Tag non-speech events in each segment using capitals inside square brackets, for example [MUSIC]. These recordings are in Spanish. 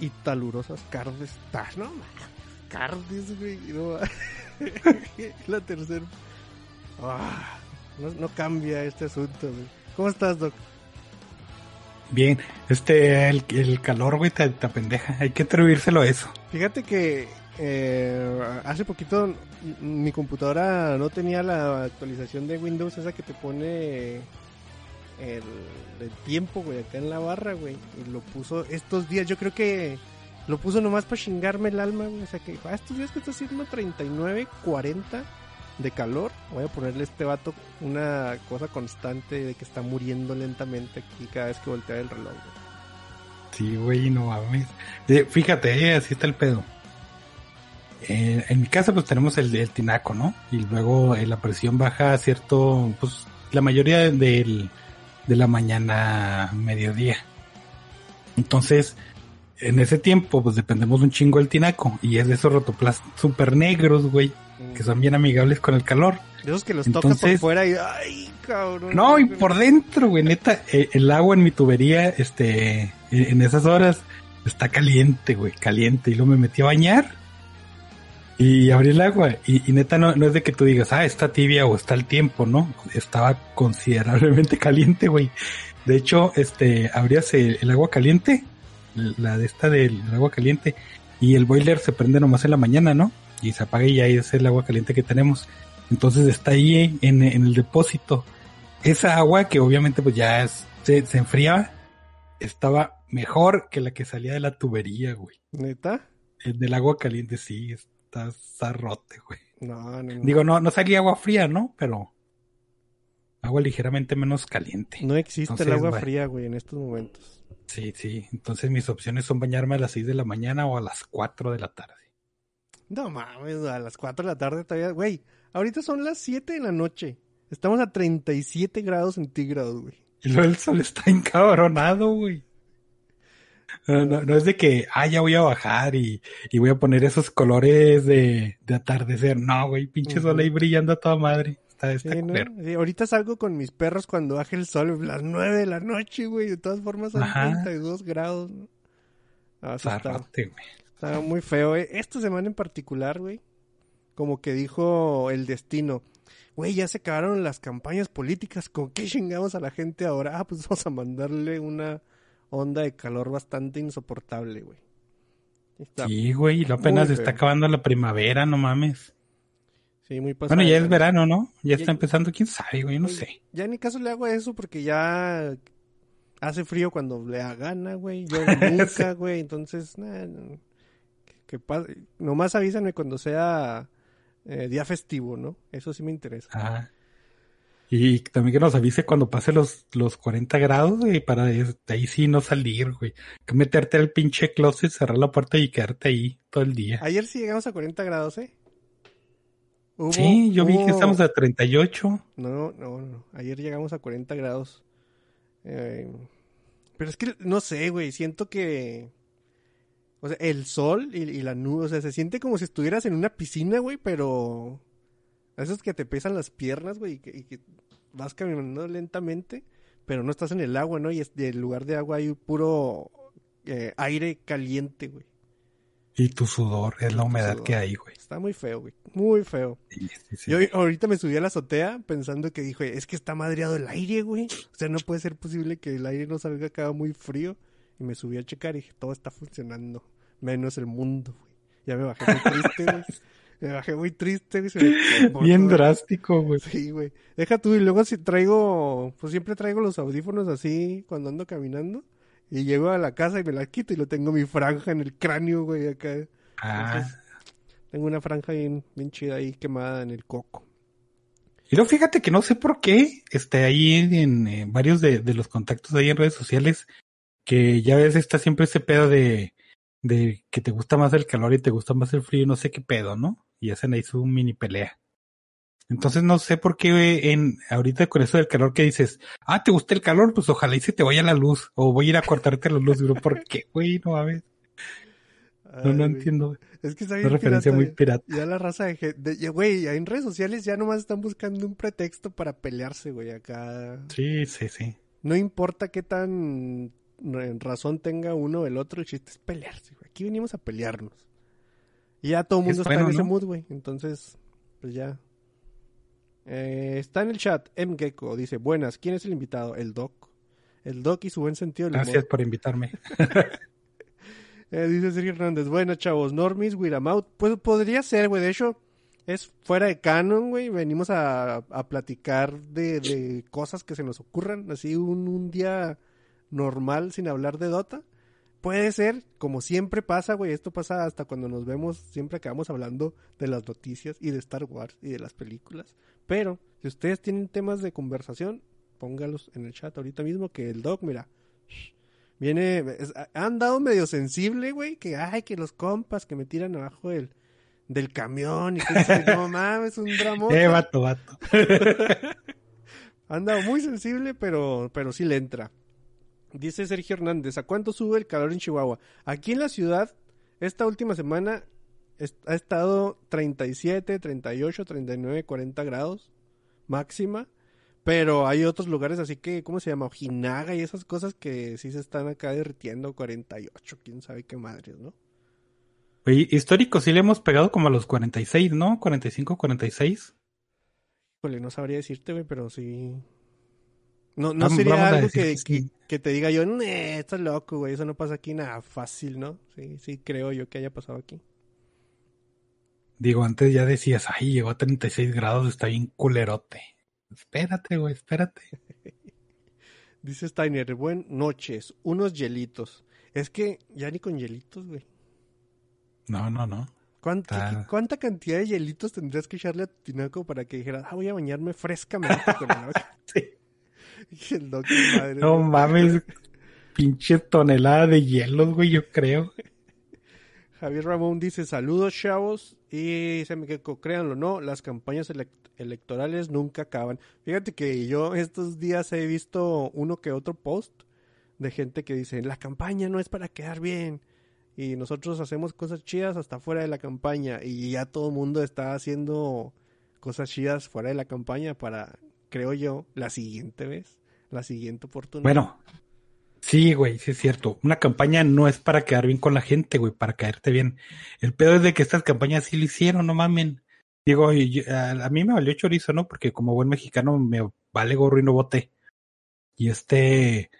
y talurosas carnes. No, carnes, güey. No, [LAUGHS] la tercera. Ah, no, no, cambia este asunto, güey. ¿Cómo estás, Doc? Bien, este, el, el calor, güey, te, te pendeja. Hay que atribuírselo a eso. Fíjate que eh, hace poquito mi computadora no tenía la actualización de Windows, esa que te pone el, tiempo, güey, acá en la barra, güey. Y lo puso estos días, yo creo que lo puso nomás para chingarme el alma, güey. O sea que ah, estos días que está haciendo 39, 40 de calor, voy a ponerle a este vato una cosa constante de que está muriendo lentamente aquí cada vez que voltea el reloj. Sí, güey, no mames. Fíjate, eh, así está el pedo. Eh, en mi casa pues tenemos el, el tinaco, ¿no? Y luego eh, la presión baja a cierto, pues la mayoría del, de la mañana mediodía. Entonces, en ese tiempo pues dependemos un chingo del tinaco y es de esos rotoplas super negros, güey que son bien amigables con el calor. De esos que los Entonces, por fuera y ay, cabrón. No, y por dentro, güey, neta, eh, el agua en mi tubería, este, en esas horas está caliente, güey, caliente y luego me metí a bañar y abrí el agua y, neta no, no es de que tú digas, ah, está tibia o está el tiempo, ¿no? Estaba considerablemente [LAUGHS] caliente, güey. De hecho, este, abrías el, el agua caliente, la de esta del agua caliente, y el boiler se prende nomás en la mañana, ¿no? y se apaga y ahí es el agua caliente que tenemos. Entonces está ahí en, el depósito. Esa agua que obviamente pues ya se, se enfriaba, estaba mejor que la que salía de la tubería, güey. ¿Neta? El del agua caliente sí, está zarrote, güey. No, no, Digo, no, no salía agua fría, ¿no? Pero agua ligeramente menos caliente. No existe el agua fría, güey, en estos momentos. Sí, sí. Entonces mis opciones son bañarme a las 6 de la mañana o a las 4 de la tarde. No mames, a las 4 de la tarde todavía. Güey, ahorita son las 7 de la noche. Estamos a 37 grados centígrados, güey. Y luego el sol está encabronado, güey. No, es de que, ah, ya voy a bajar y, y voy a poner esos colores de, de atardecer. No, güey, pinche sol ahí brillando a toda madre. Está, está sí, ¿no? sí, ahorita salgo con mis perros cuando baje el sol, las 9 de la noche, güey. De todas formas son 32 grados, ¿no? Ah, güey. Está muy feo, eh. Esta semana en particular, güey. Como que dijo el destino. Güey, ya se acabaron las campañas políticas. ¿Con qué chingamos a la gente ahora? Ah, pues vamos a mandarle una onda de calor bastante insoportable, güey. sí, güey, y apenas está acabando la primavera, no mames. Sí, muy pasado. Bueno, ya es verano, ¿no? Ya, está empezando, quién sabe, güey, no sé. Ya ni caso le hago eso porque ya hace frío cuando le da gana, güey. Yo [LAUGHS] nunca, güey. Entonces, nah, que nomás avísanme cuando sea eh, día festivo, ¿no? Eso sí me interesa. Ah. Y también que nos avise cuando pase los, los 40 grados, güey, para de, ahí sí no salir, güey. Que meterte al pinche closet, cerrar la puerta y quedarte ahí todo el día. Ayer sí llegamos a 40 grados, ¿eh? sí, yo vi que estamos a 38. No, no, no. Ayer llegamos a 40 grados. Eh, pero es que, no sé, güey, siento que o sea, el sol y, la nube, o sea, se siente como si estuvieras en una piscina, güey, pero... Eso que te pesan las piernas, güey, y que, vas caminando lentamente, pero no estás en el agua, ¿no? Y es, en lugar de agua hay puro eh, aire caliente, güey. Y tu sudor, es la humedad que hay, güey. Está muy feo, güey. Muy feo. Yo ahorita me subí a la azotea pensando que dije, es que está madreado el aire, güey. O sea, no puede ser posible que el aire no salga acá muy frío. Y me subí a checar y dije, todo está funcionando, menos el mundo, güey. Ya me bajé muy triste, güey. [LAUGHS] [LAUGHS] Me bajé muy triste, güey. [LAUGHS] Bien drástico, güey. Sí, güey. Deja tú, y luego si traigo, pues siempre traigo los audífonos así cuando ando caminando. Y llego a la casa y me la quito y lo tengo mi franja en el cráneo, güey, acá. Ah. tengo una franja bien, bien chida ahí quemada en el coco. Y luego fíjate que no sé por qué, este, ahí en, varios de, de, los contactos ahí en redes sociales, que ya ves, está siempre ese pedo de, de que te gusta más el calor y te gusta más el frío, no sé qué pedo, ¿no? Y hacen ahí su mini pelea. Entonces no sé por qué en ahorita con eso del calor que dices, ah, ¿te gusta el calor? Pues ojalá y se te vaya la luz, o voy a ir a cortarte la luz, pero ¿por [LAUGHS] qué, güey? No, a ver. No, no entiendo. Es que está Una referencia muy pirata. Ya la raza de gente, güey, en redes sociales ya nomás están buscando un pretexto para pelearse, güey, acá. Sí, sí, sí. No importa qué tan razón tenga uno o el otro, el chiste es pelearse, güey. Aquí venimos a pelearnos. Y ya todo el mundo está en ese mood, güey. Entonces, pues ya. Eh, está en el chat, M. Gecko, dice, buenas, ¿quién es el invitado? El Doc. El Doc y su buen sentido Gracias por invitarme. [LAUGHS] Eh, dice Sergio Hernández, bueno, chavos, Normis, Wiramaut. Pues podría ser, güey. De hecho, es fuera de canon, güey. Venimos a, platicar de, cosas que se nos ocurran. Así un, un día normal sin hablar de Dota. Puede ser, como siempre pasa, güey. Esto pasa hasta cuando nos vemos. Siempre acabamos hablando de las noticias y de Star Wars y de las películas. Pero, si ustedes tienen temas de conversación, póngalos en el chat ahorita mismo. Que el doc, mira, Viene, han dado medio sensible, güey, que ay, que los compas que me tiran abajo del, del camión y que no mames, un drama. Eh, vato, vato. [LAUGHS] han dado muy sensible, pero, pero sí le entra. Dice Sergio Hernández, ¿a cuánto sube el calor en Chihuahua? Aquí en la ciudad, esta última semana ha estado 37, 38, 39, 40 grados máxima. Pero hay otros lugares así que, ¿cómo se llama? Ojinaga y esas cosas que sí se están acá derritiendo 48, quién sabe qué madres, ¿no? Oye, histórico sí le hemos pegado como a los 46, ¿no? 45, 46. Híjole, no sabría decirte, güey, pero sí. No, no sería algo que, que, te diga yo, no, estás loco, güey, eso no pasa aquí nada fácil, ¿no? Sí, sí, creo yo que haya pasado aquí. Digo, antes ya decías, ay, llegó a 36 grados, está bien culerote. Espérate, güey, espérate. [LAUGHS] Dice Steiner, buen noches, unos hielitos. Es que ya ni con hielitos, güey. No, no, no. ¿Cuánta, ¿Cuánta, cantidad de hielitos tendrías que echarle a tu tinaco para que dijeras, ah, voy a bañarme frescamente con el [LAUGHS] sí. [LAUGHS] el madre, no mames, pinche tonelada de hielos, güey, yo creo. Javier Ramón dice, saludos chavos, y se me quedó, créanlo no, las campañas electorales nunca acaban. Fíjate que yo estos días he visto uno que otro post de gente que dice, la campaña no es para quedar bien, y nosotros hacemos cosas chidas hasta fuera de la campaña, y ya todo el mundo está haciendo cosas chidas fuera de la campaña para, creo yo, la siguiente vez, la siguiente oportunidad. Bueno, Sí, güey, sí es cierto. Una campaña no es para quedar bien con la gente, güey, para caerte bien. El pedo es de que estas campañas sí lo hicieron, no mamen. Digo, a, mí me valió chorizo, ¿no? Porque como buen mexicano me vale gorro y no voté. Y este...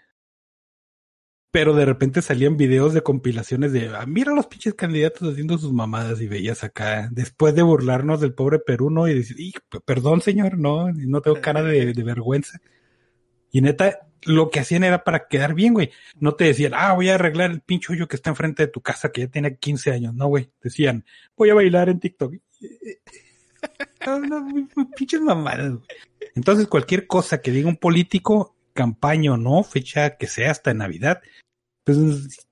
Pero de repente salían videos de compilaciones de, ah, mira los pinches candidatos haciendo sus mamadas y veías acá, después de burlarnos del pobre Perú, ¿no? Y decir, perdón señor, no, no tengo cara de, vergüenza. Y neta, lo que hacían era para quedar bien, güey. No te decían, ah, voy a arreglar el pincho hoyo que está enfrente de tu casa que ya tiene 15 años. No, güey. Decían, voy a bailar en TikTok. [LAUGHS] pinches mamadas, güey. Entonces, cualquier cosa que diga un político, campaña o no, fecha que sea hasta Navidad, pues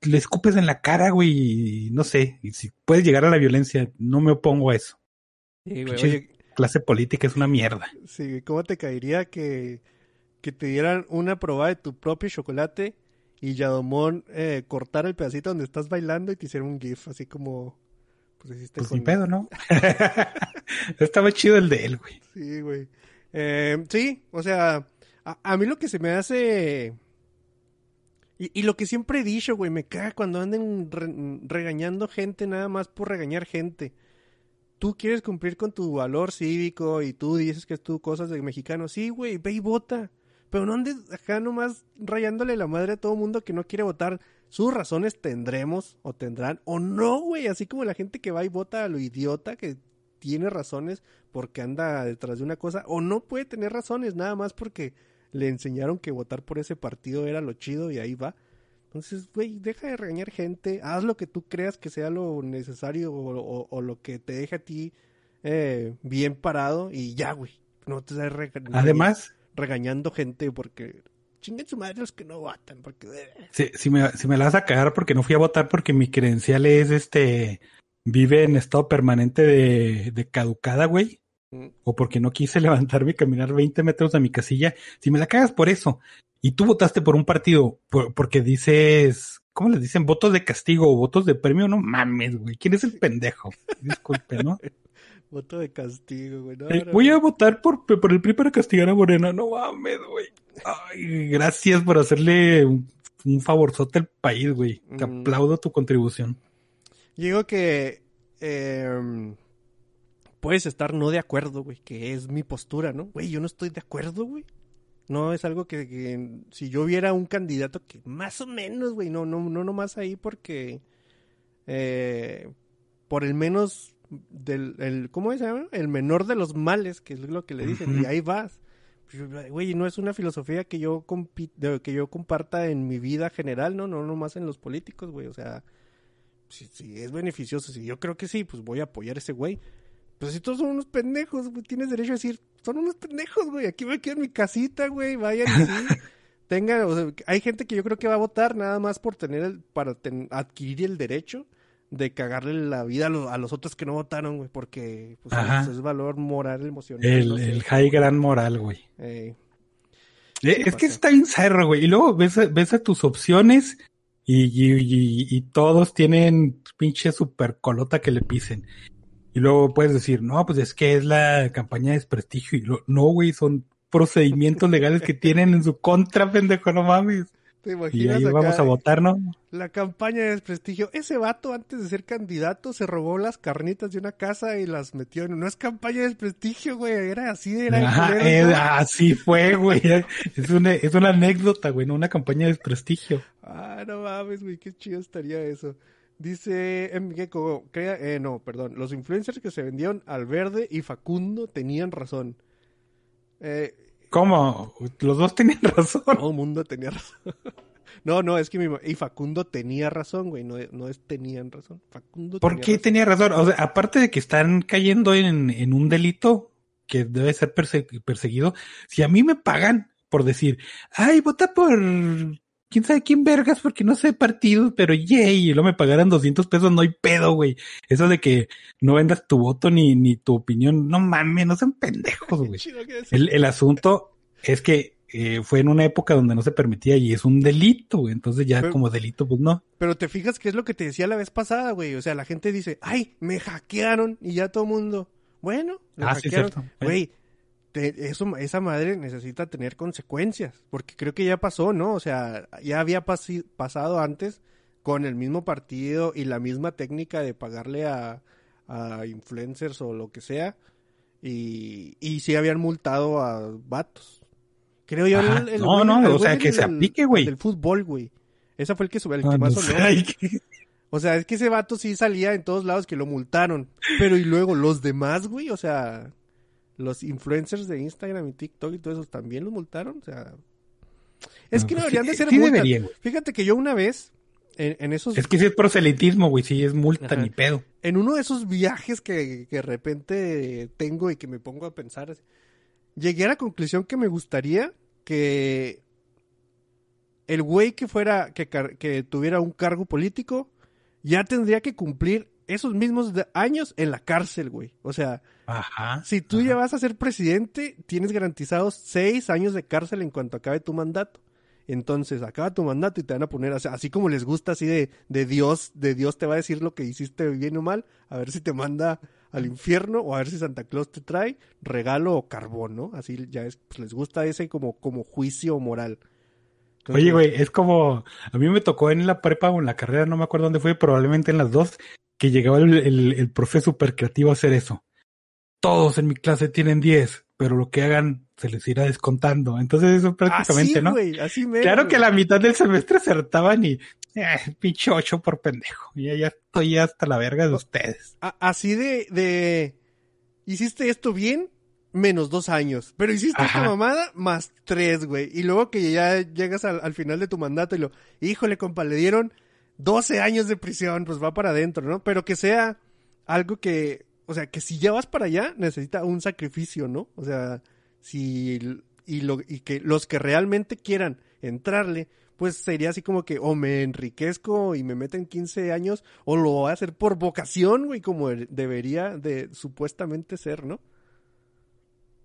le escupes en la cara, güey. Y no sé. Y si puedes llegar a la violencia, no me opongo a eso. Sí, güey, clase política es una mierda. Sí, ¿cómo te caería que que te dieran una probada de tu propio chocolate y Yadomón eh, cortara el pedacito donde estás bailando y te hiciera un GIF, así como. Pues hiciste pues pedo, ¿no? [LAUGHS] Estaba chido el de él, güey. Sí, güey. Eh, sí, o sea, a, mí lo que se me hace. Y, lo que siempre he dicho, güey, me caga cuando anden regañando gente nada más por regañar gente. Tú quieres cumplir con tu valor cívico y tú dices que es tu cosas de mexicano. Sí, güey, ve y vota. Pero no andes acá nomás rayándole la madre a todo mundo que no quiere votar. Sus razones tendremos o tendrán o no, güey. Así como la gente que va y vota a lo idiota que tiene razones porque anda detrás de una cosa o no puede tener razones nada más porque le enseñaron que votar por ese partido era lo chido y ahí va. Entonces, güey, deja de regañar gente, haz lo que tú creas que sea lo necesario o, lo que te deje a ti eh, bien parado y ya, güey. No te Además, regañando gente porque chinguen su madre los que no votan. Porque... Sí, si, me, si me la vas a cagar porque no fui a votar porque mi credencial es este. Vive en estado permanente de, de caducada, güey. O porque no quise [LAUGHS] levantarme y caminar 20 metros a mi casilla. Si me la cagas por eso. Y tú votaste por un partido porque dices. ¿Cómo les dicen? ¿Votos de castigo o votos de premio? No mames, güey. ¿Quién es el [LAUGHS] pendejo? Disculpe, ¿no? Voto de castigo, güey. voy a votar por, el PRI para castigar a Morena. No mames, güey. Ay, gracias por hacerle un favorzote al país, güey. Te Mm. aplaudo tu contribución. Digo que eh, puedes estar no de acuerdo, güey, que es mi postura, ¿no? Güey, yo no estoy de acuerdo, güey. No es algo que, que si yo viera un candidato que más o menos, güey, no, no, no nomás ahí porque eh, por el menos del, el, ¿cómo se llama? El menor de los males, que es lo que le dicen, y ahí vas. Pues, Güey, no es una filosofía que yo que yo comparta en mi vida general, ¿no? No nomás en los políticos, güey. O sea, si, si es beneficioso, si yo creo que sí, pues voy a apoyar a ese güey. Pero si todos son unos pendejos, güey, tienes derecho a decir, son unos pendejos, güey, aquí me quedo en mi casita, güey, vayan y sí. [LAUGHS] Tenga, o sea, hay gente que yo creo que va a votar nada más por tener el, para ten- adquirir el derecho de cagarle la vida a, los- a los otros que no votaron, güey, porque pues, es, valor moral, emocional. El, no sé. el high gran moral, güey. Eh, Eh, es que está bien cerro, güey. Y luego ves, a- ves a tus opciones y, y, y- y todos tienen pinche super colota que le pisen. Y luego puedes decir, no, pues es que es la campaña de desprestigio. Y lo, no, güey, son procedimientos legales que tienen en su contra, pendejo, no mames. ¿Te Y imaginas ahí acá vamos a votar, ¿no? la campaña de desprestigio? Ese vato antes de ser candidato se robó las carnitas de una casa y las metió en... No es campaña de desprestigio, güey, era así, era... culero, ¿no? así fue, güey. Es una, es una anécdota, güey, no una campaña de desprestigio. Ah, no mames, güey, qué chido estaría eso. Dice M. Gecko, crea, eh, no, perdón, los influencers que se vendieron al verde y Facundo tenían razón. Eh, ¿Cómo? Los dos tenían razón. todo el mundo tenía razón. [LAUGHS] no, no, es que mi, y Facundo tenía razón, güey, no, no es tenían razón. Facundo ¿Por tenía qué razón. tenía razón? O sea, aparte de que están cayendo en, en un delito que debe ser perse- perseguido, si a mí me pagan por decir, ay, vota por quién sabe quién vergas porque no sé partido, pero yay, y luego me pagaran 200 pesos, no hay pedo, güey. Eso de que no vendas tu voto ni, ni tu opinión, no mames, no sean pendejos, güey. El, el asunto es que eh, fue en una época donde no se permitía y es un delito, güey. Entonces ya Pero- como delito, pues no. Pero te fijas que es lo que te decía la vez pasada, güey. O sea, la gente dice, ay, me hackearon y ya todo el mundo. Bueno, lo Ah, sí, cierto. Güey, te- eso, esa madre necesita tener consecuencias. Porque creo que ya pasó, ¿no? O sea, ya había pasi- pasado antes con el mismo partido y la misma técnica de pagarle a, a influencers o lo que sea. Y, y sí habían multado a vatos. Creo yo. Ajá. el- el No, no, o sea, que se aplique, güey. Del fútbol, güey. Esa fue el que, el que Ah, más no sonó. que- O sea, es que ese vato sí salía en todos lados que lo multaron. Pero y luego los demás, güey, o sea, los influencers de Instagram y TikTok y todo eso también los multaron. O sea, es No, que no deberían sí, de ser sí multas. deberían. Fíjate que yo una vez, en, en esos, Es que si es proselitismo, güey, sí es multa Ajá. ni pedo. en uno de esos viajes que, que de repente tengo y que me pongo a pensar, llegué a la conclusión que me gustaría que el güey que fuera, que tuviera un cargo político, ya tendría que cumplir esos mismos años en la cárcel, güey. O sea, Ajá. si tú ajá. ya vas a ser presidente, tienes garantizados seis años de cárcel en cuanto acabe tu mandato. Entonces, acaba tu mandato y te van a poner, o sea, así como les gusta, así de, de Dios, de Dios te va a decir lo que hiciste bien o mal, a ver si te manda al infierno o a ver si Santa Claus te trae regalo o carbón, ¿no? Así ya es, pues les gusta ese como, como juicio moral. Entonces, Oye, güey, es como, a mí me tocó en la prepa o en la carrera, no me acuerdo dónde fue, probablemente en las dos, que llegaba el, el, el profe súper creativo a hacer eso. Todos en mi clase tienen 10, pero lo que hagan se les irá descontando. Entonces eso prácticamente, así, ¿no? así mero, Claro que la mitad del semestre acertaban y, eh, pinche ocho por pendejo. Ya, ya estoy hasta la verga de ustedes. Así de, de, hiciste esto bien, menos dos años. Pero hiciste Ajá. esta mamada, más tres, güey. Y luego que ya llegas al, al final de tu mandato y lo, híjole, compa, le dieron 12 años de prisión, pues va para adentro, ¿no? Pero que sea algo que, o sea, que si ya vas para allá, necesita un sacrificio, ¿no? O sea, si, y, lo, y que los que realmente quieran entrarle, pues sería así como que o me enriquezco y me meten 15 años o lo voy a hacer por vocación, güey, como de- debería de supuestamente ser, ¿no?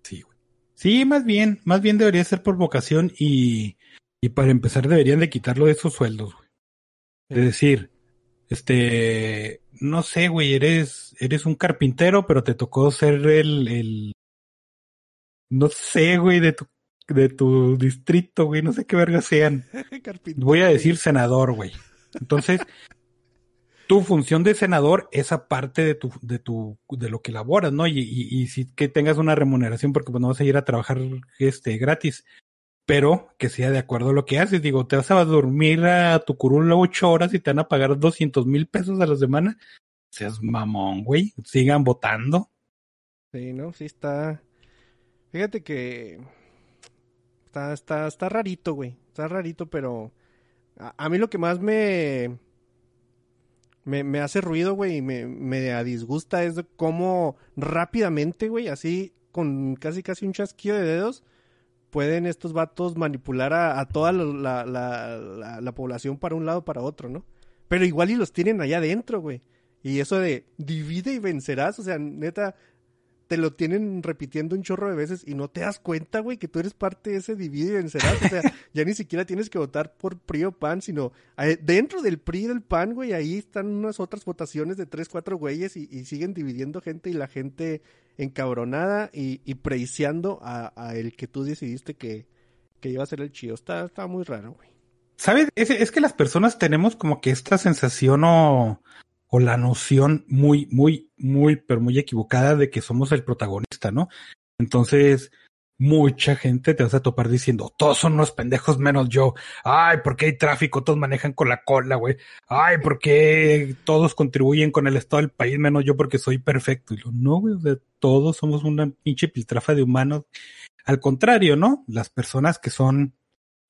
Sí, güey. Sí, más bien, más bien debería ser por vocación y, y para empezar deberían de quitarlo de esos sueldos, güey. Es decir, este, no sé, güey, eres, eres un carpintero, pero te tocó ser el, el, no sé, güey, de tu de tu distrito, güey, no sé qué verga sean. [LAUGHS] Voy a decir senador, güey. Entonces, [LAUGHS] tu función de senador es aparte de tu, de tu, de lo que laboras, ¿no? Y, y, y si que tengas una remuneración porque pues no vas a ir a trabajar este gratis, pero que sea de acuerdo a lo que haces. Digo, te vas a dormir a tu curula ocho horas y te van a pagar doscientos mil pesos a la semana. Seas mamón, güey. Sigan votando. Sí, ¿no? Sí está. Fíjate que está, está, está rarito, güey. Está rarito, pero a, mí lo que más me me, me hace ruido, güey, y me, me disgusta es cómo rápidamente, güey, así con casi casi un chasquido de dedos, pueden estos vatos manipular a, toda la, la, la, la, población para un lado para otro, ¿no? Pero igual y los tienen allá adentro, güey. Y eso de divide y vencerás, o sea, neta, te lo tienen repitiendo un chorro de veces y no te das cuenta, güey, que tú eres parte de ese divide y vencerás. O sea, [LAUGHS] ya ni siquiera tienes que votar por PRI o PAN, sino eh, dentro del PRI y del PAN, güey, ahí están unas otras votaciones de tres, cuatro güeyes y, y siguen dividiendo gente y la gente encabronada y, y preiciando a, a, el que tú decidiste que, que iba a ser el chido. Está, está muy raro, güey. ¿Sabes? Es, es que las personas tenemos como que esta sensación o o la noción muy, muy, muy, pero muy equivocada de que somos el protagonista, ¿no? Entonces, mucha gente te vas a topar diciendo, todos son unos pendejos menos yo. Ay, ¿por qué hay tráfico? Todos manejan con la cola, güey. Ay, ¿por qué todos contribuyen con el estado del país menos yo porque soy perfecto? Y lo, no, güey, todos somos una pinche piltrafa de humanos. Al contrario, ¿no? Las personas que son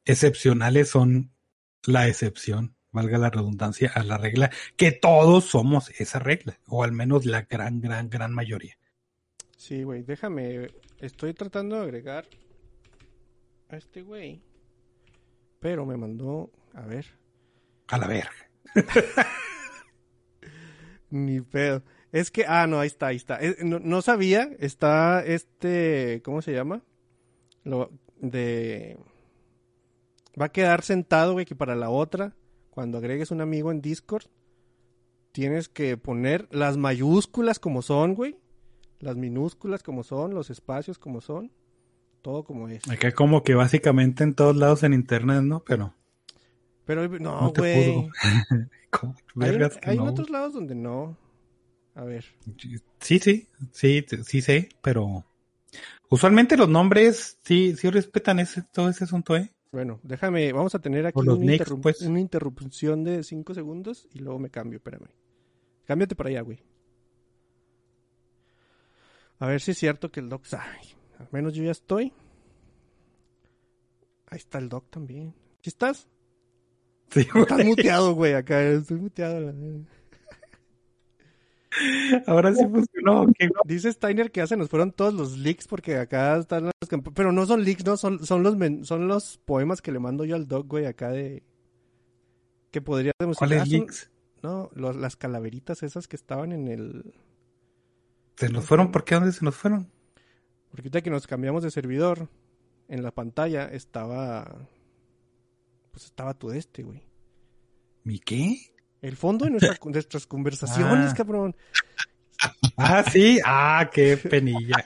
excepcionales son la excepción valga la redundancia, a la regla, que todos somos esa regla, o al menos la gran, gran, gran mayoría. Sí, güey, déjame, estoy tratando de agregar a este güey, pero me mandó, a ver. A la verga. [LAUGHS] Ni pedo. Es que, ah, no, ahí está, ahí está. no, no, sabía, está este, ¿cómo se llama? Lo de... Va a quedar sentado, güey, que para la otra cuando agregues un amigo en Discord, tienes que poner las mayúsculas como son, güey. Las minúsculas como son, los espacios como son. Todo como es. Acá como que básicamente en todos lados en internet, ¿no? Pero... Pero no, güey. [LAUGHS] hay, hay no. otros lados donde no. A ver. Sí, sí, sí, sí sé, pero usualmente los nombres sí, sí respetan ese, todo ese asunto, ¿eh? Bueno, déjame, vamos a tener aquí una, next, interrup pues. una, interrupción de 5 segundos y luego me cambio, espérame. Cámbiate para allá, güey. A ver si es cierto que el doc... Ay, al menos yo ya estoy. Ahí está el doc también. ¿Sí estás? Sí, Estás muteado, güey, acá. Estoy muteado. La... Ahora sí funcionó. Dice Steiner que ya se nos fueron todos los leaks porque acá están las Pero no son leaks, no, son, son, los son los poemas que le mando yo al dog, güey, acá de... Que podría demostrar... ¿Cuáles leaks? No, los, las calaveritas esas que estaban en el... ¿Se nos fueron? ¿Por qué? ¿Dónde se nos fueron? Porque ahorita que nos cambiamos de servidor, en la pantalla estaba... Pues estaba tu este, güey. ¿Mi qué? El fondo de nuestra, nuestras conversaciones, ah. cabrón. Ah, sí. Ah, qué penilla.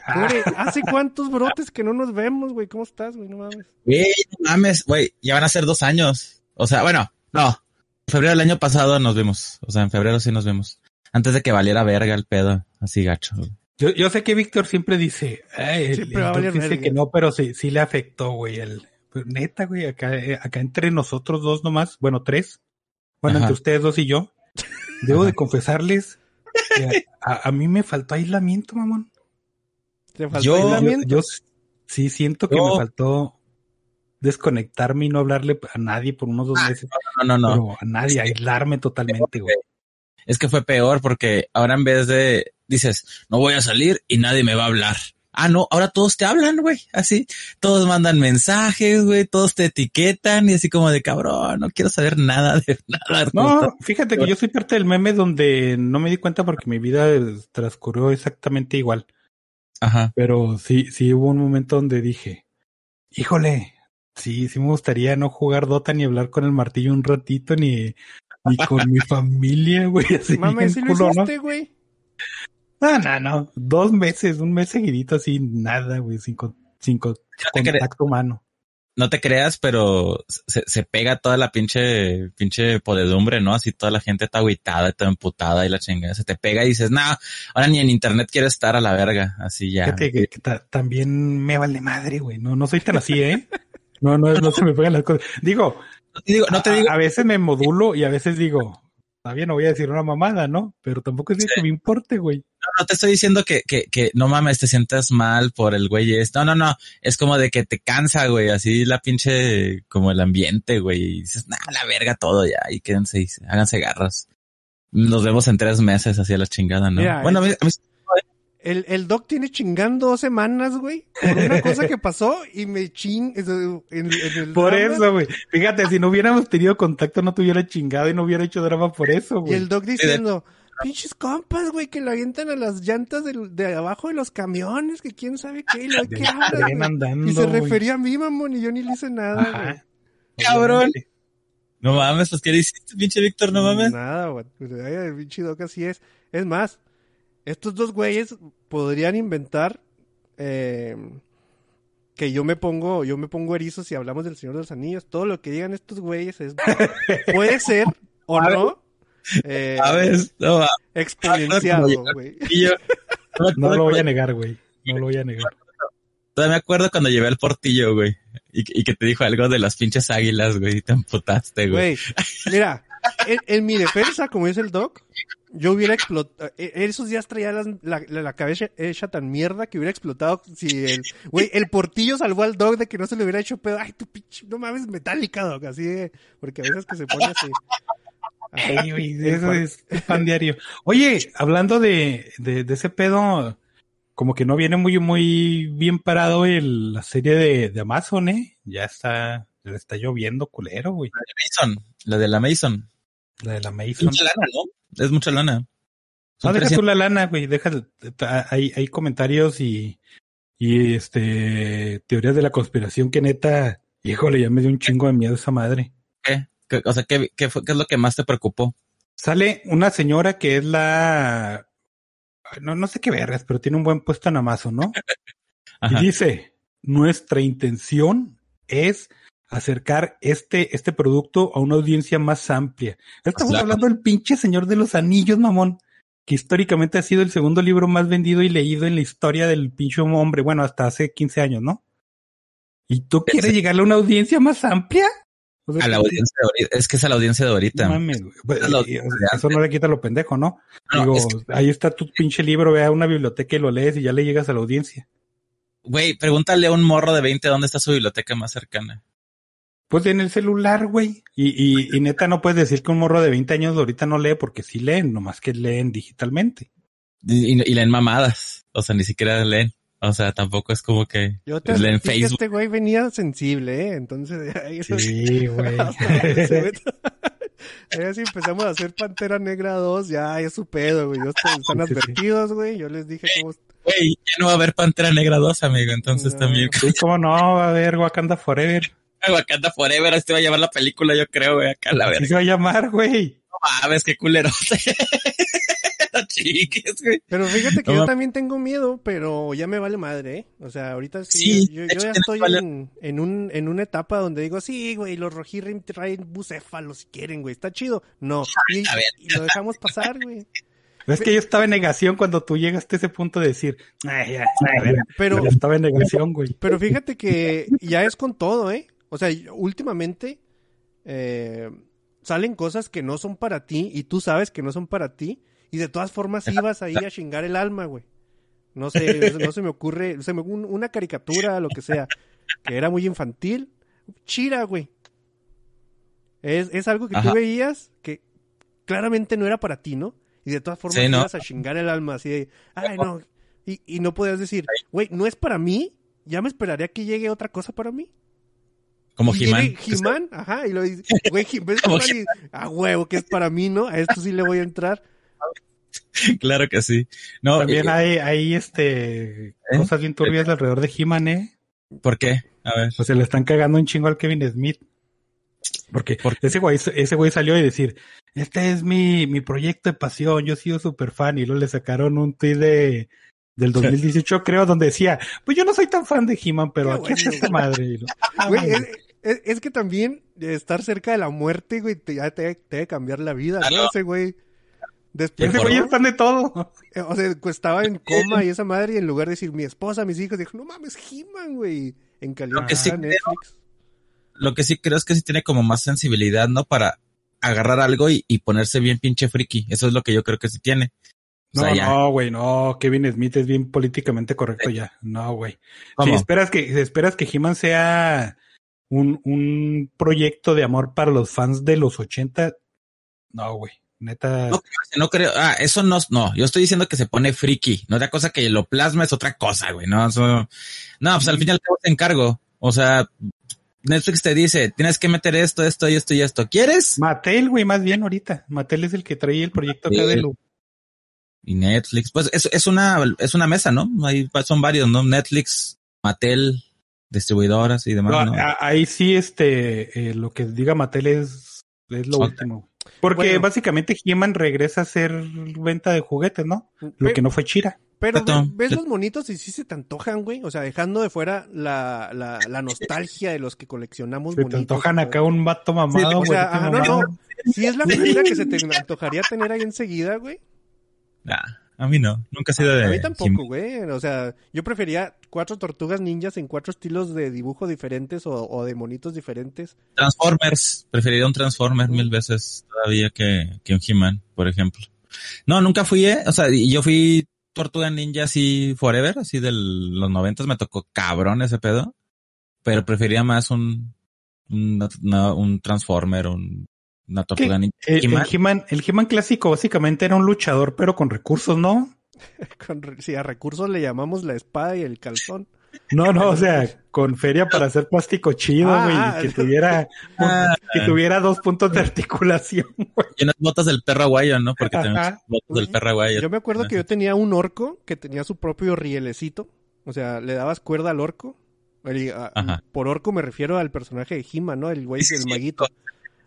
¿hace cuántos brotes que no nos vemos, güey? ¿Cómo estás, güey? No mames. Güey, no mames, güey. Ya van a ser dos años. O sea, bueno, no. En febrero del año pasado nos vimos. O sea, en febrero sí nos vemos. Antes de que valiera verga el pedo. Así gacho. Yo, yo sé que Víctor siempre dice, siempre dice que no, pero sí, sí le afectó, güey. El, neta, güey, acá, eh, acá entre nosotros dos nomás, bueno, tres, bueno, entre ustedes dos y yo, debo de confesarles que a, a, mí me faltó aislamiento, mamón. ¿Te faltó yo, aislamiento? Yo, yo, sí siento que yo, me faltó desconectarme y no hablarle a nadie por unos dos ah, meses. No, no, no. Pero a nadie, aislarme totalmente, güey. Es que fue peor porque ahora en vez de dices, no voy a salir y nadie me va a hablar. Ah, no, ahora todos te hablan, güey, así. Todos mandan mensajes, güey, todos te etiquetan y así como de cabrón, no quiero saber nada de [LAUGHS] nada. No, fíjate que yo soy parte del meme donde no me di cuenta porque mi vida transcurrió exactamente igual. Ajá. Pero sí, sí hubo un momento donde dije, híjole, sí, sí me gustaría no jugar Dota ni hablar con el martillo un ratito ni, ni con mi [LAUGHS] familia, güey. Así Mame, ¿sí culo, lo hiciste, güey? No, no, no. Dos meses, un mes seguidito así, nada, güey, sin, sin co- te cre- contacto humano. no te creas, pero se, se pega toda la pinche, pinche podedumbre, ¿no? Así toda la gente está agüitada, está emputada y la chingada. Se te pega y dices, nah, ahora ni en internet quiero estar a la verga. Así ya. Fíjate que, que ta- también me vale madre, güey. No, no soy tan así, ¿eh? [LAUGHS] No, no, no se me pegan las cosas. Digo, No te digo, no te a- digo, A, veces me modulo y a veces digo, está bien, no voy a decir una mamada, ¿no? Pero tampoco es de que me importe, güey. no te estoy diciendo que, que, que no mames, te sientas mal por el güey este. No, no, no. Es como de que te cansa, güey. Así la pinche, como el ambiente, güey. Y dices, nah, la verga todo ya. Y quédense y háganse garras. Nos vemos en tres meses, así a la chingada, ¿no? Mira, bueno, a mí, a mí- El, el doc tiene chingando dos semanas, güey, por una cosa que pasó y me ching... En, en el Por drama. eso, güey. Fíjate, si no hubiéramos tenido contacto, no tuviera chingado y no hubiera hecho drama por eso, Y güey. el doc diciendo, pinches compas, güey, que lo avientan a las llantas del- de, abajo de los camiones, que quién sabe qué, y lo De- que andando, Y se refería a mí, mamón, y yo ni le hice nada, güey. Cabrón. No mames, pues, ¿qué le hiciste, pinche Víctor? No mames. Nada, güey. Pues, ay, el pinche doc así es. Es más, estos dos güeyes podrían inventar eh, que yo me pongo, yo me pongo erizo si hablamos del Señor de los Anillos. Todo lo que digan estos güeyes es puede ser o [LAUGHS] no eh, A ver, no mames. exponenciado, güey. No lo voy a negar, güey. No lo voy a negar. Todavía me acuerdo cuando llevé al portillo, güey. Y, y que te dijo algo de las pinches águilas, güey. Y te emputaste, güey. Güey, mira, en, en mi defensa, como dice el doc, yo hubiera explotado, esos días traía la, la- la cabeza hecha tan mierda que hubiera explotado si el, güey, el portillo salvó al doc de que no se le hubiera hecho pedo. Ay, tu pinche, no mames, metálica, doc, así de, porque a veces que se pone así. Ay, güey, eso es pan diario. Oye, hablando de, de, de ese pedo, como que no viene muy, muy bien parado el, la serie de, de Amazon, ¿eh? Ya está, le está lloviendo culero, güey. Mason, la de la Mason. La de la Mason. Mucha lana, ¿no? Es mucha lana. No, Son deja 300 tú la lana, güey. Deja, hay, hay comentarios y, y este, teorías de la conspiración que neta, híjole, ya me dio un chingo de miedo esa madre. ¿Qué? ¿Qué- O sea, ¿qué, qué, fue- ¿qué es lo que más te preocupó? Sale una señora que es la, no, no sé qué vergas, pero tiene un buen puesto en Amazon, ¿no? [LAUGHS] Y dice, nuestra intención es acercar este, este producto a una audiencia más amplia. Estamos Claro. hablando del pinche Señor de los Anillos, mamón, que históricamente ha sido el segundo libro más vendido y leído en la historia del pinche hombre, bueno, hasta hace 15 años, ¿no? ¿Y tú quieres llegarle a una audiencia más amplia? O sea, A la audiencia de ahorita. Es que es a la audiencia de ahorita. mames, güey. Pues, audiencia de eso no le quita lo pendejo, ¿no? No, Digo, es que- ahí está tu pinche libro, ve a una biblioteca y lo lees y ya le llegas a la audiencia. Güey, pregúntale a un morro de 20 dónde está su biblioteca más cercana. Pues en el celular, güey. Y, y, y neta no puedes decir que un morro de 20 años ahorita no lee porque sí leen, nomás que leen digitalmente. Y, y- leen mamadas. O sea, ni siquiera leen. O sea, tampoco es como que Yo te leen Facebook. este güey venía sensible, ¿eh? Entonces, ahí Sí, [LAUGHS] güey. [LAUGHS] Ya si empezamos a hacer Pantera Negra 2, ya es su pedo, güey. Están, [LAUGHS] advertidos, güey. Yo les dije cómo... Güey, ya no va a haber Pantera Negra 2, amigo. Entonces No. también. Sí, cómo no, va a haber Wakanda Forever. [LAUGHS] Wakanda Forever, este va a llevar la película, yo creo, güey, acá la Así verga. se va a llamar, güey. No mames, qué culero. [LAUGHS] No chiques, güey. Pero fíjate que No, yo también tengo miedo, pero ya me vale madre, ¿eh? O sea, ahorita sí, Sí, yo, de yo hecho ya estoy vale- en, en, un, en una etapa donde digo, sí, güey, los rojirrim traen bucéfalos si quieren, güey, está chido. No, y, A ver. y lo dejamos pasar, güey. [LAUGHS] Es que yo estaba en negación cuando tú llegaste a ese punto de decir, ay, ya, a ver, Pero, yo estaba en negación, güey. pero fíjate que ya es con todo, ¿eh? O sea, últimamente eh, salen cosas que no son para ti y tú sabes que no son para ti y de todas formas ibas ahí a chingar el alma, güey. No sé, [LAUGHS] no se me ocurre, se me, un- una caricatura, lo que sea, que era muy infantil. Chira, güey. Es, es algo que Ajá. tú veías que claramente no era para ti, ¿no? Y de todas formas Sí, ¿no? ibas a chingar el alma así de, ay, no. Y, y no podías decir, güey, no es para mí, ya me esperaría que llegue otra cosa para mí. Como Y He-Man. viene He-Man, ajá, y lo dice, [LAUGHS] güey, He- ves Como He-Man y, a huevo, que es para mí, ¿no? A esto sí le voy a entrar. [LAUGHS] Claro que sí. No, También eh, hay, hay este, cosas bien turbias alrededor de He-Man, ¿eh? ¿Por qué? A ver. Pues se le están cagando un chingo al Kevin Smith. Porque ¿Por ese güey, ese güey salió a decir, este es mi, mi proyecto de pasión, yo he sido súper fan, y luego le sacaron un tweet de, del [LAUGHS] 2018, creo, donde decía, pues yo no soy tan fan de He-Man, pero Qué aquí es bueno, esta madre. Ah, Güey, mames. Es, es- que también estar cerca de la muerte, güey, te, ya te, te debe cambiar la vida, ¿no? Ese güey. Después, Ese güey es fan de todo. eh, o sea, pues, estaba en [LAUGHS] coma y esa madre, y en lugar de decir mi esposa, mis hijos, dijo, no mames, He-Man, güey. En calidad que sí creo- Netflix. Lo que sí creo es que sí tiene como más sensibilidad, ¿no? Para agarrar algo y, y ponerse bien pinche friki. Eso es lo que yo creo que sí tiene. O No, sea, ya. no, güey, no. Kevin Smith es bien políticamente correcto ya. No, güey. Si esperas que, si esperas que He-Man sea un, un proyecto de amor para los fans de los 80, no, güey. Neta. No, no creo, ah, eso no, no, yo estoy diciendo que se pone friki, no otra cosa que lo plasma es otra cosa, güey, no, eso, no, pues al fin y al cabo te encargo, o sea, Netflix te dice, tienes que meter esto, esto y esto y esto, ¿quieres? Mattel, güey, más bien ahorita. Mattel es el que trae el proyecto acá de lo. Y Netflix, pues es, es una, es una mesa, ¿no? Ahí son varios, ¿no? Netflix, Mattel, distribuidoras y demás, No, ahí sí, este, eh, lo que diga Mattel es, es lo último. Porque Bueno. básicamente He-Man regresa a ser venta de juguetes, ¿no? Lo que no fue Chira. Pero ves los monitos y sí se te antojan, güey. O sea, dejando de fuera la, la, la nostalgia de los que coleccionamos Se te monitos. antojan güey. acá un vato mamado, o güey. sea, este ajá, no, no. Sí es la figura que se te antojaría tener ahí enseguida, güey. Nah, a mí no, nunca he sido de... A mí tampoco, güey. O sea, yo prefería cuatro tortugas ninjas en cuatro estilos de dibujo diferentes o, o de monitos diferentes. Transformers, preferiría un Transformer mil veces todavía que, que un He-Man, por ejemplo. No, nunca fui, eh, o sea, yo fui Tortuga Ninja así forever, así de los noventas, me tocó cabrón ese pedo, pero prefería más un, un, una- un Transformer, un, una Tortuga Ninja. El, el He-Man. Clásico básicamente era un luchador, pero con recursos, ¿no? [LAUGHS] Con, si a recursos le llamamos la espada y el calzón. No, no, o sea, con feria para hacer plástico chido, Ah, güey, ah. y que tuviera, [LAUGHS] Ah. que tuviera dos puntos de articulación. [LAUGHS] Y unas botas del perro aguayo, ¿no? Porque Ajá. botas del perro aguayo. Yo me acuerdo que yo tenía un orco que tenía su propio rielecito. O sea, le dabas cuerda al orco. El- a- Ajá. por orco me refiero al personaje de He-Man, ¿no? El güey del sí, maguito.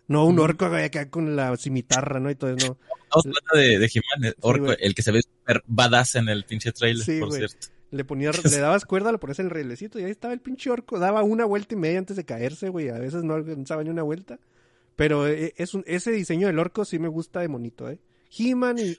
No, un orco acá con la cimitarra, ¿no? Y todo eso, no. Estamos hablando de, de He-Man, eh, Orco, el que se ve super badass en el pinche trailer, Sí, por cierto. Le ponías, [LAUGHS] le dabas cuerda, le ponías el rielecito y ahí estaba el pinche orco. Daba una vuelta y media antes de caerse, güey. A veces no alcanzaba ni una vuelta. Pero eh, es un, ese diseño del orco sí me gusta de monito, ¿eh? He-Man y,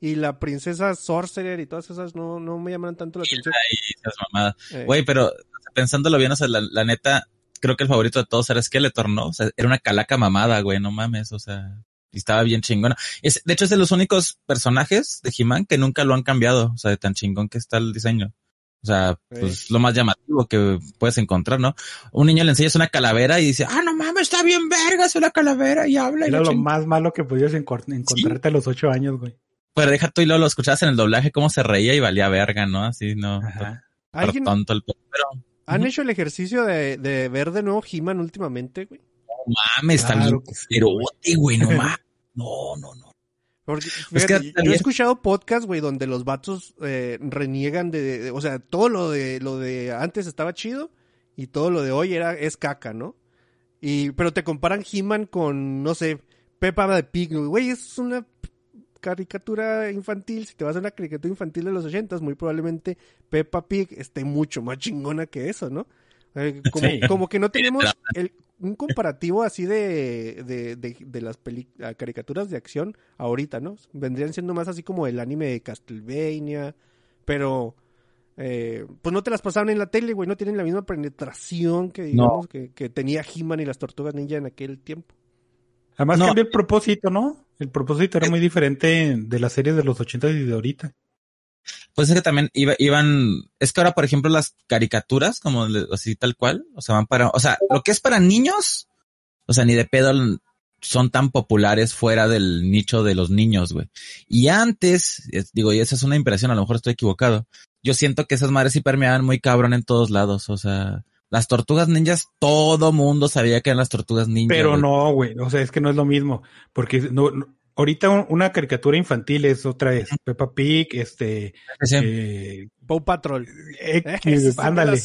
y, la princesa Sorcerer y todas esas no, no me llaman tanto la atención. Ahí, esas mamadas. Eh, Güey, pero pensándolo bien, o sea, la, la neta, creo que el favorito de todos era Skeletor, ¿no? O sea, era una calaca mamada, güey, no mames, o sea, y estaba bien chingona. Es, de hecho, es de los únicos personajes de He-Man que nunca lo han cambiado, o sea, de tan chingón que está el diseño. O sea, pues lo más llamativo que puedes encontrar, ¿no? Un niño le enseñas una calavera y dice, ah, no mames, está bien verga, es una calavera y habla. y Era la lo ching-". más malo que encor- encontrarte a los ocho años, güey. Pero deja tú y luego lo escuchabas en el doblaje cómo se reía y valía verga, ¿no? Así, no. Ajá. Por ¿Alguien, tonto el pe- Pero, ¿Han hecho el ejercicio de, de ver de nuevo He-Man últimamente, güey? no mames, está Claro sí, cerote, güey, no [LAUGHS] mames. No, no, no. Porque, que yo también- he escuchado podcasts, güey, donde los vatos eh, reniegan de, de- o sea, todo lo de lo de antes estaba chido y todo lo de hoy era es caca, ¿no? Y pero te comparan He-Man con no sé, Peppa the Pig, güey, es una caricatura infantil, si te vas a una caricatura infantil de los ochentas, muy probablemente Peppa Pig esté mucho más chingona que eso, ¿no? Eh, como, Sí. como que no tenemos el- un comparativo así de, de, de, de las peli- caricaturas de acción ahorita, ¿no? Vendrían siendo más así como el anime de Castlevania, pero eh, pues no te las pasaban en la tele, güey, no tienen la misma penetración que digamos que, que tenía He-Man y las Tortugas Ninja en aquel tiempo. Además No. cambió el propósito, ¿no? El propósito era muy diferente de las series de los 80 y de ahorita. Pues es que también iba, iban, es que ahora, por ejemplo, las caricaturas, como así tal cual, o sea, van para, o sea, lo que es para niños, o sea, ni de pedo son tan populares fuera del nicho de los niños, güey. Y antes, es- digo, y esa es una impresión, a lo mejor estoy equivocado. Yo siento que esas madres sí permeaban muy cabrón en todos lados, o sea, las tortugas ninjas, todo mundo sabía que eran las tortugas ninjas. Pero no, güey, o sea, es que no es lo mismo, porque no, no- ahorita un- una caricatura infantil es otra vez Peppa Pig, este, Sí, eh, Patrol. X, [LAUGHS] sí ándale.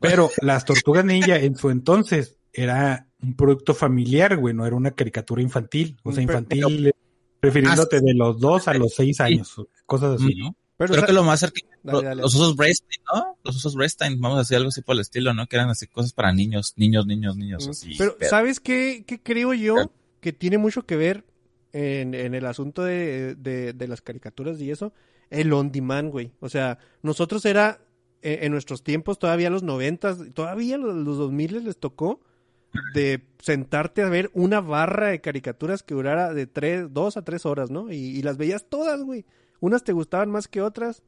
Pero las tortugas ninja en su entonces era un producto familiar, güey, no era una caricatura infantil, o sea, Pero- infantil. Refiriéndote de los dos a los seis años, cosas así, ¿no? Pero, Creo o sea, que lo más Dale, dale. los usos Bracetain, ¿no? Los usos Bracetain, vamos a decir algo así por el estilo, ¿no? Que eran así cosas para niños, niños, niños, niños, así. Pero, pero- ¿sabes qué, qué creo yo que tiene mucho que ver en, en el asunto de, de- de las caricaturas y eso? El on demand, güey. O sea, nosotros era, eh, en nuestros tiempos, todavía los noventas, todavía los, los 2000 les tocó de sentarte a ver una barra de caricaturas que durara de tres, dos a tres horas, ¿no? Y, y las veías todas, güey. Unas te gustaban más que otras.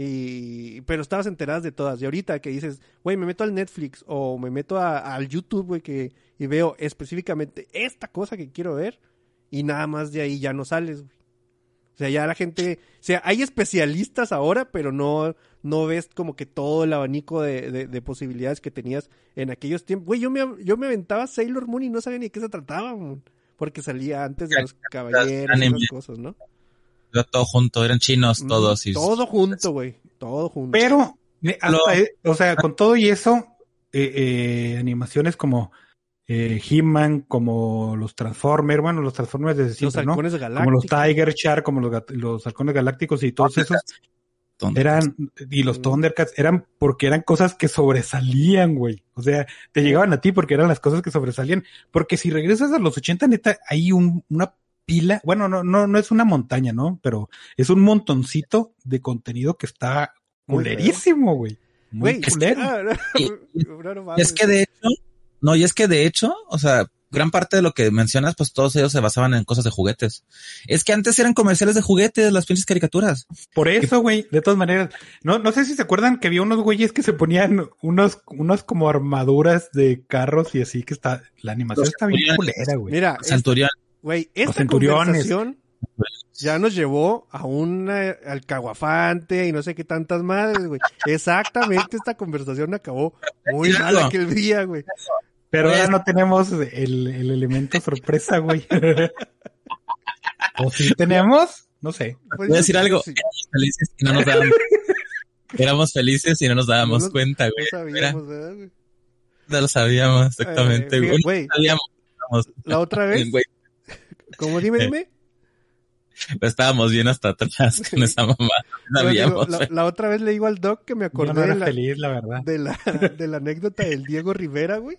Y, pero estabas enteradas de todas. Y ahorita que dices, güey, me meto al Netflix o me meto a- al YouTube, güey, que, y veo específicamente esta cosa que quiero ver y nada más de ahí ya no sales, güey. O sea, ya la gente, o sea, hay especialistas ahora, pero no, no ves como que todo el abanico de, de- de posibilidades que tenías en aquellos tiempos. Güey, yo me, yo me aventaba Sailor Moon y no sabía ni de qué se trataba, porque salía antes de los caballeros y esas cosas, ¿no? Era todo junto, eran chinos Mm, todos. Y, Todo junto, güey. Todo junto. Pero, hasta, Lo- eh, o sea, con todo y eso, eh, eh, animaciones como eh, He-Man, como los Transformers, bueno, los Transformers desde los siempre, ¿no? halcones Como los. Tiger Shark, como los, los halcones galácticos y todos esos Tontos. eran, y los Mm. Thundercats eran porque eran cosas que sobresalían, güey. O sea, te llegaban a ti porque eran las cosas que sobresalían. Porque si regresas a los 80, neta, hay un, una pila, bueno, no, no, no es una montaña, ¿no? Pero es un montoncito de contenido que está culerísimo, güey. Muy Güey, culero. no, no, no es que de hecho, no, y es que de hecho, o sea, gran parte de lo que mencionas, pues todos ellos se basaban en cosas de juguetes. Es que antes eran comerciales de juguetes, las pinches caricaturas. Por eso, güey, de todas maneras. No, no sé si se acuerdan que había unos güeyes que se ponían unos, unos como armaduras de carros y así que está, la animación Los está bien culera, güey. Mira, es- Centurión. Güey, esta conversación ya nos llevó a un alcahuafante y no sé qué tantas madres, güey. Exactamente, esta conversación acabó muy mal aquel día, güey. Pero ahora Pues- no tenemos el, el elemento sorpresa, güey. [LAUGHS] ¿O sí tenemos? No sé. Pues Voy a decir algo. sí, Éramos felices y no nos dábamos. Éramos felices y no nos dábamos No cuenta, no güey. Mira, sabíamos, ¿verdad, güey? no lo sabíamos exactamente, Eh, güey. güey. No sabíamos. La otra vez, güey, como [LAUGHS] dime, dime. estábamos bien hasta atrás [LAUGHS] con esa mamá. No Yo digo, sabíamos. la, otra vez le digo al doc que me acordé no era de, la, feliz, la verdad. de, la, de la anécdota del Diego Rivera, güey.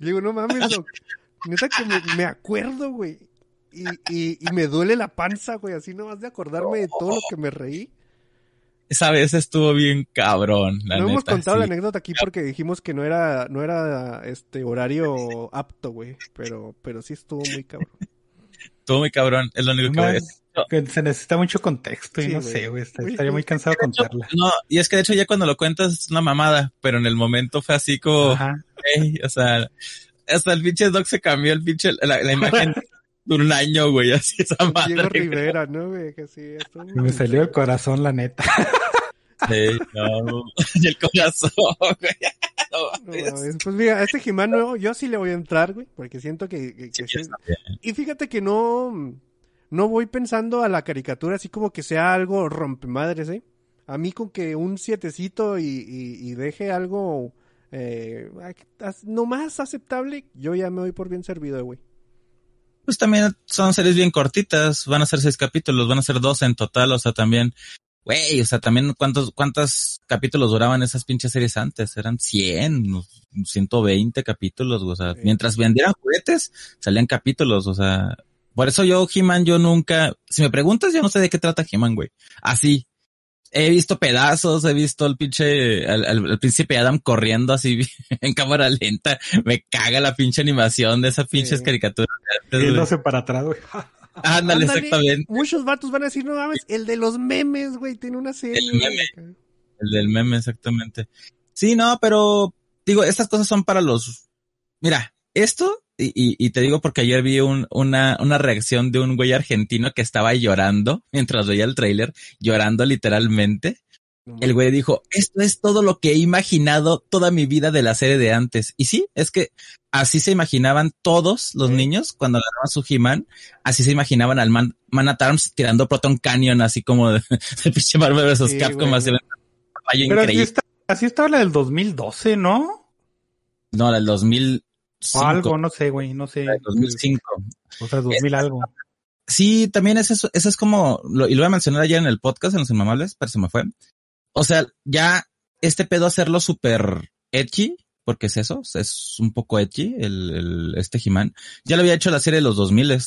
Y le digo, no mames, doc. Neta que me, me acuerdo, güey. Y, y, y me duele la panza, güey, así nomás de acordarme de todo lo que me reí. Esa vez estuvo bien cabrón, la no hemos contado la anécdota aquí porque dijimos que no era, no era este horario apto, güey. Pero, pero sí estuvo muy cabrón. Estuvo muy cabrón, es lo único que voy a Más decir. que se necesita mucho contexto y Sí, no sé, güey. Estaría muy cansado de contarla. No, y es que de hecho ya cuando lo cuentas es una mamada, pero en el momento fue así como, Ajá. "Ey", o sea, hasta el pinche Doc se cambió el pinche, la, la imagen [LAUGHS] de un año, güey, así esa madre. Diego güey. Rivera, ¿no, güey? Que sí, estuvo muy Me salió el corazón, la neta. [LAUGHS] Sí, no, [LAUGHS] y el corazón, güey. [LAUGHS] No No mames. mames. Pues mira, a este Jimán nuevo yo sí le voy a entrar, güey, porque siento que, que- que Sí. Y fíjate que no, no voy pensando a la caricatura así como que sea algo rompemadres, ¿eh? A mí con que un sietecito y, y, y deje algo eh, no más aceptable, yo ya me doy por bien servido, güey. Pues también son series bien cortitas, van a ser seis capítulos, van a ser dos en total, o sea, también, güey, o sea, también cuántos, cuántos capítulos duraban esas pinches series antes, eran 100, 120 capítulos, o sea, Sí. mientras vendieran juguetes, salían capítulos, o sea, por eso yo, He-Man, yo nunca, si me preguntas, yo no sé de qué trata He-Man, güey, así. He visto pedazos, he visto el pinche, al, al- al príncipe Adam corriendo así [LAUGHS] en cámara lenta. Me caga la pinche animación de esas pinches Sí. caricaturas. Yéndose para atrás, güey. [LAUGHS] Ándale, exactamente. Muchos vatos van a decir, no mames, el de los memes, güey, tiene una serie. El meme. El del meme, exactamente. Sí, no, pero digo, estas cosas son para los. Mira, esto, y, y, y te digo porque ayer vi un, una, una reacción de un güey argentino que estaba llorando mientras veía el tráiler, llorando literalmente. El güey dijo, esto es todo lo que he imaginado toda mi vida de la serie de antes. Y sí, es que así se imaginaban todos los Sí. niños cuando agarraban su He-Man, así se imaginaban al Man, Man at Arms tirando Proton Canyon, así como de, [LAUGHS] de pinche Marvel vs. Sí, Capcom, güey, así güey. Pero así, está, así estaba la del 2012, ¿no? No, del 2005. O algo, no sé, güey, no sé. del 2005. O sea, 2000 algo. sí, también es eso, eso es como, lo, y lo voy a mencionar ayer en el podcast, en los inmamables, pero se me fue. O sea, ya este pedo hacerlo súper edgy, porque es eso, es un poco edgy, el, el este He-Man. Ya lo había hecho la serie de los 2000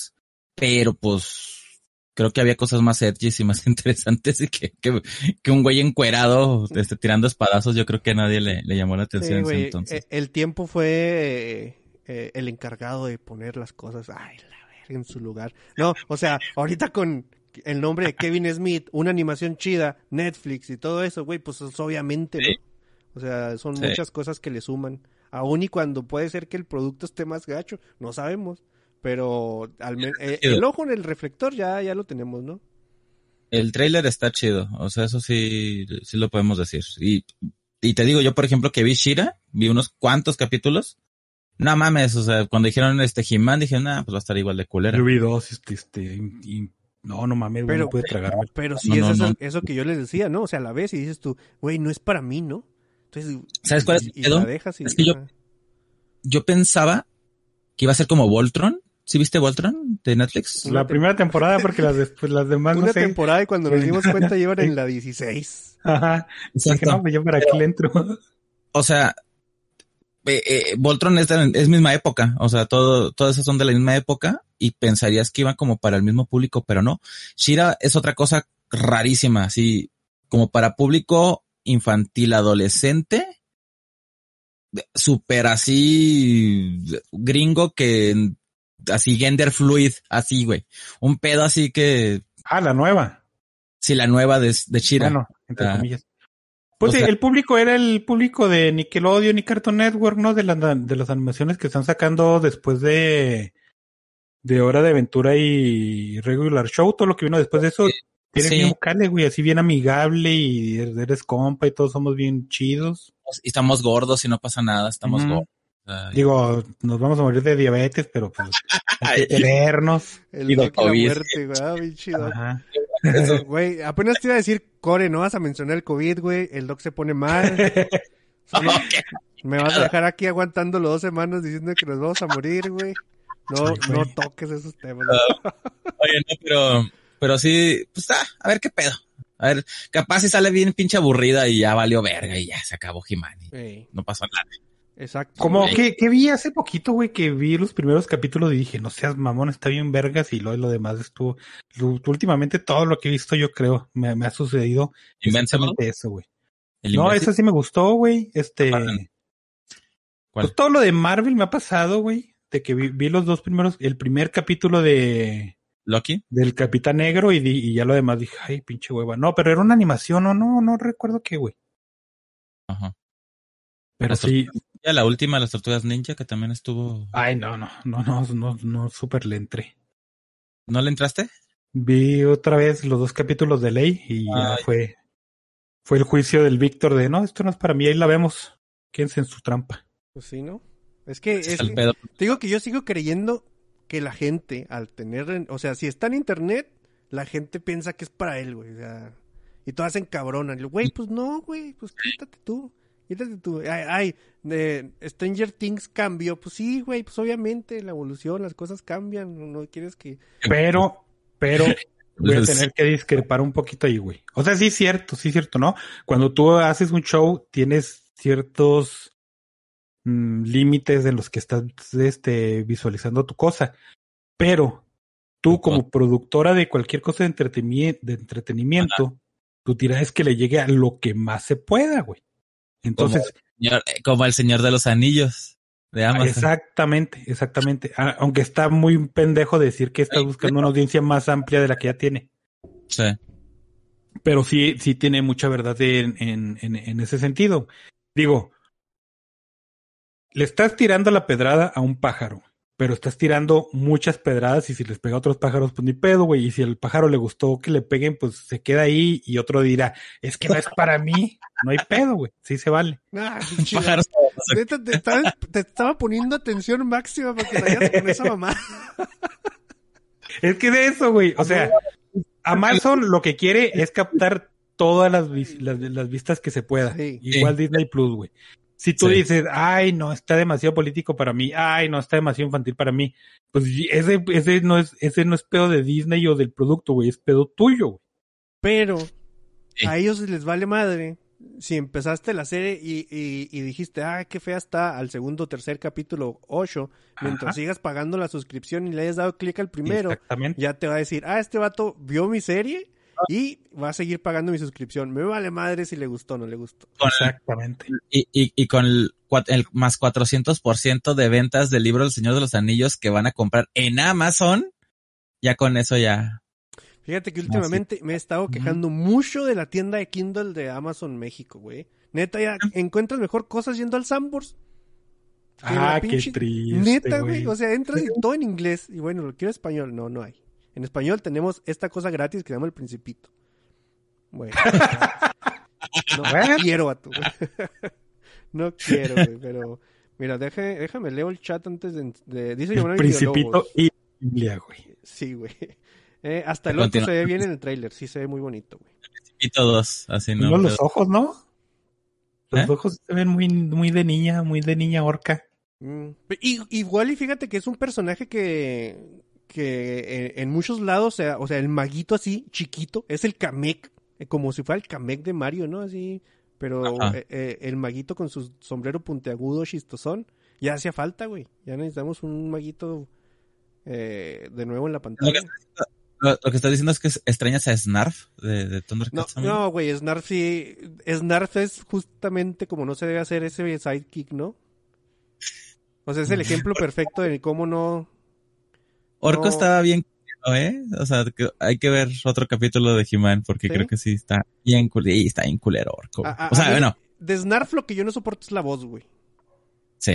pero pues creo que había cosas más edgy y más [LAUGHS] interesantes y que, que, que un güey encuerado este, tirando espadazos, yo creo que a nadie le, le llamó la atención Sí, güey, entonces. eh, El tiempo fue eh, eh, el encargado de poner las cosas, ay, la verga, en su lugar. No, o sea, ahorita con el nombre de Kevin [LAUGHS] Smith, una animación chida, Netflix y todo eso, güey, pues es obviamente, Sí. ¿no? O sea, son Sí. muchas cosas que le suman. Aún y cuando puede ser que el producto esté más gacho, no sabemos. Pero al men- eh, el ojo en el reflector ya, ya lo tenemos, ¿no? El trailer está chido, o sea, eso sí, sí lo podemos decir. Y, y te digo, yo por ejemplo que vi Shira, vi unos cuantos capítulos. No mames, o sea, cuando dijeron este He-Man, dije, nah, pues va a estar igual de culera. Yo vi dos, este, este, no, no mames, güey, Pero- no pude tragarme. Pero sí No, es no, eso, no. eso que yo les decía, ¿no? O sea, la ves y dices tú, güey, no es para mí, ¿no? Entonces, ¿Sabes cuál es y- y la dejas y- Es que yo-. Yo pensaba que iba a ser como Voltron. ¿Sí viste Voltron de Netflix? La primera temporada, porque las, después, las demás Una no sé. temporada y cuando nos dimos cuenta llevan en [LAUGHS] la 16. Ajá. Dije, no, pues yo para aquí le entro. O sea, eh, eh, Voltron es, de- es misma época, o sea, todo, todas esas son de la misma época y pensarías que iban como para el mismo público, pero no. Shira es otra cosa rarísima, así como para público infantil adolescente, súper así gringo que así gender fluid, así güey, un pedo así que Ah, la nueva. si la nueva de, de Shira. Bueno, entre Ah. comillas. Pues O sea- el público era el público de Nickelodeon y Cartoon Network, ¿no? De, las de las animaciones que están sacando después de, de Hora de Aventura y Regular Show, todo lo que vino después de eso. Tiene Sí. bien vocales, güey, así bien amigable y eres compa y todos somos bien chidos. Y estamos gordos y no pasa nada, estamos gordos. Digo, nos vamos a morir de diabetes, pero pues [LAUGHS] hay que querernos. El Y la COVID. muerte, güey. Ah, bien chido. Ajá. [LAUGHS] Güey, apenas te iba a decir, Core, no vas a mencionar el COVID, güey. El Doc se pone mal. [LAUGHS] Solo me vas a dejar aquí aguantándolo dos semanas diciendo que nos vamos a morir, güey. No, no toques esos temas. güey. Oye, no, pero, pero sí, pues ah, a ver qué pedo. A ver, capaz si sale bien pinche aburrida y ya valió verga y ya se acabó Ey, no pasó nada. Exacto. Como que, que vi hace poquito, güey, que vi los primeros capítulos y dije, no seas mamón, está bien vergas y lo, lo demás estuvo. lo- últimamente todo lo que he visto, yo creo, me, me ha sucedido exactamente eso, güey. No, eso sí me gustó, güey. Este, ¿Cuál? pues todo lo de Marvel me ha pasado, güey. De que vi, vi los dos primeros, el primer capítulo de Loki. del Capitán Negro y, di- y ya lo demás dije, ay, pinche hueva. No, pero era una animación, o no, no recuerdo qué, güey. Ajá. Pero sí, Ya la última, las tortugas ninja, que también estuvo. ay, no, no, no, no, no, no, súper le entré. ¿No le entraste? Vi otra vez los dos capítulos de ley y ya fue, fue el juicio del Víctor de, no, esto no es para mí, ahí la vemos. Quédense en su trampa. Pues sí, ¿no? Es que, es que- pedo. te digo que yo sigo creyendo que la gente, al tener, en- o sea, si está en internet, la gente piensa que es para él, güey. O sea, y todas se encabronan. Güey, pues no, güey, pues quítate tú. Quítate tú. Ay, ay, de Stranger Things cambió. Pues sí, güey, pues obviamente la evolución, las cosas cambian. No, quieres que. Pero, pero [LAUGHS] voy a tener que discrepar un poquito ahí, güey. O sea, sí es cierto, sí es cierto, ¿no? Cuando tú haces un show, tienes ciertos mm, límites en los que estás este, visualizando tu cosa. Pero tú, como productora de cualquier cosa de, entretenimi- de entretenimiento, tu tirada es que le llegue a lo que más se pueda, güey. Entonces, Señor- eh, como el Señor de los Anillos de Amazon. exactamente, exactamente. Ah, Aunque está muy pendejo decir que estás Ay, buscando una audiencia más amplia de la que ya tiene. Sí. Pero sí, sí tiene mucha verdad en, en, en, en ese sentido. Digo, le estás tirando la pedrada a un pájaro, pero estás tirando muchas pedradas y si les pega a otros pájaros, pues ni pedo, güey. Y si al pájaro le gustó que le peguen, pues se queda ahí y otro dirá, es que no es para mí, no hay pedo, güey. Sí se vale. Ah, [LAUGHS] Pájaros. Te, estaba, te estaba poniendo atención máxima para que vayas con esa mamá. [LAUGHS] Es que de eso, güey. O sea, Amazon lo que quiere es captar todas las, vis- las, las vistas que se pueda. Sí. Igual Sí. Disney Plus, güey. Si tú Sí. dices, ay, no, está demasiado político para mí, ay, no, está demasiado infantil para mí, pues ese, ese no es, ese no es pedo de Disney o del producto, güey, es pedo tuyo, güey. Pero Sí. a ellos les vale madre si empezaste la serie y, y, y dijiste, ah, qué fea está al segundo o tercer capítulo 8, mientras Ajá. sigas pagando la suscripción y le hayas dado clic al primero, ya te va a decir, ah, este vato vio mi serie y va a seguir pagando mi suscripción. Me vale madre si le gustó o no le gustó. Exactamente. y, y, y con el, el más 400% de ventas del libro del Señor de los Anillos que van a comprar en Amazon, ya con eso ya. Fíjate que últimamente me he estado quejando mucho de la tienda de Kindle de Amazon México, güey. Neta, ya encuentras mejor cosas yendo al Sambors. Ah, qué triste, Neta, güey. güey. O sea, entras y todo en inglés. Y bueno, lo quiero español. No, no hay. En español tenemos esta cosa gratis que se llama el Principito. Bueno. no [LAUGHS] quiero, vato. [LAUGHS] no quiero, güey. Pero, mira, deje- déjame leo el chat antes de. de- dice El Giovanni principito y Biblia, güey. Sí, güey. [LAUGHS] Eh, hasta el otro se ve bien en el tráiler. Sí, se ve muy bonito, güey. Y todos, así no. No, los ojos, ¿no? Los ¿Eh? ojos se ven muy, muy de niña, muy de niña orca. Mm. Y, igual y fíjate que es un personaje que, que en, en muchos lados, o sea, o sea, el maguito así, chiquito, es el Kamek, eh, como si fuera el Kamek de Mario, ¿no? Así, pero eh, eh, el maguito con su sombrero puntiagudo, chistosón, ya hacía falta, güey. Ya necesitamos un maguito eh, de nuevo en la Lo pantalla. que, lo, lo que estás diciendo es que extrañas a Snarf de, de No, Thundercats. amigo? no, güey, Snarf sí, Snarf es justamente como no se debe hacer ese sidekick, ¿no? O sea, es el ejemplo [LAUGHS] perfecto de cómo no, Orco no. estaba bien, culero, ¿eh? O sea, que hay que ver otro capítulo de He-Man porque ¿Sí? creo que sí está bien culero. Y está bien culero Orco. A- a- o sea, bueno, De Snarf lo que yo no soporto es la voz, güey. sí.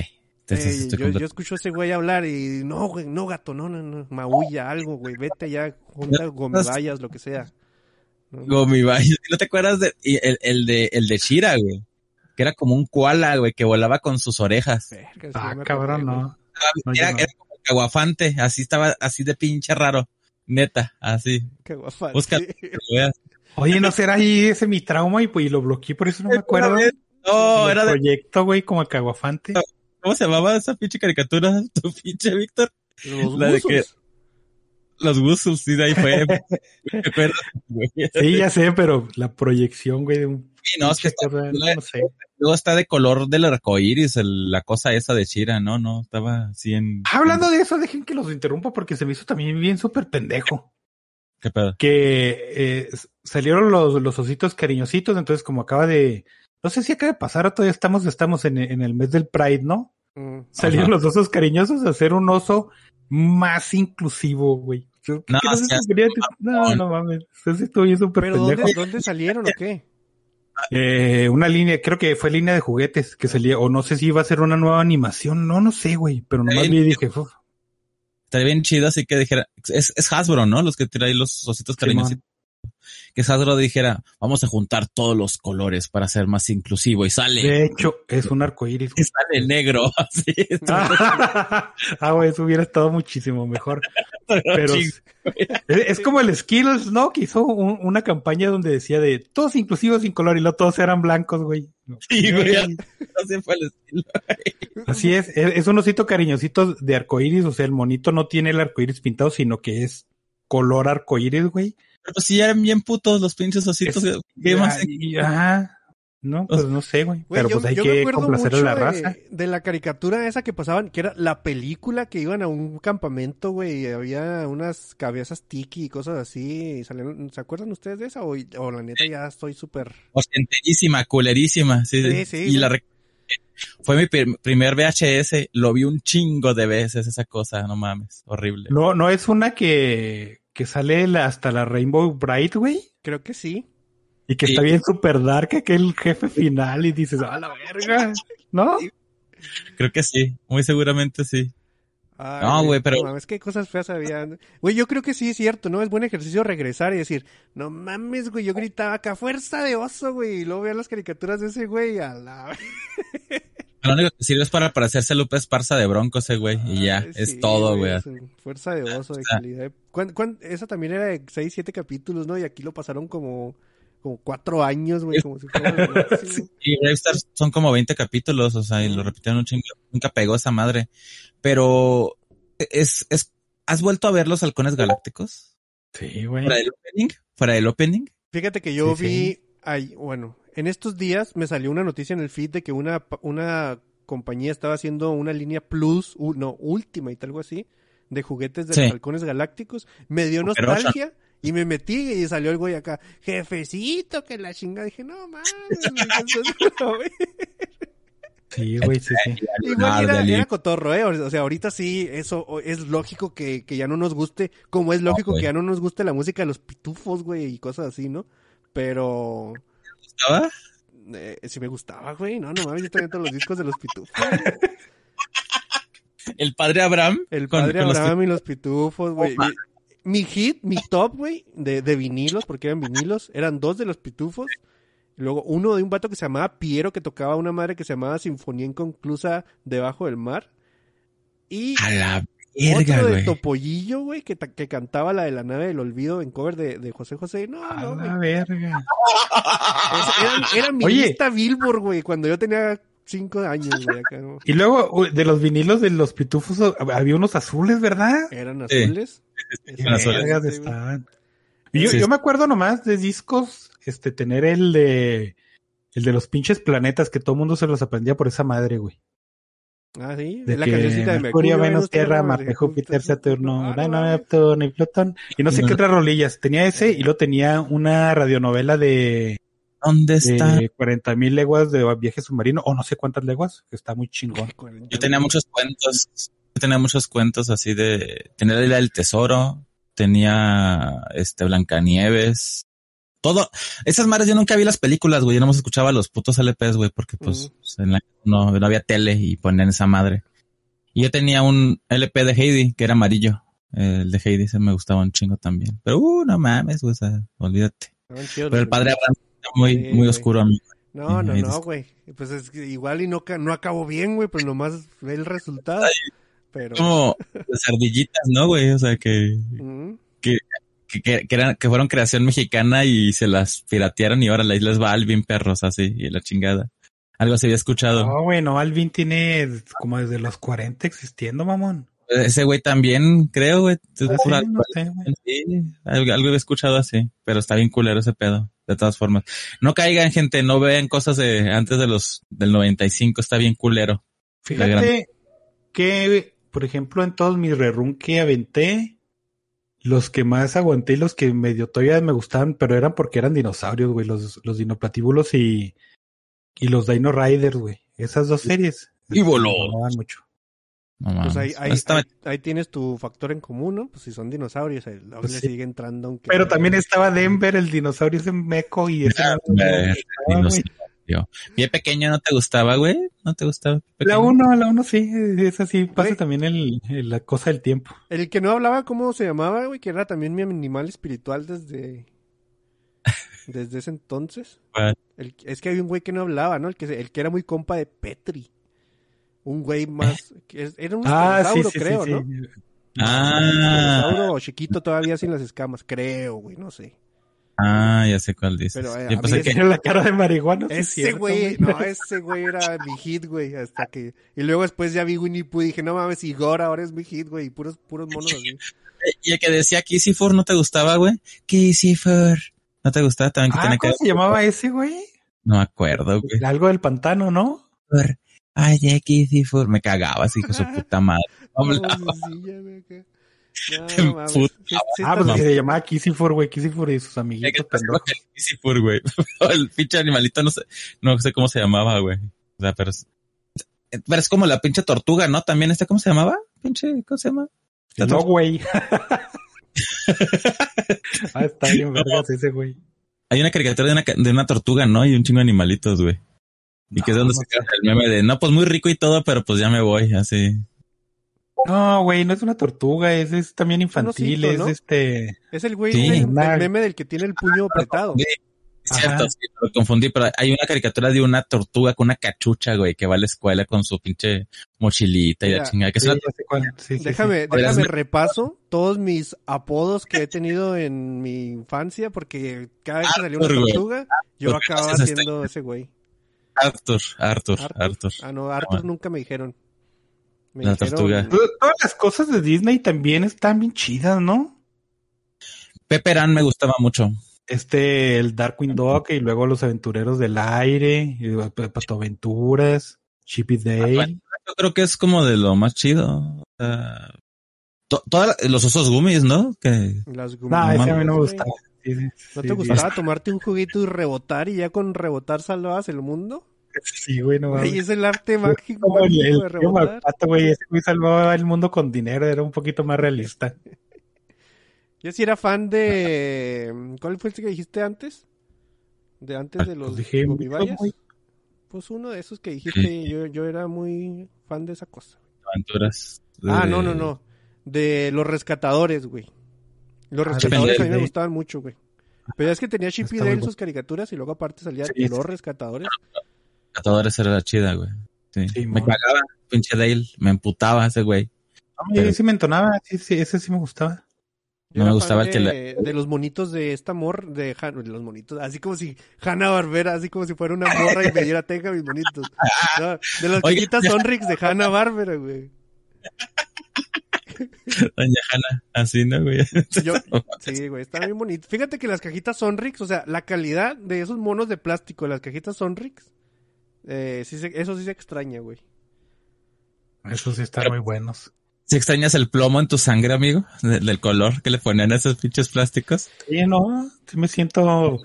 Eh, Entonces, yo, escucho a ese güey hablar y no, güey, no, gato, no, no, no, maulla algo, güey, vete ya, junta gomibayas, lo que sea. ¿no? Gomi Bayo. ¿No te acuerdas de el, el de el de Shira, güey? Que era como un koala, güey, que volaba con sus orejas. Verga, Ah, cabrón, no. No, Era, yo no. era como el caguafante, así estaba, así de pinche raro. Neta, así. Guafa. Busca-. Oye, ¿no será ahí ese mi trauma y pues y lo bloqueé, por eso no me acuerdo? No, era de, proyecto, güey, como el caguafante. ¿cómo se llamaba esa pinche caricatura? [LAUGHS] Tu pinche Víctor. Los La de que- Los Wuzzles, sí, de ahí fue. [LAUGHS] ¿Te acuerdas, güey? Sí, ya sé, pero la proyección, güey, de un Sí, no, es que está, no sé. luego está de color del arcoíris, el- la cosa esa de Shira, ¿no? No, estaba así en... Ah, Hablando de eso, dejen que los interrumpa porque se me hizo también bien súper pendejo. ¿Qué pedo? Que eh, salieron los, los ositos cariñositos, entonces como acaba de... No sé si acaba de pasar o todavía estamos, estamos en, en el mes del Pride, ¿no? Mm. Salieron Ajá. los osos cariñosos a hacer un oso más inclusivo, güey. No, ¿qué no? No, mames. Eso estuvo bien súper Pero pendejo. ¿dónde, ¿dónde salieron o qué? Eh, una línea, creo que fue línea de juguetes que salía, o no sé si iba a ser una nueva animación, no, no sé, güey, pero nomás vi dije, "Uf, Estaría bien chido así que dijera... Es, es Hasbro, ¿no? Los que tiran ahí los ositos cariñositos. Que Hasbro dijera, vamos a juntar todos los colores para ser más inclusivo. Y sale... de hecho, es un arco iris. Y sale negro, [LAUGHS] así. [LAUGHS] ah, güey, eso hubiera estado muchísimo mejor. Pero es, es como el Skittles, ¿no? Que hizo un- una campaña donde decía de todos inclusivos sin color y luego todos eran blancos, güey. Sí, güey. Así [LAUGHS] fue el estilo. Así es, es, es un osito cariñosito de arcoíris, o sea, el monito no tiene el arcoíris pintado, sino que es color arcoíris, güey. Pero pues sí, eran bien putos los pinches ositos. ¿Qué más? Ah, y- ajá. No, pues no sé, güey. Pero yo, pues hay que complacer a la de, raza. de la caricatura esa que pasaban, que era la película que iban a un campamento, güey, y había unas cabezas tiki y cosas así. y salieron- ¿Se acuerdan ustedes de esa? O, o la neta ya estoy súper... Ochenterísima, culerísima. Sí, Sí, sí, Y la rec- fue mi prim- primer VHS. Lo vi un chingo de veces esa cosa. No mames. Horrible. No, no es una que, que sale la- hasta la Rainbow Bright, güey. Creo que sí. Y que Sí. está bien super dark aquel jefe final y dices, a la verga. ¿No? Creo que sí. Muy seguramente sí. Ay, No, güey, pero- No mames, qué cosas feas había. Güey, yo creo que sí es cierto, ¿no? Es buen ejercicio regresar y decir, no mames, güey, yo gritaba acá, fuerza de oso, güey. Y luego vean las caricaturas de ese güey a la... [LAUGHS] Lo único que sirve es para parecerse a Lupe Esparza de Bronco ese güey. Y ya, es sí, todo, güey. Fuerza de oso, de calidad. ¿Cuán- cuán- esa también era de 6, 7 capítulos, ¿no? Y aquí lo pasaron como como cuatro años, güey, como si fuera máximo. [LAUGHS] Y Bravestar son como 20 capítulos, o sea, y lo repitieron un chingo. Nunca pegó esa madre. Pero, es, es, ¿has vuelto a ver los halcones galácticos? Sí, güey. ¿Para el opening? ¿Para el opening? Fíjate que yo Sí, vi, sí. ay, bueno, en estos días me salió una noticia en el feed de que una, pa- una compañía estaba haciendo una línea plus, u- no, Ultimate, algo así, de juguetes de Sí. los halcones galácticos. Me dio nostalgia y me metí y salió el güey acá, jefecito, que la chinga. Dije, no mames, güey, ¿qué es eso, güey?" Sí, güey, sí, sí. Igual era, era cotorro, ¿eh? O sea, ahorita sí, eso es lógico que, que ya no nos guste, como es lógico que ya no nos guste la música de los pitufos, güey, y cosas así, ¿no? Pero ¿Estaba? eh, sí me gustaba, güey, no, no mames, yo tenía todos los discos de los pitufos. El padre Abraham. El con- padre con los Abraham y los pitufos, güey. Mi hit, mi top, güey, de, de vinilos, porque eran vinilos, eran dos de los pitufos. Y luego uno de un vato que se llamaba Piero, que tocaba una madre que se llamaba Sinfonía Inconclusa debajo del mar. Y A la verga, otro de. Topollillo, güey, que, que cantaba la de la nave del olvido en cover de, de José José. No, A no, la verga. Es- Era, era mi Oye. lista Billboard, güey, cuando yo tenía cinco años, güey, acá, ¿no? Y luego, de los vinilos de los pitufos, había unos azules, ¿verdad? Eran Sí. azules. Eran azules. Estaban. Y yo, Sí. yo me acuerdo nomás de discos, este, tener el de, el de los pinches planetas que todo mundo se los aprendía por esa madre, güey. Ah, sí, De la que cancioncita de Mercurio, Venus, Tierra, Marte, Júpiter, Saturno, Ah, Urano, no, Neptuno y Plutón. Y no sé qué otras rolillas. Tenía ese y luego tenía una radionovela de, ¿Dónde está? de 40 mil leguas de viaje submarino, o no sé cuántas leguas, que está muy chingón. Yo tenía muchos cuentos. Yo tenía muchos cuentos así de. Tenía la isla del tesoro. Tenía este Blancanieves. Todo. Esas madres yo nunca vi las películas, güey. Yo nomás escuchaba los putos LPs, güey, porque pues pues, en la- no, no había tele y ponían esa madre. Y yo tenía un LP de Heidi que era amarillo. El de Heidi se me gustaba un chingo también. Pero, uh, no mames, güey, o sea, olvídate. Pero el padre Abraham está muy, Sí, muy güey. oscuro, amigo. No, no, no, des- güey. Pues es que igual y no, no acabó bien, güey, pero nomás ve el resultado. Pero... Como las ardillitas, ¿no, güey? O sea, que, que, que, que eran, que fueron creación mexicana y se las piratearon y ahora la isla es Balvin, perros, así, y la chingada. Algo se había escuchado. No, güey, no, Alvin tiene como desde los 40 existiendo, mamón. Ese güey también, creo, güey. Ah, por sí, algo- no sé, güey. sí, algo, algo había escuchado así, pero está bien culero ese pedo, de todas formas. No caigan, gente, no vean cosas de antes de los, del 95, está bien culero. Fíjate que, por ejemplo, en todos mis rerun que aventé, los que más aguanté y los que medio todavía me gustaban, pero eran porque eran dinosaurios, güey, los, los dinoplatíbulos y, y los Dino Riders, güey. Esas dos series. Y voló. Me mucho. No Pues ahí, ahí, Estaba- ahí- ahí tienes tu factor en común, ¿no? Pues si son dinosaurios, el Pues sí. sigue entrando aunque... Pero también estaba Denver, el dinosaurio ese meco y ese. Ah, no dinosaurio. Pie pequeño no te gustaba, güey. No te gustaba. Pie La Pequeño? uno, la uno sí, es así, pasa Güey. también el, el- la cosa del tiempo. El que no hablaba, ¿cómo se llamaba, güey? Que era también mi animal espiritual desde... [LAUGHS] Desde ese entonces. Es que había un güey que no hablaba, ¿no? El que, el que era muy compa de Petri. Un güey más... que era un Ah, sí, dinosaurio, sí, creo, sí, ¿no? Ah, Dinosaurio chiquito todavía sin las escamas, creo, güey, no sé. Ah, ya sé cuál dices. Pero, eh, Yo pensé que Tiene [LAUGHS] la cara de marihuana. Ese güey, no, ese güey era mi hit, güey, hasta que... Y luego después ya vi Winnie Pooh y dije, no mames, Igor ahora es mi hit, güey, y puros, puros monos así. [LAUGHS] Y el que decía Kissifur no te gustaba, güey. Kissifur. ¿No te gustaba también que Ah, tenía que ¿cómo se llamaba ese, güey? No me acuerdo, güey. Algo del pantano, ¿no? Ay, ya Kissifur. Me cagaba así con su [LAUGHS] puta madre. No No, hablaba. No, no mames. Puta Ah, pues se llamaba Kissifur, güey. Kissifur y sus amiguitos Kissifur, güey. [LAUGHS] el pinche animalito no sé, no sé cómo se llamaba, güey. O sea, pero es, pero es como la pinche tortuga, ¿no? También este, ¿cómo se llamaba? Pinche, ¿cómo se llama? No, güey. [LAUGHS] ah, está bien vergas ese, güey. Hay una caricatura de una, de una tortuga, ¿no? Y un chingo de animalitos, güey. Y que es No, donde no se queda el meme de, no, pues muy rico y todo, pero pues ya me voy, así. No, güey, no es una tortuga, es, es también infantil, osito, es ¿no? este... Es el güey, Sí. del- Una- el meme del que tiene el puño apretado. Sí, Es cierto, sí, lo confundí, pero hay una caricatura de una tortuga con una cachucha, güey, que va a la escuela con su pinche mochilita y la chingada. Que Sí. Sí. Déjame, déjame repaso todos mis apodos que he tenido en mi infancia, porque cada vez que salía una Arthur, tortuga, yo ¿Por qué no acababa este? siendo ese güey. Arthur, Arthur, Arthur. Arthur. Ah, no, Arthur Ah. nunca me dijeron. Me La dijeron- tortuga. Todas las cosas de Disney también están bien chidas, ¿no? Pepperan me gustaba mucho. Este, el Darkwing Dog y luego los aventureros del aire, y Pato Aventuras, Chippy Dale. Yo creo que es como de lo más chido. Sea, to- todas la- los osos gummies, ¿no? Que Las No, ese a mí no me gustaba. Sí, sí, ¿No te sí. gustaba tomarte un juguito y rebotar y ya con rebotar salvabas el mundo? Sí, güey, no mames. es el arte mágico, Como el, el de tío. Malpato, güey, ese güey salvaba el mundo con dinero, era un poquito más realista. Yo sí era fan de... ¿Cuál fue el que dijiste antes? De antes de Pues los dije, güey. Pues uno de esos que dijiste, yo, yo era muy fan de esa cosa. aventuras. Ah, de- no, no, no. De los rescatadores, güey. Los Ah, rescatadores a mí me gustaban mucho, güey. Pero es que tenía Chip y muy Dale sus caricaturas y luego aparte salían Sí, los sí. rescatadores. Catadores era la chida, güey. Sí. Sí, me cagaba, pinche Dale. Me emputaba ese güey. Mí sí me entonaba, sí, sí, ese sí me gustaba. Yo No me gustaba el que de, de los monitos de esta morra, de, Han- de los monitos, así como si Hanna Barbera, así como si fuera una morra y me diera teja mis monitos. No, de las Oiga. chiquitas Sonrix de Hanna Barbera, güey. Doña Hanna, así, ¿no, güey? Yo, [LAUGHS] sí, güey, está bien bonito. Fíjate que las cajitas Sonrix, o sea, la calidad de esos monos de plástico, las cajitas Sonrix, eh, sí se- eso sí se extraña, güey. Esos sí están muy buenos. Si extrañas el plomo en tu sangre, amigo, de- del color que le ponían a esos pinches plásticos. Sí, no, sí me siento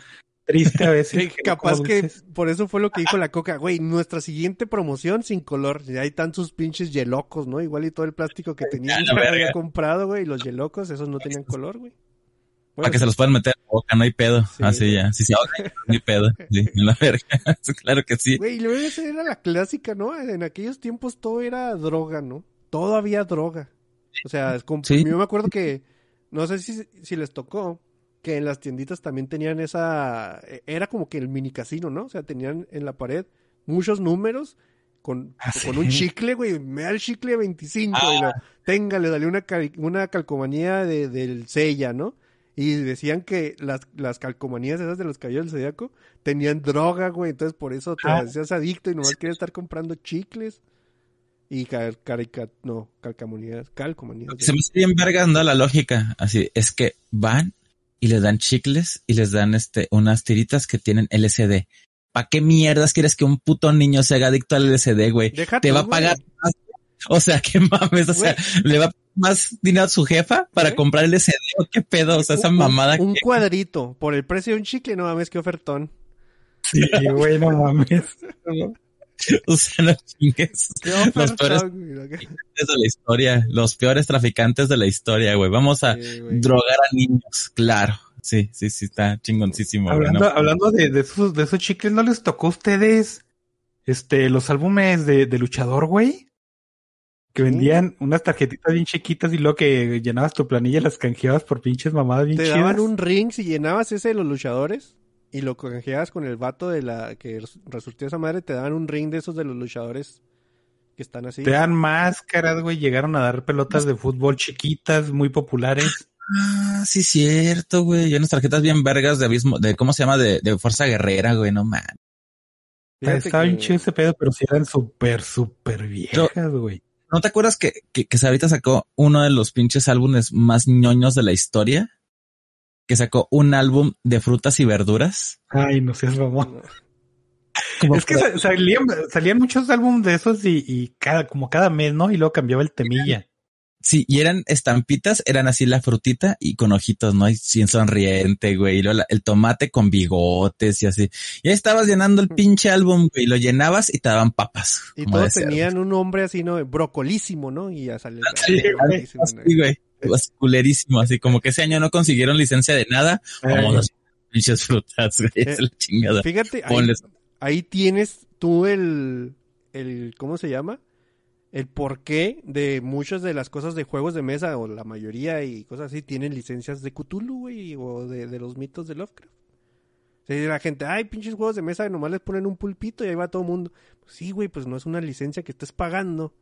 triste a veces. [LAUGHS] Que capaz que por eso fue lo que dijo la coca, güey, nuestra siguiente promoción sin color, ya hay tantos pinches yelocos, ¿no? Igual y todo el plástico que tenía la verga. había comprado, güey, y los yelocos, esos no tenían color, güey. Bueno, para que se los puedan meter en la boca, no hay pedo. Sí, así güey. ya. Si se ahogan, no hay pedo. [LAUGHS] Sí, en la verga. [LAUGHS] claro que sí. Güey, luego esa era la clásica, ¿no? En aquellos tiempos todo era droga, ¿no? Todo había droga. O sea, es como- Sí. yo me acuerdo que, no sé si, si les tocó, que en las tienditas también tenían esa, era como que el mini casino, ¿no? O sea, tenían en la pared muchos números con, Ah, con sí. un chicle, güey, me da el chicle 25 Ah. y tenga, le salió una, una calcomanía de, del Sella, ¿no? Y decían que las, las calcomanías esas de los caballeros del Zodíaco tenían droga, güey. Entonces por eso te Ah. hacías adicto y nomás querías estar comprando chicles. Y cal, carica- no, calcomanías, calcomanías. Se me hace bien vergas, ¿no? La lógica. Así, es que van y les dan chicles y les dan este, unas tiritas que tienen LSD. ¿Para qué mierdas quieres que un puto niño se haga adicto al LSD, güey? Deja Te va a pagar. O sea, [LAUGHS] qué mames, o sea, le va a más dinero a su jefa para Güey. comprar el LSD o qué pedo, o sea, esa Un- mamada Un, que cuadrito por el precio de un chicle, no mames, qué ofertón. Sí, güey, no mames. [LAUGHS] o sea, no chingues. Qué Los peores güey. de la historia, los peores traficantes de la historia, güey. Vamos a Sí, güey. drogar a niños, claro. Sí, sí, sí, está chingoncísimo. güey, Hablando, ¿no? hablando de, de esos, de esos chicles, ¿no les tocó a ustedes este, los álbumes de, de luchador, güey? Que Sí. vendían unas tarjetitas bien chiquitas y luego que llenabas tu planilla y las canjeabas por pinches mamadas bien Te chidas. daban un ring si llenabas ese de los luchadores y lo canjeabas con el vato de la que res- resurtió esa madre, te daban un ring de esos de los luchadores que están así. Te dan máscaras, güey. Llegaron a dar pelotas de fútbol chiquitas, muy populares. Ah, sí, cierto, güey. Y unas tarjetas bien vergas de abismo, de cómo se llama, de, de fuerza guerrera, güey, no man. Fíjate Estaba bien chido ese pedo, pero sí eran súper, súper viejas, güey. ¿No te acuerdas que, que, que ahorita sacó uno de los pinches álbumes más ñoños de la historia? Que sacó un álbum de frutas y verduras. Ay, no seas mamón. Como Es que sa- salían, salían muchos álbumes de esos y, y cada, como cada mes, ¿no? Y luego cambiaba el temilla. Sí, y eran estampitas, eran así la frutita y con ojitos, ¿no? Y sin sonriente, güey. Y el tomate con bigotes y así. Y ahí estabas llenando el pinche álbum, güey. Lo llenabas y te daban papas. Y todos tenían un nombre así, ¿no? Brocolísimo, ¿no? Y ya sale. Sí, güey, así, güey. Así culerísimo, así como que ese año no consiguieron licencia de nada. Vamos a hacer pinches frutas, güey. Es la chingada. Fíjate, ahí, ahí tienes tú el, el, ¿cómo se llama? El porqué de muchas de las cosas de juegos de mesa, o la mayoría y cosas así, tienen licencias de Cthulhu, güey, o de, de los mitos de Lovecraft. Entonces la gente, ay, pinches juegos de mesa, nomás les ponen un pulpito y ahí va todo el mundo. Pues sí, güey, pues no es una licencia que estés pagando.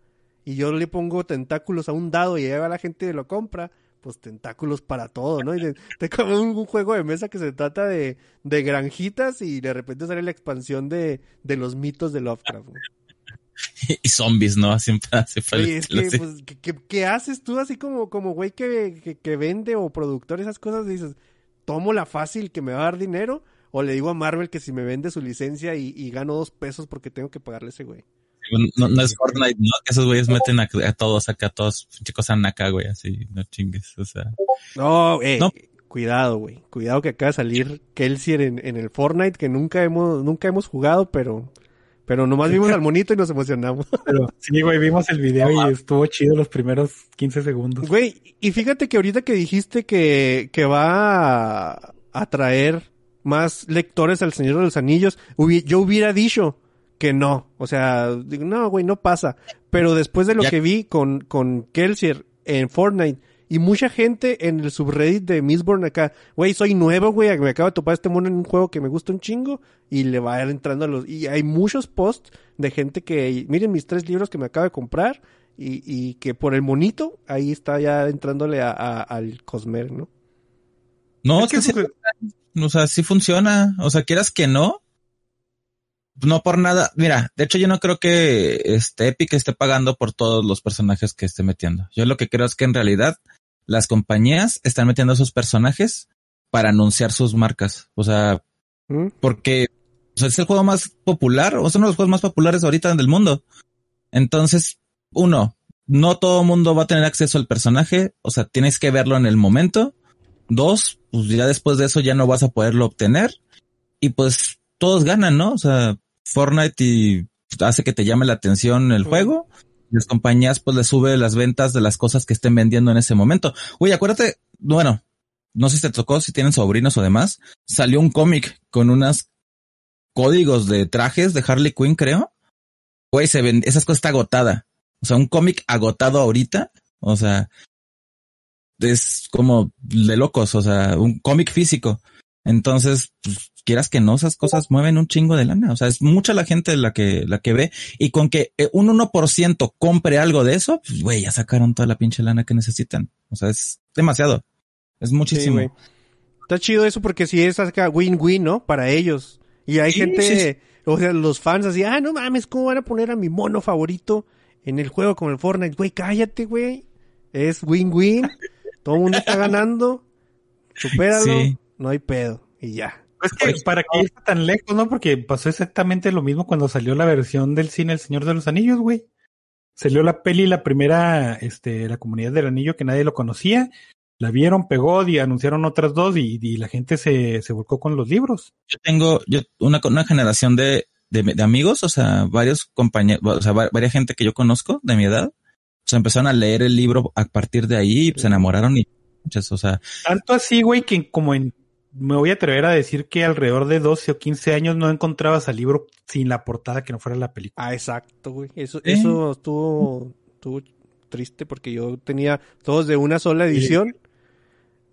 Y yo le pongo tentáculos a un dado y ahí va la gente y lo compra. Pues tentáculos para todo, ¿no? Y de- un, un juego de mesa que se trata de, de granjitas y de repente sale la expansión de, de los mitos de Lovecraft. güey. [LAUGHS] y zombies, ¿no? Siempre hace falta. Oye, es que, pues, ¿qué, haces tú así como, como güey que, que, que vende o productor esas cosas? Dices, ¿tomo la fácil que me va a dar dinero? O le digo a Marvel que si me vende su licencia y, y gano dos pesos porque tengo que pagarle a ese güey. No, no es Fortnite, ¿no? Que esos güeyes meten a, a todos acá, a todos, chicos acá, güey, así, no chingues, o sea. No, eh, No. cuidado, güey. Cuidado que acaba de salir Kelsier en, en el Fortnite que nunca hemos, nunca hemos jugado, pero, pero nomás vimos al monito y nos emocionamos. [LAUGHS] Pero sí, güey, vimos el video y estuvo chido los primeros 15 segundos. Güey, y fíjate que ahorita que dijiste que, que va a atraer más lectores al Señor de los Anillos, hubi- yo hubiera dicho que no. O sea, digo, no, güey, no pasa. Pero después de lo Ya- que vi con, con Kelsier en Fortnite y mucha gente en el subreddit de Mistborn acá, güey, soy nuevo, güey, me acabo de topar este mono en un juego que me gusta un chingo y le va a ir entrando a los... Y hay muchos posts de gente que, miren mis tres libros que me acabo de comprar y, y que por el monito ahí está ya entrándole a, a- al Cosmer, ¿no? No, Es es que que sí, o sea, sí funciona. O sea, quieras que no. No por nada. Mira, de hecho yo no creo que este Epic esté pagando por todos los personajes que esté metiendo. Yo lo que creo es que en realidad las compañías están metiendo esos personajes para anunciar sus marcas. O sea, ¿Mm? porque o sea, es el juego más popular, o es uno de los juegos más populares ahorita del mundo. Entonces, uno, no todo el mundo va a tener acceso al personaje, o sea, tienes que verlo en el momento. Dos, pues ya después de eso ya no vas a poderlo obtener. Y pues todos ganan, ¿no? O sea, Fortnite y hace que te llame la atención el juego. Las compañías pues le sube las ventas de las cosas que estén vendiendo en ese momento. Oye, acuérdate, bueno, no sé si te tocó, si tienen sobrinos o demás, salió un cómic con unos códigos de trajes de Harley Quinn, creo. Güey, se ven, esas cosas está agotada. O sea, un cómic agotado ahorita, o sea, es como de locos, o sea, un cómic físico. Entonces, pues, quieras que no, esas cosas mueven un chingo de lana. O sea, es mucha la gente la que, la que ve y con que eh, un 1% compre algo de eso, pues, güey, ya sacaron toda la pinche lana que necesitan. O sea, es demasiado. Es muchísimo. Está chido eso porque si es acá win-win, ¿no? Para ellos. Y hay Sí, gente, o sea, los fans así, ah, no mames, ¿cómo van a poner a mi mono favorito en el juego como el Fortnite? Güey, cállate, güey. Es win-win. Todo el mundo está ganando. [LAUGHS] Supéralo. No hay pedo. Y ya. Es que para que irse tan lejos, ¿no? Porque pasó exactamente lo mismo cuando salió la versión del cine El Señor de los Anillos, güey. Salió la peli, la primera, este, la comunidad del anillo que nadie lo conocía. La vieron, pegó y anunciaron otras dos y, y la gente se, se volcó con los libros. yo tengo yo una, una generación de, de, de amigos, o sea, varios compañeros, o sea, va- varias gente que yo conozco de mi edad, o sea, empezaron a leer el libro a partir de ahí, se enamoraron y muchas, o sea, Tanto así, güey, que como en, me voy a atrever a decir que alrededor de 12 o 15 años no encontrabas al libro sin la portada que no fuera la película. Ah, exacto, güey. Eso, Sí. eso estuvo, estuvo triste porque yo tenía todos de una sola edición.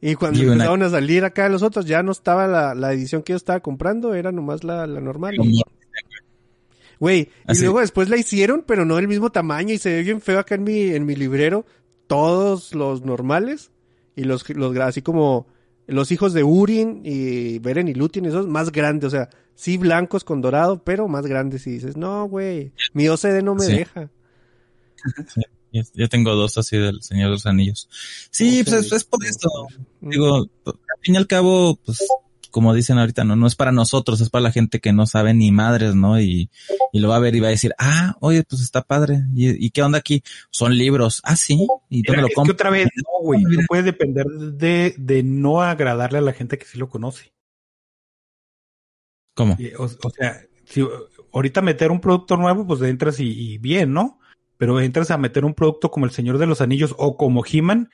Y cuando Y una- empezaron a salir acá los otros, ya no estaba la, la edición que yo estaba comprando, era nomás la, la normal. como- Güey, y luego después la hicieron, pero no del mismo tamaño y se ve bien feo acá en mi, en mi librero. Todos los normales y los, los así como los hijos de Urin y Beren y Lutin, esos más grandes, o sea, sí blancos con dorado, pero más grandes. Y dices, no, güey, mi OCD no me Sí. deja. yo, yo tengo dos así del Señor de los Anillos. Sí, pues es, es por esto. Digo, al fin y al cabo, pues, como dicen ahorita, no, no es para nosotros, es para la gente que no sabe ni madres, ¿no? Y, y lo va a ver y va a decir, ah, oye, pues está padre. ¿Y, y qué onda aquí? Son libros. Ah, sí. ¿Y dónde Mira, lo es que otra vez, no, güey, Mira. no puedes depender de, de no agradarle a la gente que sí lo conoce. ¿Cómo? O sea, si ahorita meter un producto nuevo, pues entras y, y bien, ¿no? Pero entras a meter un producto como El Señor de los Anillos o como He-Man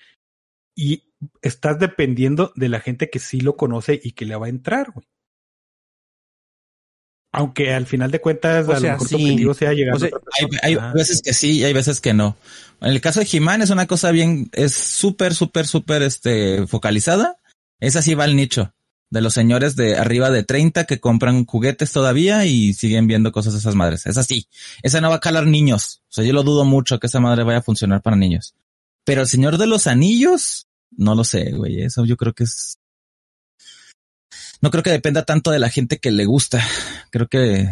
y estás dependiendo de la gente que sí lo conoce y que le va a entrar, güey. Aunque al final de cuentas, O a sea, lo mejor sí. tu objetivo sea llegar O sea, a Hay, hay veces que sí y hay veces que no. En el caso de He-Man es una cosa bien, es súper, súper, súper, este, focalizada. Esa sí va al nicho. De los señores de arriba de 30 que compran juguetes todavía y siguen viendo cosas de esas madres. Es así. Esa no va a calar niños. O sea, yo lo dudo mucho que esa madre vaya a funcionar para niños. Pero el Señor de los Anillos, no lo sé, güey. Eso yo creo que es... No creo que dependa tanto de la gente que le gusta. Creo que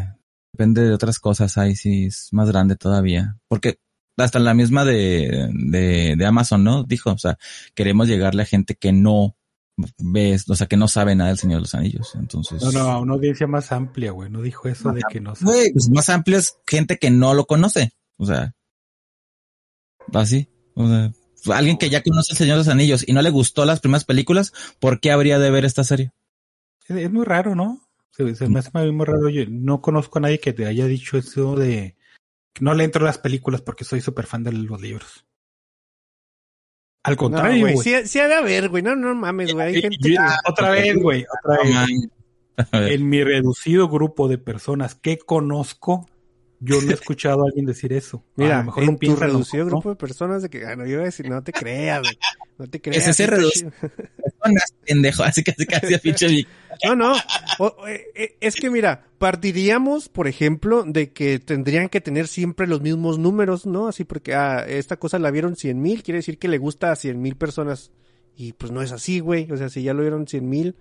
depende de otras cosas. Ahí sí es más grande todavía. Porque hasta la misma de, de, de Amazon, ¿no? Dijo, o sea, queremos llegarle a gente que no ves, o sea, que no sabe nada del Señor de los Anillos. Entonces. No, no, a una audiencia más amplia, güey. No dijo eso de que no sabe. Güey, pues más amplia es gente que no lo conoce. O sea, así. O sea, alguien que ya conoce el Señor de los Anillos y no le gustó las primeras películas, ¿por qué habría de ver esta serie? Es, es muy raro, ¿no? Se, se me hace muy raro. Yo no conozco a nadie que te haya dicho eso de que no le entro a las películas porque soy súper fan de los libros. Al No, contrario, güey. güey. Sí, sí ha de haber, güey. No, no mames, güey. Hay gente que... otra vez, güey, otra vez. [LAUGHS] En mi reducido grupo de personas que conozco, yo no he escuchado a alguien decir eso. a Mira, lo mejor en un tu reducido ¿no? grupo de personas de que, ah, no, yo iba a decir, no te creas, güey. No te creas. ese está reducido. [LAUGHS] Personas, pendejo, así que casi a pinche. [LAUGHS] No, no. O- o- eh, eh, es que mira, partiríamos, por ejemplo, de que tendrían que tener siempre los mismos números, ¿no? Así porque, ah, esta cosa la vieron cien mil, quiere decir que le gusta a cien mil personas. Y pues no es así, güey. O sea, si ya lo vieron cien mil,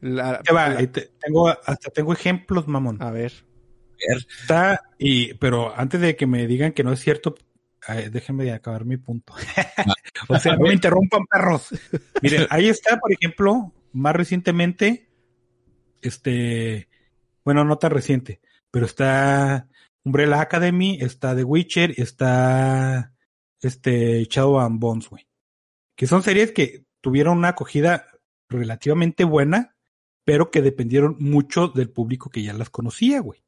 la- va, la- ahí te- tengo, hasta tengo ejemplos, mamón. a ver. Está, y, pero antes de que me digan que no es cierto, déjenme acabar mi punto. [LAUGHS] o sea, no me interrumpan, perros. Miren, ahí está, por ejemplo, más recientemente, este, bueno, no tan reciente, pero está Umbrella Academy, está The Witcher, está este Shadow and Bones, güey. Que son series que tuvieron una acogida relativamente buena, pero que dependieron mucho del público que ya las conocía, güey.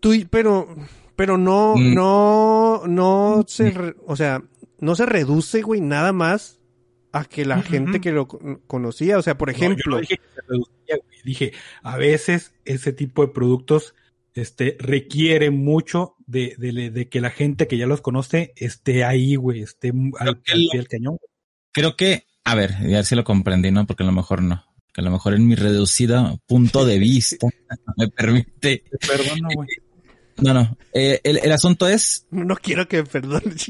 Tú, y- pero, pero no, Mm. no, no se, re- o sea, no se reduce, güey, nada más a que la gente que lo con- conocía, o sea, por No, yo no ejemplo, dije que se reducía, güey. Dije, a veces ese tipo de productos este, requiere mucho de, de, de que la gente que ya los conoce esté ahí, güey, esté al, Creo al que pie del cañón. Creo que, a ver, a ver si lo comprendí, ¿no? Porque a lo mejor no. Que a lo mejor en mi reducido punto de vista [LAUGHS] me permite. Te perdono, güey. No, no. Eh, el, el asunto es. no quiero que me perdone. [LAUGHS] [LAUGHS]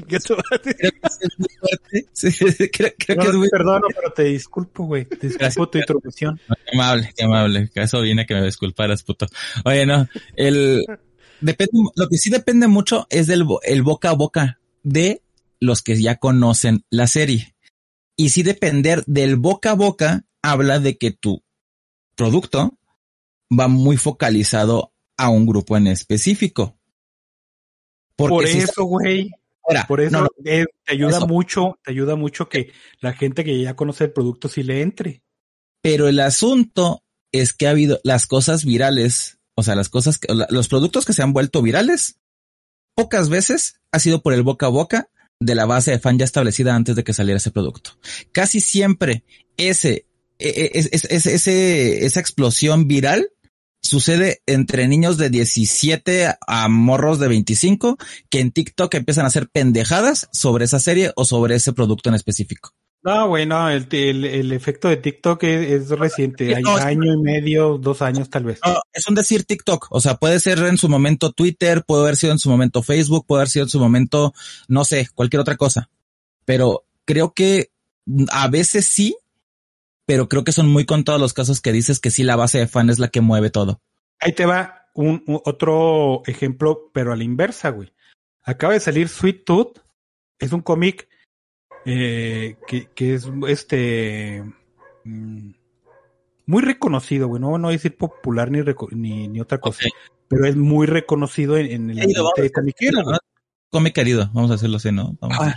Sí, creo, creo No, que no te perdono, pero te disculpo, güey. Te disculpo Gracias. tu interrupción. Qué amable, qué amable. Eso viene que me disculparas, puto. Oye, no. El. Depende, lo que sí depende mucho es del el boca a boca de los que ya conocen la serie. Y sí depender del boca a boca habla de que tu producto va muy focalizado a un grupo en específico. Porque Por eso, güey. Por eso no, no, eh, te ayuda eso. mucho, te ayuda mucho que la gente que ya conoce el producto sí le entre. pero el asunto es que ha habido las cosas virales, o sea, las cosas, que, los productos que se han vuelto virales, pocas veces ha sido por el boca a boca de la base de fan ya establecida antes de que saliera ese producto. Casi siempre ese, e- e- es- es- es- ese, esa explosión viral sucede entre niños de 17 a morros de 25 que en TikTok empiezan a hacer pendejadas sobre esa serie o sobre ese producto en específico. No, güey, no, el, el, el efecto de TikTok es, es reciente, hay No, año y medio, dos años tal vez. No, es un decir TikTok. O sea, puede ser en su momento Twitter, puede haber sido en su momento Facebook, puede haber sido en su momento, no sé, cualquier otra cosa. Pero creo que a veces sí, pero creo que son muy contados los casos que dices que sí la base de fan es la que mueve todo. Ahí te va un, un- otro ejemplo, pero a la inversa, güey. Acaba de salir Sweet Tooth, es un cómic eh, que, que es este mm, muy reconocido, güey. No, no voy a decir popular ni, ni, ni otra cosa, pero es muy reconocido en, en el ambiente comiquero, güey. Come querido, vamos a decirlo así, ¿no? Vamos a Ah, ver.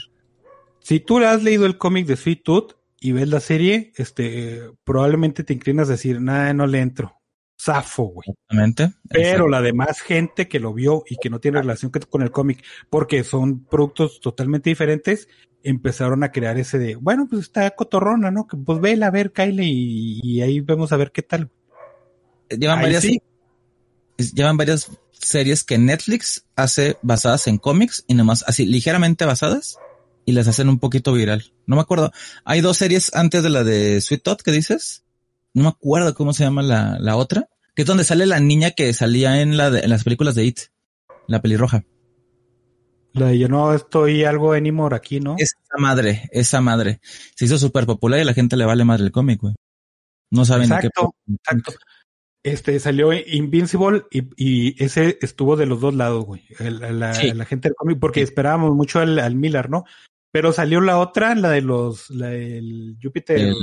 si tú has leído el cómic de Sweet Tooth y ves la serie, este, eh, probablemente te inclinas a decir, nada, no le entro. Zafo, güey. Exactamente. Pero la demás gente que lo vio y que no tiene relación con el cómic, porque son productos totalmente diferentes, empezaron a crear ese de, bueno, pues está cotorrona, ¿no? Que pues vela a ver, Kyle, y, y ahí vemos a ver qué tal. Llevan Ahí varias, sí. llevan varias series que Netflix hace basadas en cómics y nomás así ligeramente basadas y las hacen un poquito viral. No me acuerdo. Hay dos series antes de la de Sweet Tot que dices. No me acuerdo cómo se llama la, la otra. Que es donde sale la niña que salía en, la de- en las películas de It. La pelirroja. La de yo no estoy algo anymore aquí, ¿no? Esa madre, esa madre. Se hizo súper popular y a la gente le vale madre el cómic, güey. No saben ni qué. Exacto, exacto. Este salió Invincible y, y ese estuvo de los dos lados, güey. El- la, Sí. la gente del cómic, porque Sí. esperábamos mucho al, al Miller, ¿no? Pero salió la otra, la de los, la del Júpiter El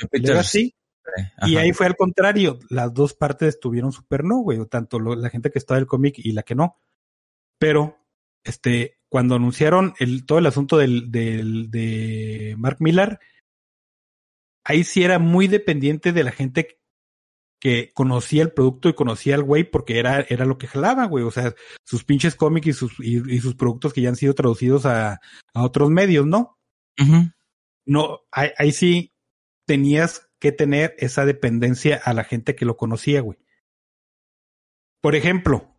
Jupiter, Legacy, y ajá. ahí fue al contrario. Las dos partes estuvieron súper no, güey. Tanto lo- la gente que está del cómic y la que no. Pero, este, cuando anunciaron el, todo el asunto del, del, de Mark Millar, ahí sí era muy dependiente de la gente que conocía el producto y conocía al güey porque era, era lo que jalaba, güey. O sea, sus pinches cómics y sus, y, y sus productos que ya han sido traducidos a, a otros medios, ¿no? Ujú. No, ahí, ahí sí tenías que tener esa dependencia a la gente que lo conocía, güey. Por ejemplo,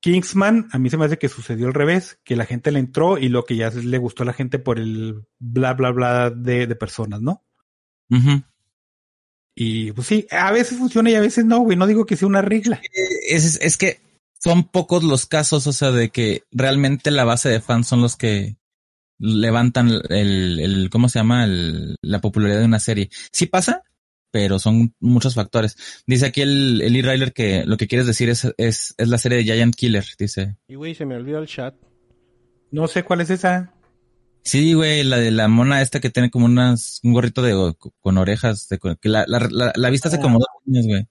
Kingsman, a mí se me hace que sucedió al revés, que la gente le entró y lo que ya le gustó a la gente por el bla, bla, bla de, de personas, ¿no? Ujú. Y pues sí, a veces funciona y a veces no, güey. No digo que sea una regla. Es, es que son pocos los casos, o sea, de que realmente la base de fans son los que levantan el, el ¿cómo se llama? El- la popularidad de una serie. Sí pasa, pero son muchos factores. Dice aquí el, el Lee Ryler que lo que quieres decir es, es, es la serie de Giant Killer, dice. Y güey, se me olvidó el chat. No sé cuál es esa. Sí, güey, la de la mona esta que tiene como unas, un gorrito de, con orejas, de, que la, la, la, la viste hace como dos años, güey.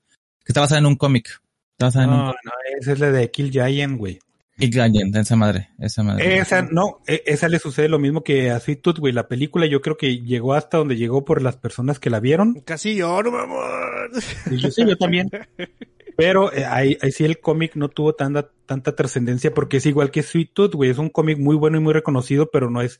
Que está basada en un cómic. Está basada en un No, no, esa es la de Kill Giant, güey. Big Giant, esa madre, esa madre. Esa, no, e- esa le sucede lo mismo que a Sweet Tooth, güey. La película yo creo que llegó hasta donde llegó por las personas que la vieron. Casi lloro, mamón. Y yo sí, yo también. [LAUGHS] Pero eh, ahí, ahí sí el cómic no tuvo tanta, tanta trascendencia porque es igual que Sweet Tooth, güey. Es un cómic muy bueno y muy reconocido, pero no es,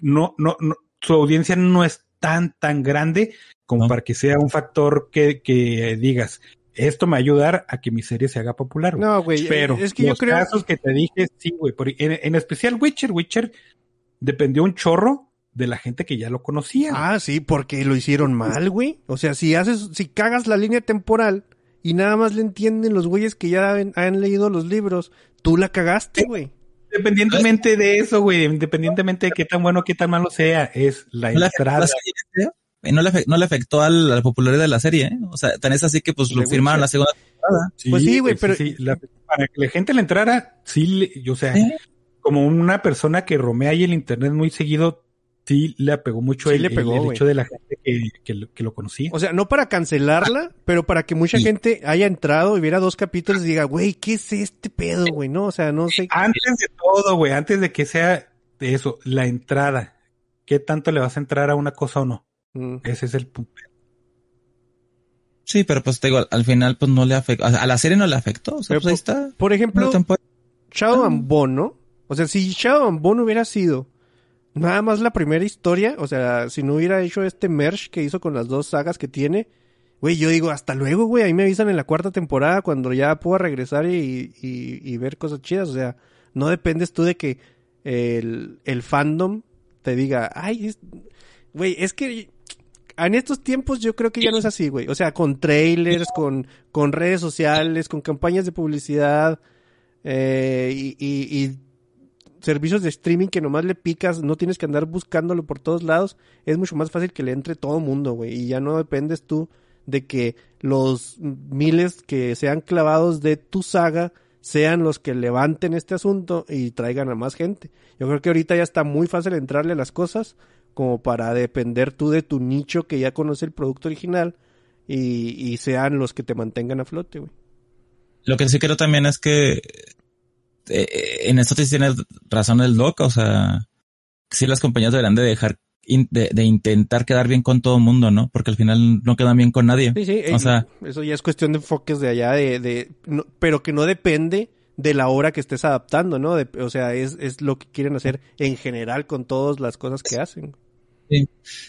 no, no, no, su audiencia no es tan, tan grande como No. para que sea un factor que, que digas, esto me va a ayudar a que mi serie se haga popular. No, güey. Pero es que yo los creo. casos que te dije, sí, güey. En, en especial Witcher, Witcher dependió un chorro de la gente que ya lo conocía. Ah, sí, porque lo hicieron mal, güey. O sea, si haces, si cagas la línea temporal y nada más le entienden los güeyes que ya han, han leído los libros, tú la cagaste, güey. Independientemente de eso, güey, independientemente de qué tan bueno o qué tan malo sea, es la ¿No le afectó, entrada. la eh? No, le afectó, no le afectó al- a la popularidad de la serie, ¿eh? O sea, tan es así que pues lo firmaron la segunda temporada. Pues sí, güey, pero- la- para que la gente le entrara, sí, le- yo, o sea, ¿Eh? como una persona que romea ahí el internet muy seguido, sí le apegó mucho Sí el, le pegó, el- hecho de la gente que, que lo- que lo conocía. O sea, no para cancelarla, pero para que mucha Sí. gente haya entrado y viera dos capítulos y diga, güey, ¿qué es este pedo, güey? No, o sea, no sé. Antes de todo, güey, antes de que sea de eso, la entrada, ¿qué tanto le vas a entrar a una cosa o no? Mm. Ese es el punto. Sí, pero pues te digo, al final pues no le afectó, a a la serie no le afectó, o sea, Pero pues ahí está. Por ejemplo. Shadow Ah. and Bone, ¿no? O sea, si Shadow and Bone hubiera sido nada más la primera historia, o sea, si no hubiera hecho este merge que hizo con las dos sagas que tiene, güey, yo digo, hasta luego, güey, ahí me avisan en la cuarta temporada cuando ya pueda regresar y, y- y ver cosas chidas, o sea, no dependes tú de que el, el fandom te diga, ay, es- güey, es que en estos tiempos yo creo que ya no es así, güey. O sea, con trailers, con, con redes sociales, con campañas de publicidad eh, y, y- y servicios de streaming que nomás le picas, no tienes que andar buscándolo por todos lados. Es mucho más fácil que le entre todo mundo, güey. Y ya no dependes tú de que los miles que sean clavados de tu saga sean los que levanten este asunto y traigan a más gente. Yo creo que ahorita ya está muy fácil entrarle a las cosas como para depender tú de tu nicho que ya conoce el producto original y, y sean los que te mantengan a flote, güey. Lo que sí creo también es que eh, en esto sí tiene razón el doc, o sea, sí las compañías deberán de dejar in- de, de intentar quedar bien con todo el mundo, ¿no? Porque al final no quedan bien con nadie. Sí, sí, O eh, sea- eso ya es cuestión de enfoques de allá, de, de no- pero que no depende de la hora que estés adaptando, ¿no? De- o sea, es, es lo que quieren hacer en general con todas las cosas que hacen.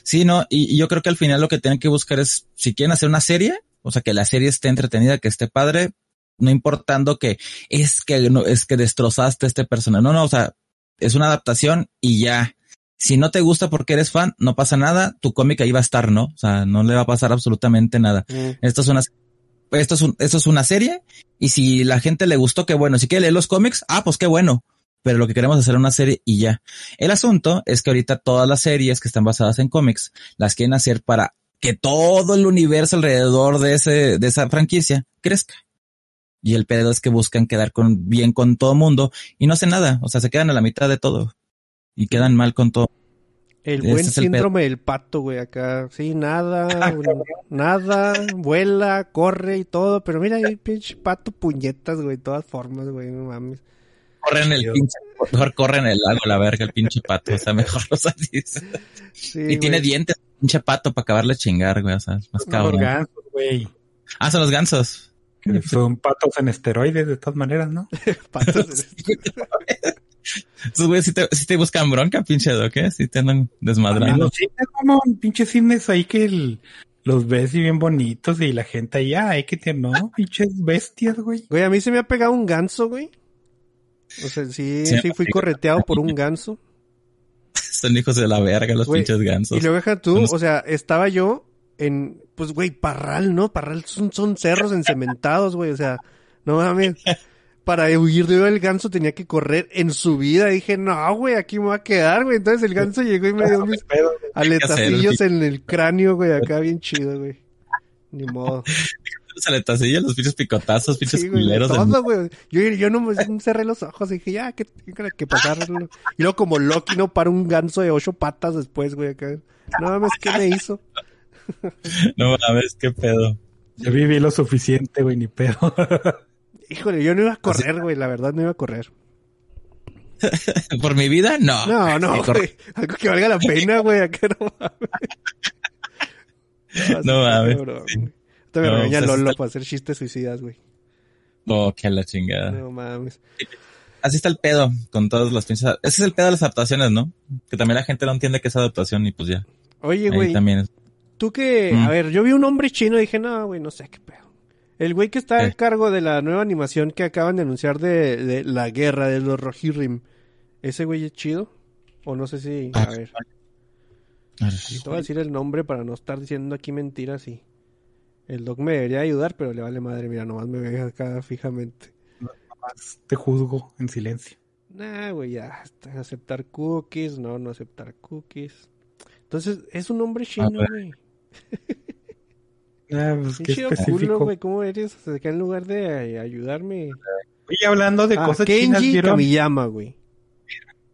Sí, no, y, y yo creo que al final lo que tienen que buscar es, si quieren hacer una serie, o sea, que la serie esté entretenida, que esté padre, no importando que es que no, es que destrozaste a este personaje. No, no, o sea, es una adaptación y ya. Si no te gusta porque eres fan, no pasa nada, tu cómic ahí va a estar, ¿no? O sea, no le va a pasar absolutamente nada. Mm. Esto es una, esto es un, esto es una serie y si la gente le gustó, qué bueno. Si quiere leer los cómics, ah, pues qué bueno. Pero lo que queremos es hacer una serie y ya. El asunto es que ahorita todas las series que están basadas en cómics las quieren hacer para que todo el universo alrededor de ese, de esa franquicia crezca. Y el pedo es que buscan quedar con, bien con todo mundo y no hacen nada. O sea, se quedan a la mitad de todo y quedan mal con todo. El buen es el síndrome del pato, güey, acá. Sí, nada, [LAUGHS] güey, nada, vuela, corre y todo. Pero mira ahí, pinche pato, puñetas, güey, de todas formas, güey, no mames. Corren el pinche, mejor corren el lago, la verga, el pinche pato. O sea, mejor los. Sí, Y tiene dientes, pinche pato, para acabarle a chingar, güey. O sea, es más Los cabrón. gansos, güey. Ah, son los gansos. Que Son patos en esteroides de todas maneras, ¿no? [LAUGHS] Patos. Esos güeyes sí te, sí te buscan bronca, pinche doque. Sí te andan desmadrando. los cines, como pinches cines ahí que el- los ves y bien bonitos y la gente ahí, ay, que te no, pinches bestias, güey. Güey, a mí se me ha pegado un ganso, güey. O sea, sí, Sí, sí fui correteado por un ganso. [LAUGHS] Son hijos de la verga los pinches gansos. Y luego deja tú, o sea, estaba yo en, pues, güey, Parral, ¿no? Parral son, son cerros encementados, güey, o sea, no mames. Para huir de el ganso tenía que correr en su vida. Dije, no, güey, aquí me voy a quedar, güey. Entonces el ganso llegó y me dio [LAUGHS] mis aletacillos en el cráneo, güey, acá bien chido, güey. Ni modo. [LAUGHS] Los aletacillos, los pinches picotazos, pinches Sí, culeros. de- todo, güey. Yo, yo no me cerré los ojos y dije, ya, que, que, que pasarlo. Y luego como Loki no para un ganso de ocho patas después, güey, acá. No mames, ¿qué me hizo? [LAUGHS] No mames, qué pedo. Ya viví lo suficiente, güey, ni pedo. [LAUGHS] Híjole, yo no iba a correr, güey, la verdad no iba a correr. [LAUGHS] ¿Por mi vida? No. No, no, güey. Algo que valga la pena, güey, acá no mames. No sí, mames. Ahorita me No, regaña pues, Lolo está- para hacer chistes suicidas, güey. Oh, que la chingada. No mames. Así está el pedo con todas las pinches. Ese es el pedo de las adaptaciones, ¿no? Que también la gente no entiende que es adaptación y pues ya. Oye, güey, también es. tú que, Mm. a ver, yo vi un hombre chino y dije, no, güey, no sé qué pedo. El güey que está Eh. a cargo de la nueva animación que acaban de anunciar de, de la guerra de los Rohirrim, ¿ese güey es chido? O no sé si, a Ah, ver, te voy a decir el nombre para no estar diciendo aquí mentiras y el doc me debería ayudar, pero le vale madre, mira, nomás me ve acá fijamente. Nomás te juzgo en silencio. Nah, güey, ya, aceptar cookies, no, no aceptar cookies. Entonces, es un hombre chino, ver. güey. Ah, pues Qué qué chido culo, específico. güey, ¿cómo eres? O sea, acá en lugar de ayudarme. Oye, hablando de Ah, cosas chinas, Kenji ¿vieron? Kamiyama, güey.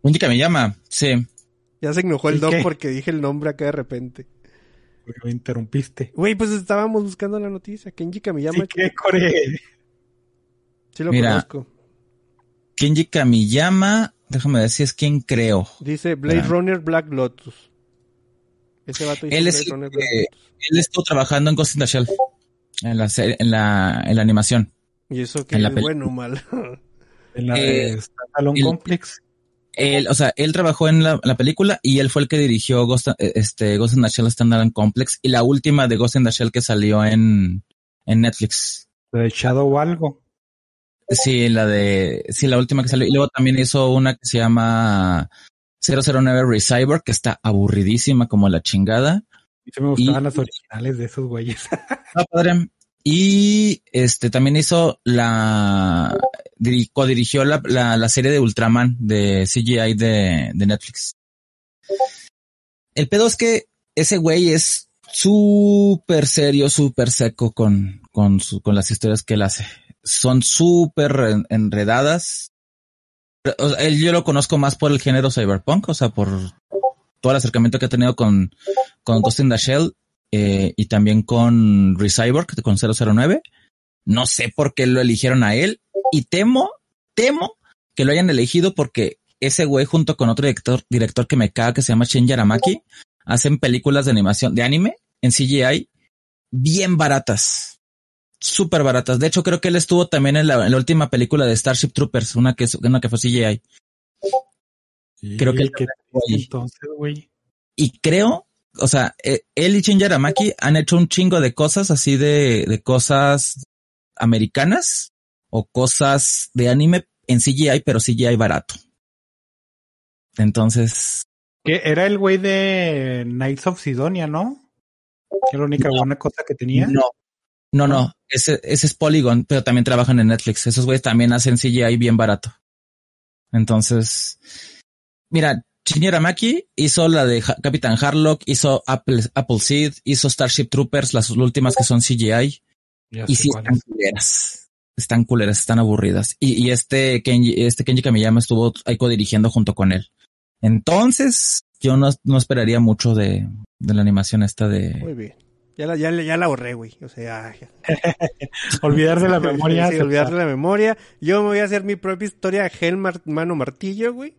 Un que me llama, sí. Ya se enojó el ¿Y doc qué? porque dije el nombre acá de repente. Porque me interrumpiste. Güey, pues estábamos buscando la noticia. Kenji Kamiyama, Sí, ¿qué, Core? sí lo Mira. conozco. Kenji Kamiyama, déjame ver si es quien creo. Dice Blade. Runner Black Lotus. Ese vato hizo Él es Blade Runner que- Black Lotus. Él estuvo trabajando en Ghost in the Shell. En la, en la, en la animación. Y eso que en es bueno o mal. [LAUGHS] En la Eh, de Standalone el- Complex. Él, o sea, él trabajó en la, la película y él fue el que dirigió Ghost, eh, este, Ghost in the Shell Standalone Complex y la última de Ghost in the Shell que salió en, en Netflix. De Shadow o algo. Sí, la de, sí, la última que salió. Y luego también hizo una que se llama 009 Recyber, que está aburridísima como la chingada. Y se me gustaban Y- las originales de esos güeyes. [LAUGHS] Ah, padre. Y este también hizo la diri- codirigió la, la, serie de Ultraman de CGI de, Netflix. El pedo es que ese güey es súper serio, súper seco con, con, las historias que él hace. Son súper en- enredadas. O yo lo conozco más por el género cyberpunk, o sea, por todo el acercamiento que ha tenido con, con Ghost in the Shell eh, y también con Recyborg, con 009. No sé por qué lo eligieron a él y temo, temo que lo hayan elegido porque ese güey junto con otro director, director que me caga que se llama Shin Yaramaki hacen películas de animación, de anime en CGI bien baratas. Súper baratas. De hecho, creo que él estuvo también en la, en la última película de Starship Troopers, una que, una que fue CGI. Creo que entonces, güey. Y creo, o sea, eh, él y Shin Yaramaki han hecho un chingo de cosas así de, de cosas americanas o cosas de anime en CGI, pero CGI barato. Entonces, Que era el güey de Knights of Sidonia, ¿no? Que era la única No. buena cosa que tenía. No. No, no, ese, ese es Polygon, pero también trabajan en Netflix. Esos güeyes también hacen CGI bien barato. Entonces, mira, Shinya Aramaki hizo la de Ha- Capitán Harlock, hizo Apple, Apple Seed, hizo Starship Troopers, las últimas que son CGI, Ya y sí están culeras. Están culeras, están aburridas. Y, y este Kenji, este Kenji Kamiyama estuvo ahí dirigiendo junto con él. Entonces, yo no, no esperaría mucho de, de la animación esta de... Muy bien. Ya la, ya, la- ya la ahorré, güey. O sea, ya. [LAUGHS] Olvidar de la memoria. Sí, olvidar de la memoria. Yo me voy a hacer mi propia historia, Gel Mar- Mano Martillo, güey.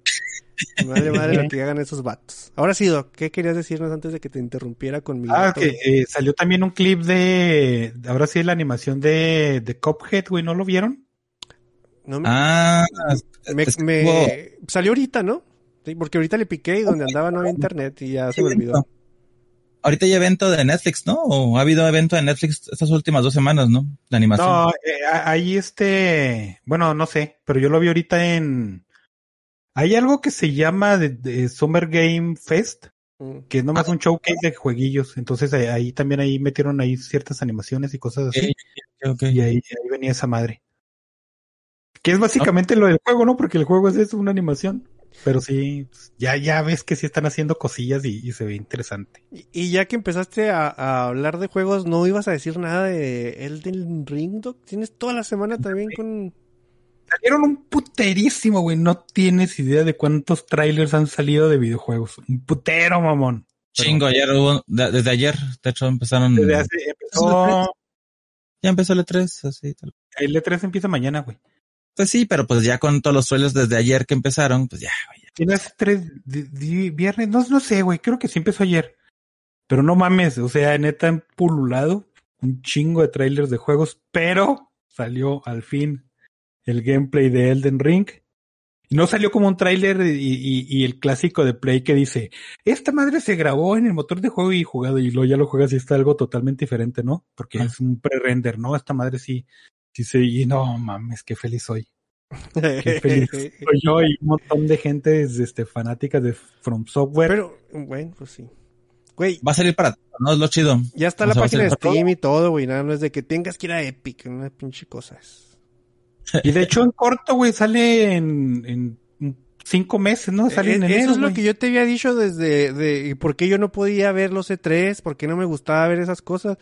Madre, madre, lo que hagan esos vatos. Ahora sí, Doc, ¿qué querías decirnos antes de que te interrumpiera con mi Ah, que eh, salió también un clip de. Ahora sí, la animación de, de Cuphead, güey, ¿no lo vieron? No me, Ah, me- me- salió ahorita, ¿no? Sí, porque ahorita le piqué y donde andaba no había internet y ya se me olvidó. Ahorita hay evento de Netflix, ¿no? O ha habido evento de Netflix estas últimas dos semanas, ¿no? De animación. No, eh, ahí este. Bueno, no sé, pero yo lo vi ahorita en. Hay algo que se llama de, de Summer Game Fest, Mm. que es nomás un showcase de jueguillos. Entonces ahí, ahí también ahí metieron ahí ciertas animaciones y cosas así. Y ahí, ahí venía esa madre. Que es básicamente lo del juego, ¿no? Porque el juego es eso, una animación. Pero sí, ya, ya ves que sí están haciendo cosillas y, y se ve interesante. Y, y ya que empezaste a, a hablar de juegos, ¿no ibas a decir nada de Elden Ring, Doc? Tienes toda la semana también con... Salieron un puterísimo, güey. No tienes idea de cuántos trailers han salido de videojuegos. Un putero, mamón. Pero Chingo, ayer hubo, de- desde ayer, de hecho empezaron, Desde hace, empezó, ya empezó el E3, así, tal. el E3 empieza mañana, güey. Pues sí, pero pues ya con todos los trailers desde ayer que empezaron, pues ya, güey. hace tres di- di- viernes, no, no sé, güey. Creo que sí empezó ayer. Pero no mames, o sea, neta han pululado un chingo de trailers de juegos, pero salió al fin el gameplay de Elden Ring. Y no salió como un tráiler y, y- y el clásico de Play que dice, esta madre se grabó en el motor de juego y jugado y luego ya lo juegas y está algo totalmente diferente, ¿no? Porque Ah. es un pre-render, ¿no? Esta madre sí, sí se, y no mames, qué feliz soy. Qué [LAUGHS] feliz soy yo y un montón de gente este, fanáticas de From Software. Pero, bueno, pues sí. Güey, Va a salir para todo, ¿no? Es lo chido. ya está o la sea, página de Steam y todo, güey. Nada, no es de que tengas que ir a Epic, una pinche cosa. es- Y de hecho en corto, güey, sale en, en cinco meses, ¿no? Sale Eh, en Eso enero, es lo que yo te había dicho desde de por qué yo no podía ver los E3, por qué no me gustaba ver esas cosas.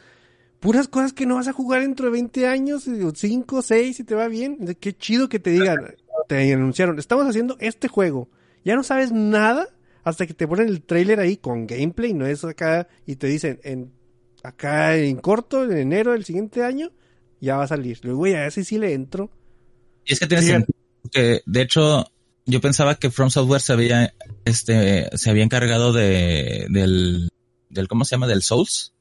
Puras cosas que no vas a jugar dentro de 20 años, 5, 6, si te va bien. Qué chido que te digan, te anunciaron, estamos haciendo este juego. Ya no sabes nada hasta que te ponen el trailer ahí con gameplay, no es acá, y te dicen, en acá en corto, en enero del siguiente año, ya va a salir. Le digo, güey, a ese sí le entro. Y es que tiene Sí, sentido, porque de hecho, yo pensaba que From Software se había, este, se había encargado de, del, del, ¿cómo se llama? Del Souls.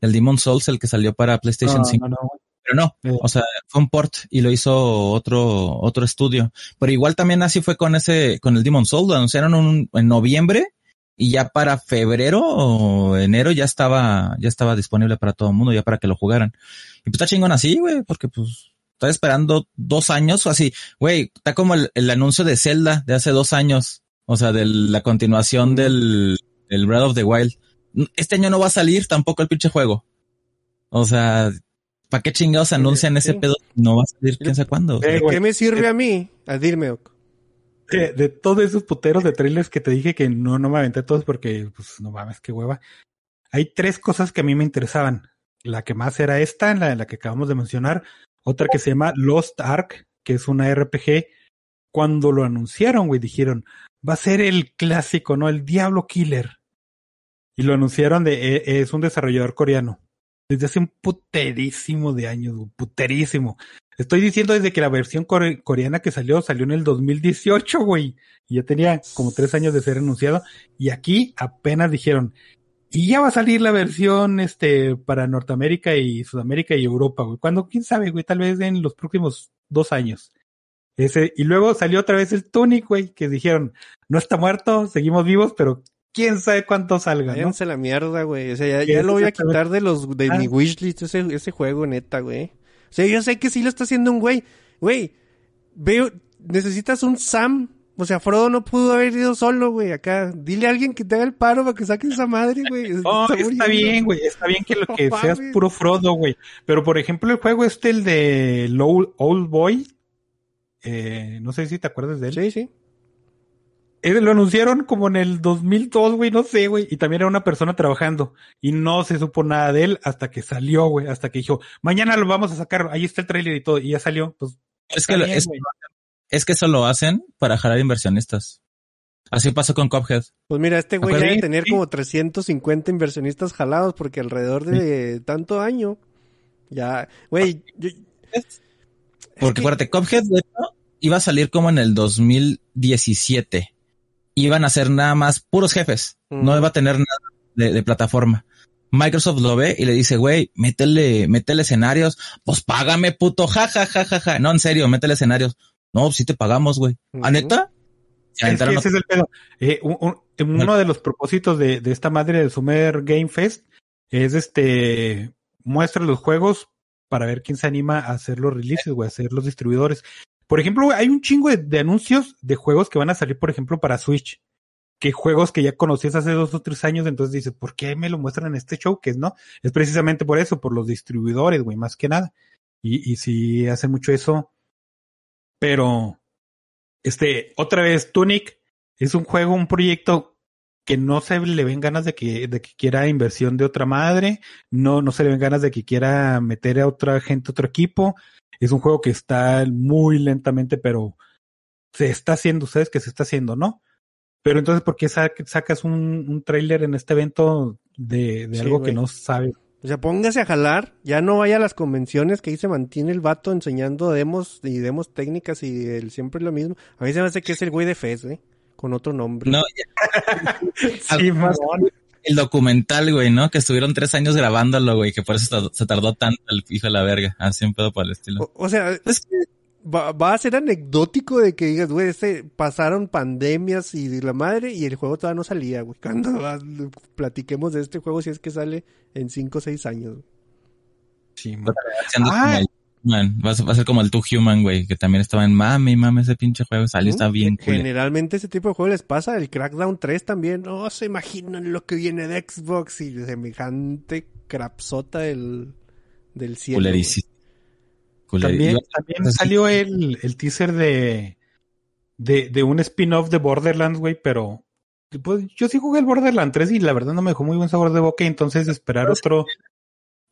El Demon Souls, el que salió para PlayStation No, 5. no, no. Pero no, Eh. o sea, fue un port y lo hizo otro, otro estudio. Pero igual también así fue con ese, con el Demon Soul, lo anunciaron un- en noviembre y ya para febrero o enero ya estaba, ya estaba disponible para todo el mundo, ya para que lo jugaran. Y pues está chingón así, güey, porque pues estaba esperando dos años o así, güey, está como el, el anuncio de Zelda de hace dos años, o sea, de la continuación del, del Breath of the Wild. Este año no va a salir tampoco el pinche juego. O sea, ¿para qué chingados anuncian ese Sí. pedo? No va a salir quién sabe cuándo. Eh, ¿De güey. qué me sirve a mí? A dirme, Oc. De, de todos esos puteros de trailers que te dije que no, no me aventé todos porque, pues, no mames, qué hueva. Hay tres cosas que a mí me interesaban. La que más era esta, la, la que acabamos de mencionar. Otra que se llama Lost Ark, que es una RPG. Cuando lo anunciaron, güey, dijeron, va a ser el clásico, ¿no? El Diablo Killer. Y lo anunciaron de, e- es un desarrollador coreano. Desde hace un puterísimo de años, puterísimo. Estoy diciendo desde que la versión core- coreana que salió, salió en el 2018, güey. Ya tenía como tres años de ser anunciado. Y aquí apenas dijeron, y ya va a salir la versión, este, para Norteamérica y Sudamérica y Europa, güey. Cuando, quién sabe, güey, tal vez en los próximos dos años. Ese, y luego salió otra vez el Tunic, güey, que dijeron, no está muerto, seguimos vivos, pero quién sabe cuánto salga, ¿no? Váyanse la mierda, güey. O sea, ya, ya lo voy a quitar de los de Ah. mi wishlist ese, ese juego, neta, güey. O sea, yo sé que sí lo está haciendo un güey. Güey, veo, necesitas un Sam O sea, Frodo no pudo haber ido solo, güey, acá. Dile a alguien que te haga el paro para que saque esa madre, güey. [LAUGHS] No, está, bien, güey. Está bien que lo No que seas puro Frodo, güey. Pero por ejemplo, el juego este, el de Low, Old Boy. Eh, no sé si te acuerdas de él. Sí, sí. Eh, lo anunciaron como en el 2002, güey, no sé, güey. Y también era una persona trabajando. Y no se supo nada de él hasta que salió, güey. Hasta que dijo, mañana lo vamos a sacar. Ahí está el trailer y todo. Y ya salió. Pues, Es que, bien, es. Es que eso lo hacen para jalar inversionistas. Así pasó con Cuphead. Pues mira, este güey debe tener sí. como 350 inversionistas jalados porque alrededor de tanto año ya, güey, yo- Porque que- acuérdate, Cuphead de hecho, iba a salir como en el 2017. Iban a ser nada más puros jefes. No iba a tener nada de, de plataforma. Microsoft lo ve y le dice, güey, métele, métele escenarios. Pues págame, puto, ja, ja, ja, ja, ja. No, en serio, métele escenarios. No, sí te pagamos, güey. ¿A Ujú. neta? Es que ese es el pedo. Eh, un- un- uno de los propósitos de, de esta madre del Summer Game Fest es este muestra los juegos para ver quién se anima a hacer los releases, güey, a hacer los distribuidores. Por ejemplo, hay un chingo de, de anuncios de juegos que van a salir, por ejemplo, para Switch. Que juegos que ya conocías hace dos o tres años, entonces dices, ¿por qué me lo muestran en este showcase, no? Es precisamente por eso, por los distribuidores, güey, más que nada. Y, y si hacen mucho eso. Pero, este, otra vez, Tunic es un juego, un proyecto que no se le ven ganas de que, de que quiera inversión de otra madre, no, no se le ven ganas de que quiera meter a otra gente, otro equipo. Es un juego que está muy lentamente, pero se está haciendo, sabes que se está haciendo, ¿no? Pero entonces, ¿por qué sa- sacas un, un tráiler en este evento de, de Sí, algo que no sabes? O sea, póngase a jalar, ya no vaya a las convenciones que ahí se mantiene el vato enseñando demos y demos técnicas y el siempre lo mismo. A mí se me hace que es el güey de Fez, ¿eh? Con otro nombre. No, [LAUGHS] Sí, más el documental, güey, ¿no? Que estuvieron tres años grabándolo, güey, que por eso se tardó tanto el hijo de la verga. Así un pedo por el estilo. O, o sea, Es que va, va a ser anecdótico de que digas, güey, este, pasaron pandemias y la madre y el juego todavía no salía, güey. [LAUGHS] Cuando ah, platiquemos de este juego, si es que sale en 5 o 6 años. güey. sí, Ah. el. Va a, ser- va a ser como el Two Human, güey, que también estaba en mame, mame, ese pinche juego salió, está bien cool. Generalmente ese tipo de juegos les pasa. El Crackdown 3 también. No se imaginan lo que viene de Xbox y semejante crapsota del, del cielo. Culerísimo. También, también salió el, el teaser de, de, de un spin-off de Borderlands, güey, pero pues, yo sí jugué el Borderlands 3 y la verdad no me dejó muy buen sabor de boca, entonces esperar otro.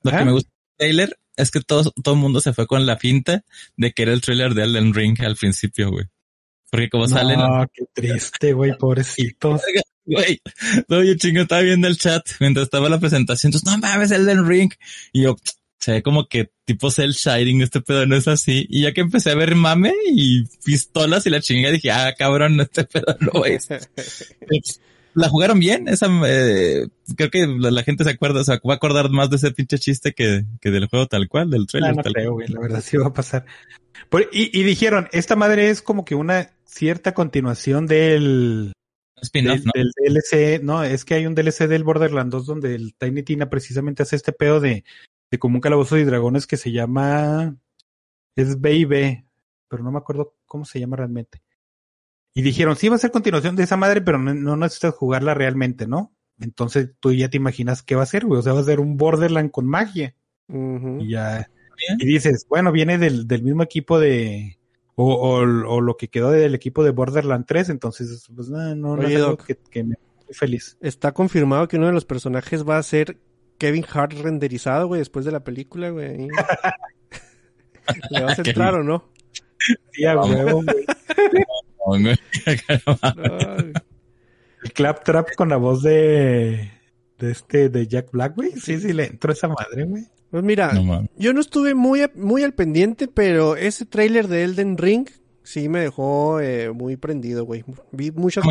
Lo que Ajá. me gusta del trailer es que todo, todo el mundo se fue con la finta de que era el trailer de Elden Ring al principio, güey. Porque como salen, No, qué triste, güey, [LAUGHS] pobrecitos. [LAUGHS] güey, no, yo chingo, estaba viendo el chat mientras estaba la presentación, entonces, no mames, Elden Ring. Y yo, se ve como que tipo cel shading, este pedo no es así. Y ya que empecé a ver mame y pistolas y la chinga, dije, ah, cabrón, [LAUGHS] este pedo no es. [LAUGHS] la jugaron bien, esa, eh, creo que la, la gente se acuerda, o sea, va a acordar más de ese pinche chiste que, que del juego tal cual, del No, trailer no tal creo, güey, la verdad [LAUGHS] sí va a pasar. Por- y, y dijeron, esta madre es como que una cierta continuación del, Spin-off, del, ¿no? del DLC, no, es que hay un DLC del Borderlands 2 donde el Tiny Tina precisamente hace este pedo de, de como un calabozo de dragones que se llama, es B&B, pero no me acuerdo cómo se llama realmente. Y dijeron, sí va a ser continuación de esa madre, pero no, no necesitas jugarla realmente, ¿no? Entonces tú ya te imaginas qué va a ser, güey, o sea, va a ser un Borderland con magia. Y ya, Bien. y dices, bueno, viene del, del mismo equipo de, o, o, o lo que quedó del equipo de Borderland 3, entonces, pues no, no, no Oye, es algo Doc. que, que me estoy feliz. Está confirmado que uno de los personajes va a ser Kevin Hart renderizado, güey, después de la película, güey. [LAUGHS] ¿Le vas a entrar o no? Sí, a huevo, güey. [LAUGHS] El claptrap con la voz de, de este, de Jack Black, güey. Sí, sí, le entró esa madre, güey. Pues mira, No yo no estuve muy, muy al pendiente, pero ese tráiler de Elden Ring sí me dejó eh, muy prendido, güey. Vi muchas,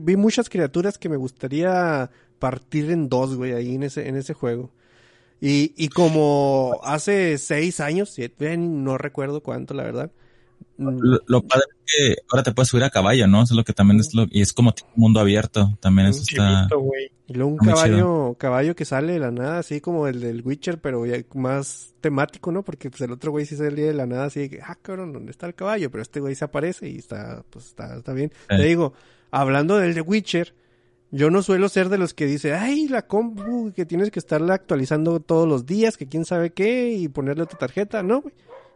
vi muchas criaturas que me gustaría partir en dos, güey, ahí en ese, en ese juego. Y, y como hace seis años, siete, no recuerdo cuánto, la verdad, Mm, Lo, lo padre es que ahora te puedes subir a caballo, ¿no? Eso es lo que también es lo, y es como tipo mundo abierto. También eso está. Y luego un caballo, caballo que sale de la nada, así como el del Witcher, pero ya más temático, ¿no? Porque pues el otro güey sí salía de la nada, así de que, ah, cabrón, ¿dónde está el caballo? Pero este güey se aparece y está, pues está, está bien. Te digo, hablando del de Witcher, yo no suelo ser de los que dice, ay, la compu, que tienes que estarla actualizando todos los días, que quién sabe qué, y ponerle tu tarjeta, no, güey.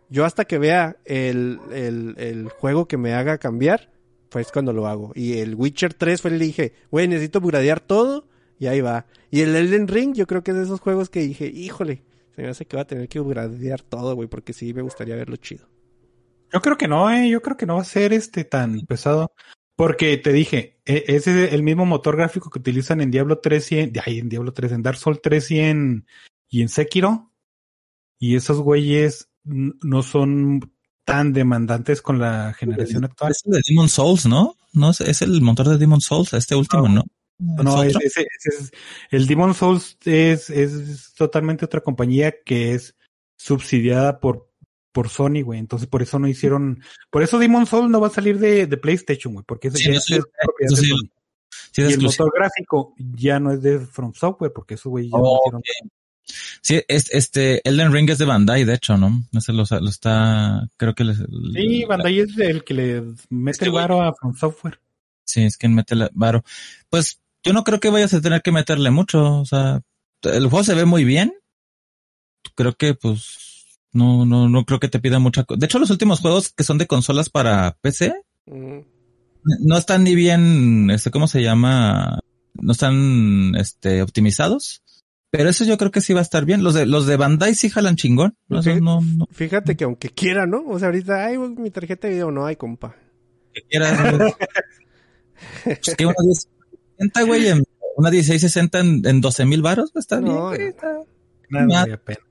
Yo hasta que vea el, el, el juego que me haga cambiar, pues cuando lo hago. Y el Witcher 3 fue el dije, güey, necesito upgradear todo, y ahí va. Y el Elden Ring, yo creo que es de esos juegos que dije, híjole, se me hace que va a tener que upgradear todo, güey, porque sí me gustaría verlo chido. Yo creo que no, eh. Yo creo que no va a ser este tan pesado. Porque te dije, e- ese es el mismo motor gráfico que utilizan en Diablo 3 y en, ay, en Diablo 3, en Dark Souls 3 y en, y en Sekiro. Y esos güeyes no son tan demandantes con la generación actual. Es el de Demon Souls, ¿no? No, es, es el motor de Demon Souls, este último, ¿no? No, ¿Es es, es- el Demon Souls es, es totalmente otra compañía que es subsidiada por, por Sony, güey. Entonces por eso no hicieron, por eso Demon Souls no va a salir de, de PlayStation, güey, porque ese Sí, ya no, es sí, propiedad de Sony. Y el exclusivo. motor gráfico ya no es de From Software, porque eso, güey, ya Oh, lo hicieron. Sí, es, este, Elden Ring es de Bandai, de hecho, ¿no? Ese lo, lo está, creo que les, Sí, Bandai es el que le mete Es que, el güey, varo a From Software. Sí, es quien mete la varo. Pues yo no creo que vayas a tener que meterle mucho. O sea, el juego se ve muy bien. Creo que pues no, no, no creo que te pida mucha. De hecho, los últimos juegos que son de consolas para PC no están ni bien, este, ¿cómo se llama? No están, este, optimizados. Pero eso yo creo que sí va a estar bien. Los de, los de Bandai sí jalan chingón. No. Esos no, no Fíjate que aunque quiera, ¿no? O sea, ahorita, ay, mi tarjeta de video no hay, compa. que pues [LAUGHS] que una 1060, güey, en, una 1660 en, en 12 mil baros, bien, güey, está Nada, Nada. güey, apenas.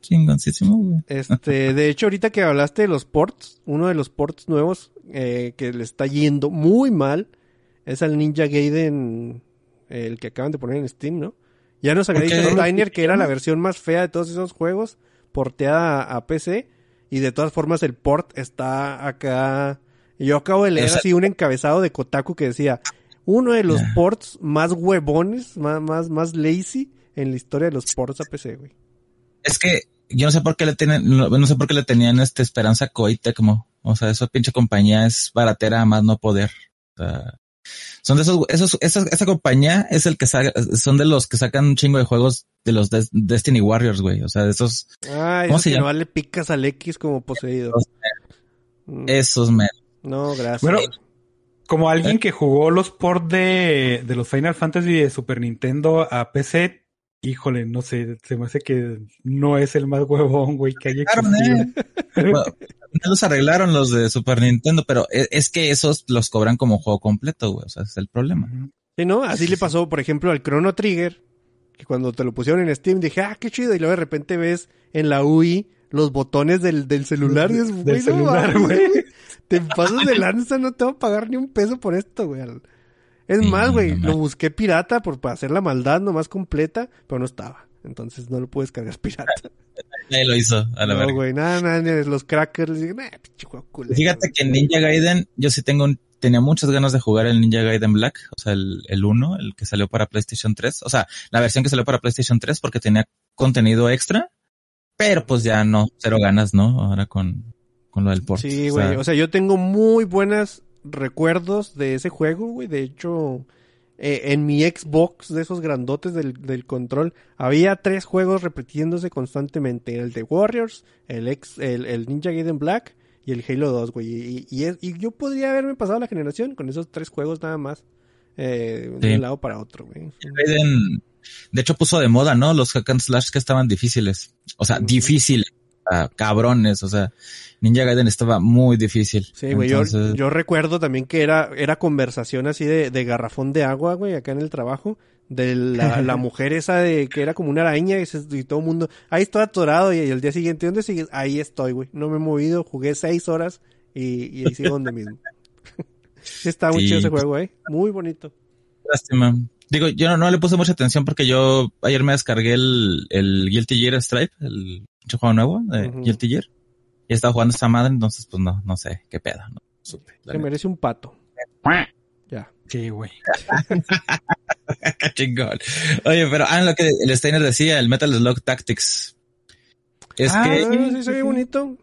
Chingoncísimo, güey. Este, [LAUGHS] de hecho, ahorita que hablaste de los ports, uno de los ports nuevos eh, que le está yendo muy mal es al Ninja Gaiden, el que acaban de poner en Steam, ¿no? Ya nos había dicho Steiner que era la versión más fea de todos esos juegos, porteada a, a PC, y de todas formas el port está acá. Yo acabo de leer Esa- así un encabezado de Kotaku que decía, uno de los ports más huevones, más, más, más lazy en la historia de los ports a PC, güey. Es que yo no sé por qué le tienen, no, no sé por qué le tenían este esperanza a Koei Tecmo. O sea, esa pinche compañía es baratera a más no poder. O sea, son de esos, esos, esa, esa compañía es el que saca, son de los que sacan un chingo de juegos de los Des- Destiny Warriors, güey. O sea, de esos, Ay, ¿Cómo se que llama? nomás le picas al X como poseído. Mm, esos, me, No, gracias. Bueno, como alguien que jugó los ports de, de los Final Fantasy de Super Nintendo a PC, híjole, no sé, se me hace que no es el más huevón, güey, que haya Claro, existido. ¿eh? [LAUGHS] Bueno, ya los arreglaron los de Super Nintendo, pero e- es que esos los cobran como juego completo, güey. O sea, es el problema. Sí, ¿no? Así le pasó, por ejemplo, al Chrono Trigger, que cuando te lo pusieron en Steam dije, ah, qué chido, y luego de repente ves en la UI los botones del, del celular y es, Del güey, no celular, güey. güey, Te [LAUGHS] pasas de lanza, no te voy a pagar ni un peso por esto, güey. Es Sí, más, güey, no lo busqué pirata por, para hacer la maldad nomás completa, pero no estaba. Entonces no lo puedes cargar [LAUGHS] pirata. Nadie lo hizo, a la no, verga. güey, nada, nada, los crackers. Dije, nah, culero, Fíjate que en Ninja Gaiden, yo sí tengo un, tenía muchas ganas de jugar el Ninja Gaiden Black, o sea, el, el 1, el que salió para PlayStation 3, o sea, la versión que salió para PlayStation 3 porque tenía contenido extra, pero pues ya no, cero ganas, ¿no? Ahora con, con lo del port. Sí, O güey. sea, O sea, yo tengo muy buenos recuerdos de ese juego, güey. De hecho, eh, en mi Xbox, de esos grandotes del, del control, había tres juegos repitiéndose constantemente. El de Warriors, el, ex, el, el Ninja Gaiden Black y el Halo 2, güey. Y, y, es- y yo podría haberme pasado la generación con esos tres juegos nada más. eh, De un lado para otro, güey. Gaiden, de hecho puso de moda, ¿no? Los hack and slash que estaban difíciles. O sea, Ujú. difíciles. Cabrones, o sea, Ninja Gaiden estaba muy difícil. Sí, güey, yo, Entonces, yo recuerdo también que era, era conversación así de, de garrafón de agua, güey, acá en el trabajo, de la, [LAUGHS] la mujer esa de que era como una araña y, se- y todo el mundo, ahí estoy atorado y, el día siguiente, ¿dónde sigues? Ahí estoy, güey, no me he movido, jugué seis horas y, y ahí sigo donde mismo. [LAUGHS] Está muy Sí, chido ese pues- juego, eh, muy bonito. Lástima. Digo, yo no, no le puse mucha atención porque yo ayer me descargué el, el Guilty Gear Stripe, el pinche juego nuevo de Ujú. Guilty Gear. Y estaba jugando esta madre, entonces pues no, no sé qué pedo. No supe. Se merece un pato. [LAUGHS] Ya. Sí, güey. [LAUGHS] Qué chingón. Oye, pero ah, lo que el Steiner decía, el Metal Slug Tactics. Es Ah, que Ah, sí, se ve bonito.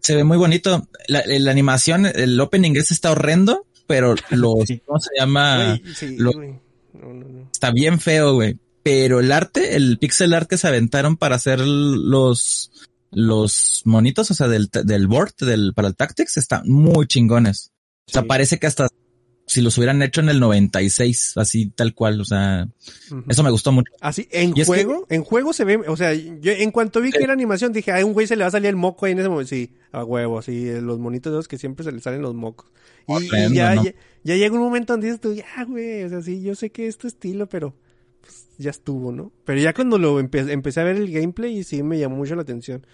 se ve muy bonito. La, la animación, el opening ese está horrendo, pero los, [LAUGHS] Sí. ¿cómo se llama? Güey, sí, lo- güey. No, no, no. Está bien feo, güey. Pero el arte, el pixel art que se aventaron para hacer los, los monitos, o sea, del, del board, del, para el Tactics, están muy chingones. O sea, Sí. parece que hasta si los hubieran hecho en el 96, así tal cual, o sea, eso me gustó mucho. Así, en Y juego, en juego se ve, o sea, yo en cuanto vi que era animación dije, a un güey se le va a salir el moco ahí en ese momento. Sí, a huevo, así, los monitos esos que siempre se le salen los mocos. Y, ya, ¿no? ya, ya llega un momento donde dices tú, ya, güey, o sea, sí, yo sé que es tu estilo, pero ya estuvo, ¿no? Pero ya cuando lo empe- empecé a ver el gameplay y sí me llamó mucho la atención.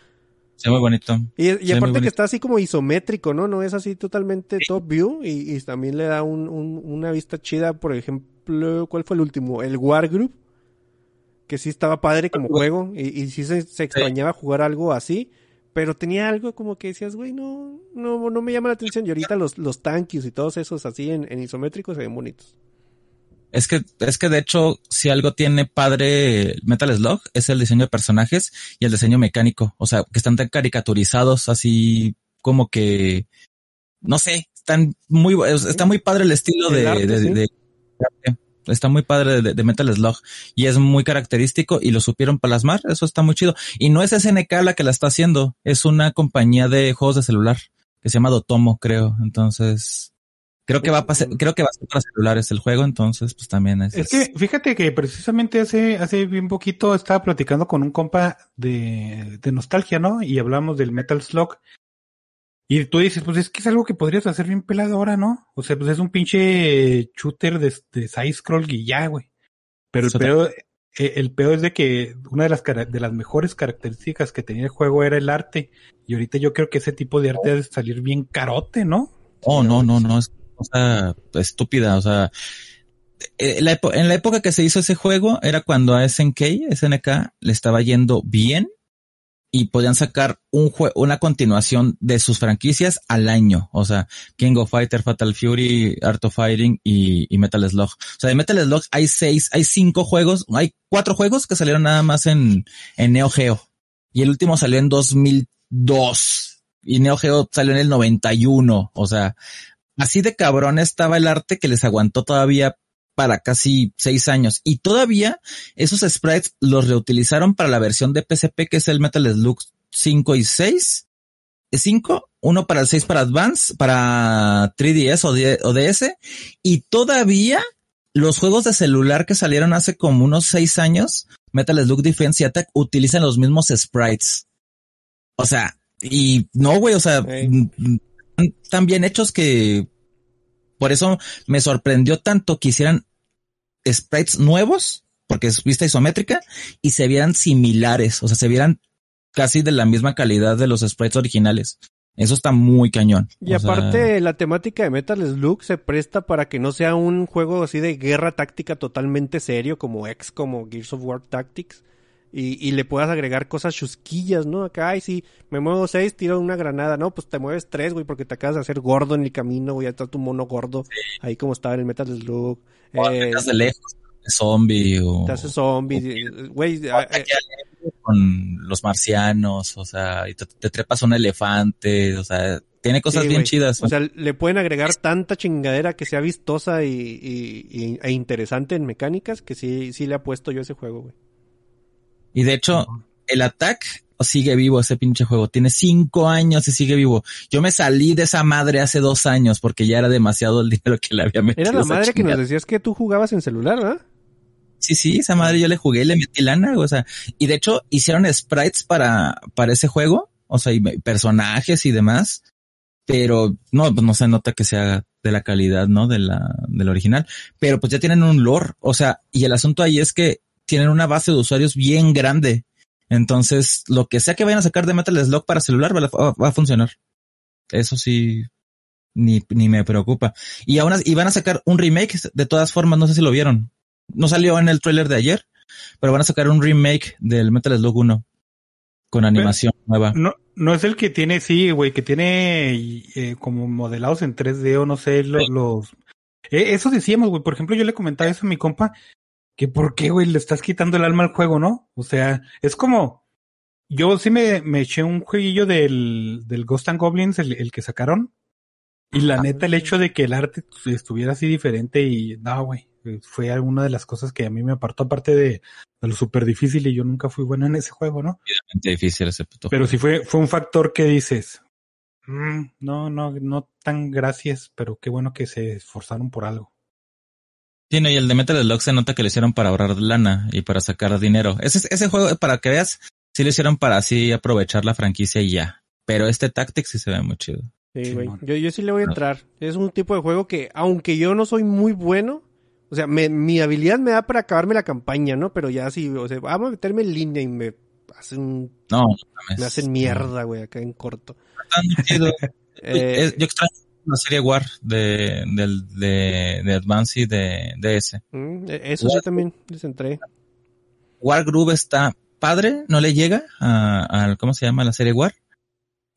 Se ve muy bonito. Y, aparte que está así como isométrico, ¿no? No es así totalmente top view y, y también le da un, un- una vista chida, por ejemplo, ¿cuál fue el último? El War Group, que sí estaba padre como juego y, y sí se, se extrañaba jugar algo así, pero tenía algo como que decías, güey, no, no, no me llama la atención y ahorita los, los tanques y todos esos así en, en isométrico se ven bonitos. Es que, es que de hecho, si algo tiene padre Metal Slug, es el diseño de personajes y el diseño mecánico. O sea, que están tan caricaturizados, así como que, no sé, están muy, está muy padre el estilo El de, arte, de- sí. de- está muy padre de, de Metal Slug y es muy característico y lo supieron plasmar. Eso está muy chido. Y no es SNK la que la está haciendo, es una compañía de juegos de celular que se llama Dotomo, creo. Entonces, creo que va a pasar, creo que va a ser para celulares el juego. Entonces, pues también es, Es que fíjate que precisamente hace, hace bien poquito estaba platicando con un compa de, de nostalgia, ¿no? Y hablamos del Metal Slug. Y tú dices, pues es que es algo que podrías hacer bien pelado ahora, ¿no? O sea, pues es un pinche shooter de, de side scroll y ya, güey. Pero el peor, eh, el peor es de que una de las de las mejores características que tenía el juego era el arte. Y ahorita yo creo que ese tipo de arte debe salir bien carote, ¿no? Oh, no, no, no, es cosa estúpida, o sea, eh, en la época que se hizo ese juego era cuando a SNK, SNK le estaba yendo bien y podían sacar un una continuación de sus franquicias al año, o sea, King of Fighter, Fatal Fury, Art of Fighting y, y Metal Slug. O sea, de Metal Slug hay seis, hay cinco juegos, hay cuatro juegos que salieron nada más en, en Neo Geo y el último salió en 2002 y Neo Geo salió en el 91, o sea, así de cabrón estaba el arte que les aguantó todavía para casi seis años. Y todavía esos sprites los reutilizaron para la versión de PSP que es el Metal Slug 5 y 6. 5, uno para el 6 para Advance, para 3DS o, DS. Y todavía los juegos de celular que salieron hace como unos seis años, Metal Slug Defense y Attack, utilizan los mismos sprites. O sea, y no, güey, o sea. Tan bien hechos que por eso me sorprendió tanto que hicieran sprites nuevos, porque es vista isométrica, y se vieran similares, o sea, se vieran casi de la misma calidad de los sprites originales. Eso está muy cañón. Y O sea, aparte, la temática de Metal Slug se presta para que no sea un juego así de guerra táctica totalmente serio como X, como Gears of War Tactics. Y, y le puedas agregar cosas chusquillas, ¿no? Acá, ay, sí, me muevo seis, tiro una granada. No, pues te mueves tres, güey, porque te acabas de hacer gordo en el camino, güey. Ya está tu mono gordo, ahí como estaba en el Metal Slug. o Eh, atacas de lejos, zombie o, te haces zombie, eh, güey. eh, con los marcianos, o sea, y te, te trepas un elefante, o sea, tiene cosas Sí, bien güey. chidas. O sea, le pueden agregar tanta chingadera que sea vistosa y, y- y- e interesante en mecánicas que sí, sí le ha puesto yo a ese juego, güey. Y de hecho, el Attack sigue vivo ese pinche juego. Tiene cinco años y sigue vivo. Yo me salí de esa madre hace dos años porque ya era demasiado el dinero que le había metido. Era la madre que nos decías que tú jugabas en celular, ¿verdad? Sí, sí, esa madre yo le jugué y le metí lana, o sea, y de hecho hicieron sprites para, para ese juego, o sea, y personajes y demás, pero no, pues no se nota que sea de la calidad, ¿no? De la, del original, pero pues ya tienen un lore, o sea, y el asunto ahí es que tienen una base de usuarios bien grande, entonces lo que sea que vayan a sacar de Metal Slug para celular va, a- va a funcionar. Eso sí, ni, ni me preocupa. Y aún así- y van a sacar un remake, de todas formas, no sé si lo vieron. No salió en el tráiler de ayer, pero van a sacar un remake del Metal Slug 1 con animación nueva. No, no es el que tiene, sí, güey, que tiene eh, como modelados en 3D o no sé, lo- Sí. los... Eh, eso decíamos, güey. Por ejemplo, yo le comentaba eso a mi compa, que por qué, güey, le estás quitando el alma al juego, ¿no? O sea, es como... Yo sí me, me eché un jueguillo del, del Ghost and Goblins, el, el que sacaron. Y la neta, el hecho de que el arte estuviera así diferente y... No, güey. Fue alguna de las cosas que a mí me apartó, aparte de, de lo súper difícil y yo nunca fui bueno en ese juego, ¿no? Realmente difícil ese puto. Pero sí fue, fue un factor que dices, "Mm, no, no, no tan gracias, pero qué bueno que se esforzaron por algo. Sí, no, y el de Metal Slug se nota que lo hicieron para ahorrar lana y para sacar dinero. Ese, ese juego, para que veas, sí lo hicieron para así aprovechar la franquicia y ya. Pero este Tactics sí se ve muy chido. Sí, güey. Yo, yo sí le voy a entrar. Es un tipo de juego que, aunque yo no soy muy bueno, o sea, me- mi habilidad me da para acabarme la campaña, ¿no? Pero ya sí, o sea, vamos a meterme en línea y me hacen, No, me hacen mierda, güey, acá en corto. Está chido. Eh, [LAUGHS] Es- yo extraño la serie War de, del, de, de Advance y de DS. mm, eso yo también les entré. War Groove está padre, no le llega a, a- ¿cómo se llama la serie War?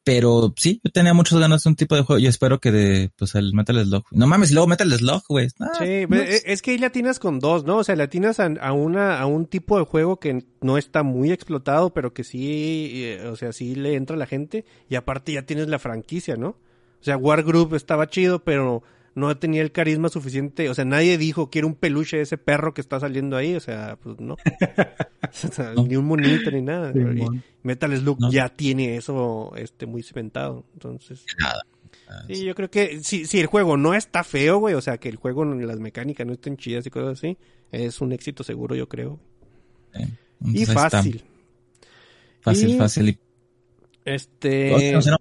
Pero sí, yo tenía muchas ganas de un tipo de juego y espero que de, pues el Metal Slug. No mames, y luego Metal Slug, güey. Ah, Sí, no ve- es- que ahí le atinas con dos, ¿no? O sea, le atinas a, a una, a un tipo de juego que no está muy explotado, pero que sí, eh, o sea, sí le entra a la gente. Y aparte ya tienes la franquicia, ¿no? O sea, War Group estaba chido, pero no tenía el carisma suficiente. O sea, nadie dijo, quiero un peluche de ese perro que está saliendo ahí. O sea, pues no. [LAUGHS] O sea, No. Ni un monito ni nada. Y. Metal Slug No. ya tiene eso este, muy cimentado. Entonces... nada. Sí, yo creo que si, si el juego no está feo, güey, o sea, que el juego, las mecánicas no estén chidas y cosas así, es un éxito seguro, yo creo. Sí. Y fácil. Fácil, Y- fácil. Y Este... otros, ¿no?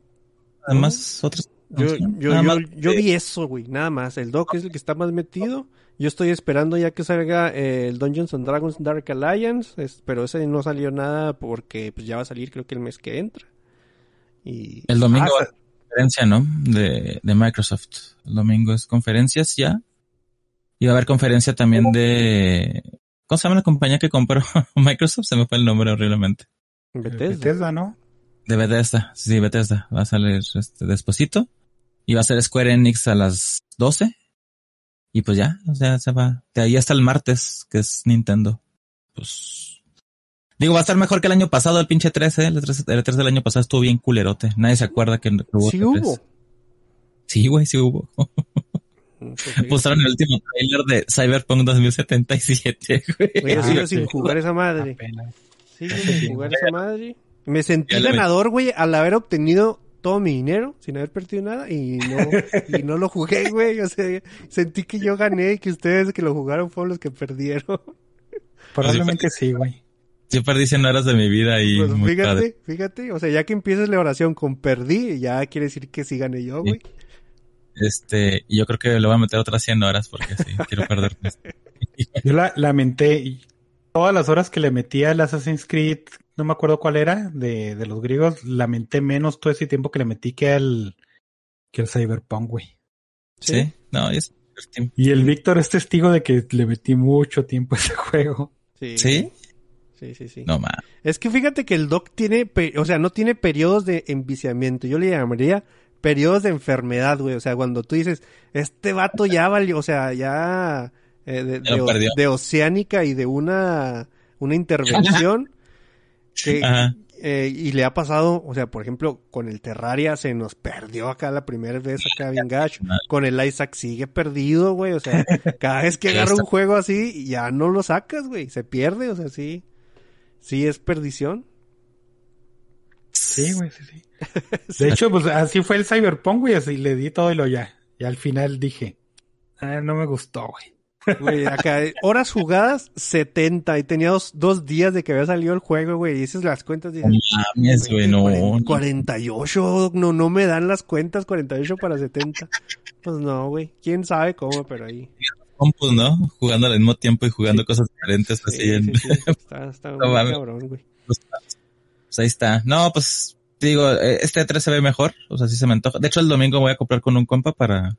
Además, otros. Yo, yo, yo, vi eso, güey, nada más. El Doc es el que está más metido. Yo estoy esperando ya que salga eh, el Dungeons and Dragons Dark Alliance, es- pero ese no salió nada porque pues ya va a salir creo que el mes que entra. Y El domingo Ah, va a conferencia, ¿no? De, de Microsoft. El domingo es conferencias ya. Y va a haber conferencia también de... ¿Cómo se llama la compañía que compró [LAUGHS] Microsoft? Se me fue el nombre horriblemente. Bethesda. Bethesda, ¿no? De Bethesda. Sí, Bethesda. Va a salir este despuesito. Y va a ser Square Enix a las 12. Y pues ya, o sea, se va. De ahí hasta el martes, que es Nintendo. Pues... Digo, va a estar mejor que el año pasado, el pinche 13. El 3, el 3 del año pasado estuvo bien culerote. Nadie se acuerda que hubo. Sí E3. hubo. Sí, güey, sí hubo. [LAUGHS] Mostraron el último trailer de Cyberpunk 2077, güey. Ah, sigo sí. sin jugar esa madre. Sigo sin jugar esa madre. Me sentí ganador, güey, al haber obtenido todo mi dinero sin haber perdido nada y no, y no lo jugué, [LAUGHS] güey. O sea, sentí que yo gané y que ustedes que lo jugaron fueron los que perdieron. Probablemente sí, güey. Yo perdí 100 horas de mi vida y Pues muy fíjate, padre. fíjate. O sea, ya que empieces la oración con perdí, ya quiere decir que sí gané yo, güey. Este, y yo creo que le voy a meter otras 100 horas porque sí, [LAUGHS] quiero perder. Yo la lamenté todas las horas que le metí al Assassin's Creed, no me acuerdo cuál era, de, de los griegos, lamenté menos todo ese tiempo que le metí que al, que al Cyberpunk, güey. Sí, no, es Y el Víctor es testigo de que le metí mucho tiempo a ese [LAUGHS] juego. Sí. ¿Sí? Sí, sí, sí. No más. Es que fíjate que el doc tiene, o sea, no tiene periodos de enviciamiento. Yo le llamaría periodos de enfermedad, güey. O sea, cuando tú dices, este vato ya valió, o sea, ya eh, de, de- perdió. de oceánica y de una, una intervención [LAUGHS] que, Ajá. eh, y le ha pasado, o sea, por ejemplo, con el Terraria se nos perdió acá la primera vez acá bien gacho. Con el Isaac sigue perdido, güey. O sea, [LAUGHS] cada vez que agarra un juego así, ya no lo sacas, güey. Se pierde, o sea, sí. Sí es perdición. Sí, güey, sí, sí. [LAUGHS] De hecho, pues así fue el Cyberpunk, güey, así le di todo y lo ya. Y al final dije, ah, no me gustó, güey. Güey, acá, horas jugadas, 70. Y tenía dos, dos días de que había salido el juego, güey. Y dices las cuentas, dices, No mames, güey, no. cuaren- no. 48, no, no me dan las cuentas 48 para 70. Pues no, güey. Quién sabe cómo, pero ahí. Compus, ¿no? Jugando al mismo tiempo y jugando cosas diferentes así Sí, en... sí, sí. Está, está [LAUGHS] muy mames. cabrón, güey. Pues ahí está. No, pues digo, eh, este 3 se ve mejor, o sea, sí se me antoja. De hecho, el domingo voy a comprar con un compa para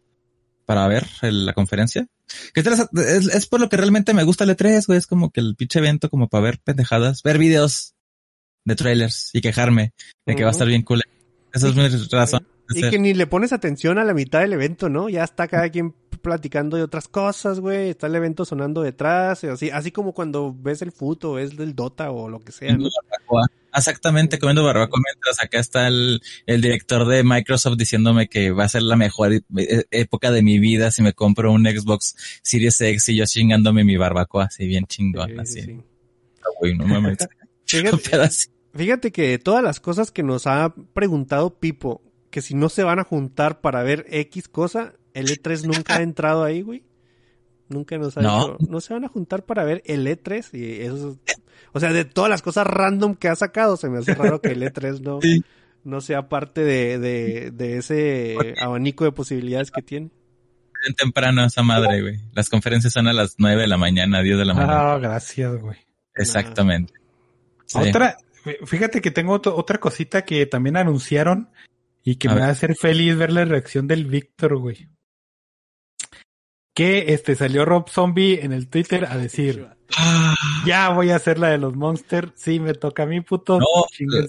para ver el- la conferencia. Que es, es, es por lo que realmente me gusta el E3, güey, es como que el pinche evento como para ver pendejadas, ver videos de trailers y quejarme de que va a estar bien cool. Esa es mi razón. Y que ni le pones atención a la mitad del evento, ¿no? Ya está cada quien platicando de otras cosas, güey. Está el evento sonando detrás. y Así, así como cuando ves el fut o ves del Dota o lo que sea, ¿no? Exactamente, comiendo barbacoa mientras acá está el, el director de Microsoft diciéndome que va a ser la mejor e- e- época de mi vida si me compro un Xbox Series X y yo chingándome mi barbacoa, así bien chingón, Sí, sí, así. sí. Güey, no mames. [LAUGHS] Fíjate, fíjate que todas las cosas que nos ha preguntado Pipo, que si no se van a juntar para ver X cosa, el E3 nunca ha entrado ahí, güey. Nunca nos ha No. dicho, no se van a juntar para ver el E3 y eso es- o sea, de todas las cosas random que ha sacado, se me hace raro que el E3 no, Sí. no sea parte de, de, de ese abanico de posibilidades que tiene. bien temprano esa madre, güey. Las conferencias son a las 9 de la mañana, 10 de la mañana. Ah, gracias, güey. Exactamente. Sí. Otra, fíjate que tengo otro- otra cosita que también anunciaron y que A me ver. va a hacer feliz ver la reacción del Víctor, güey. Que este salió Rob Zombie en el Twitter a decir, Ah, ya voy a hacer la de los Monster, sí me toca a mí, puto. no,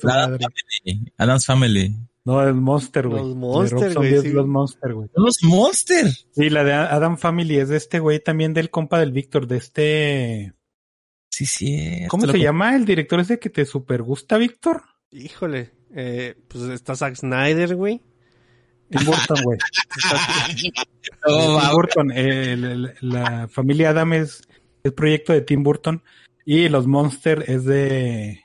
madre. Family, Adam's Family. No, el Monster, güey. Los Monster, güey, sí. los Monster, güey. Son los Monster. Sí, la de Adam Family es de este güey también del compa del Víctor, de este... Sí, sí. ¿Cómo se llama el director ese que te super gusta, Víctor? Híjole, eh, pues está Zack Snyder, güey. Tim Burton, güey. Oh, [LAUGHS] Tim. Burton, el- el- la familia Adam es, es proyecto de Tim Burton y los Monster es de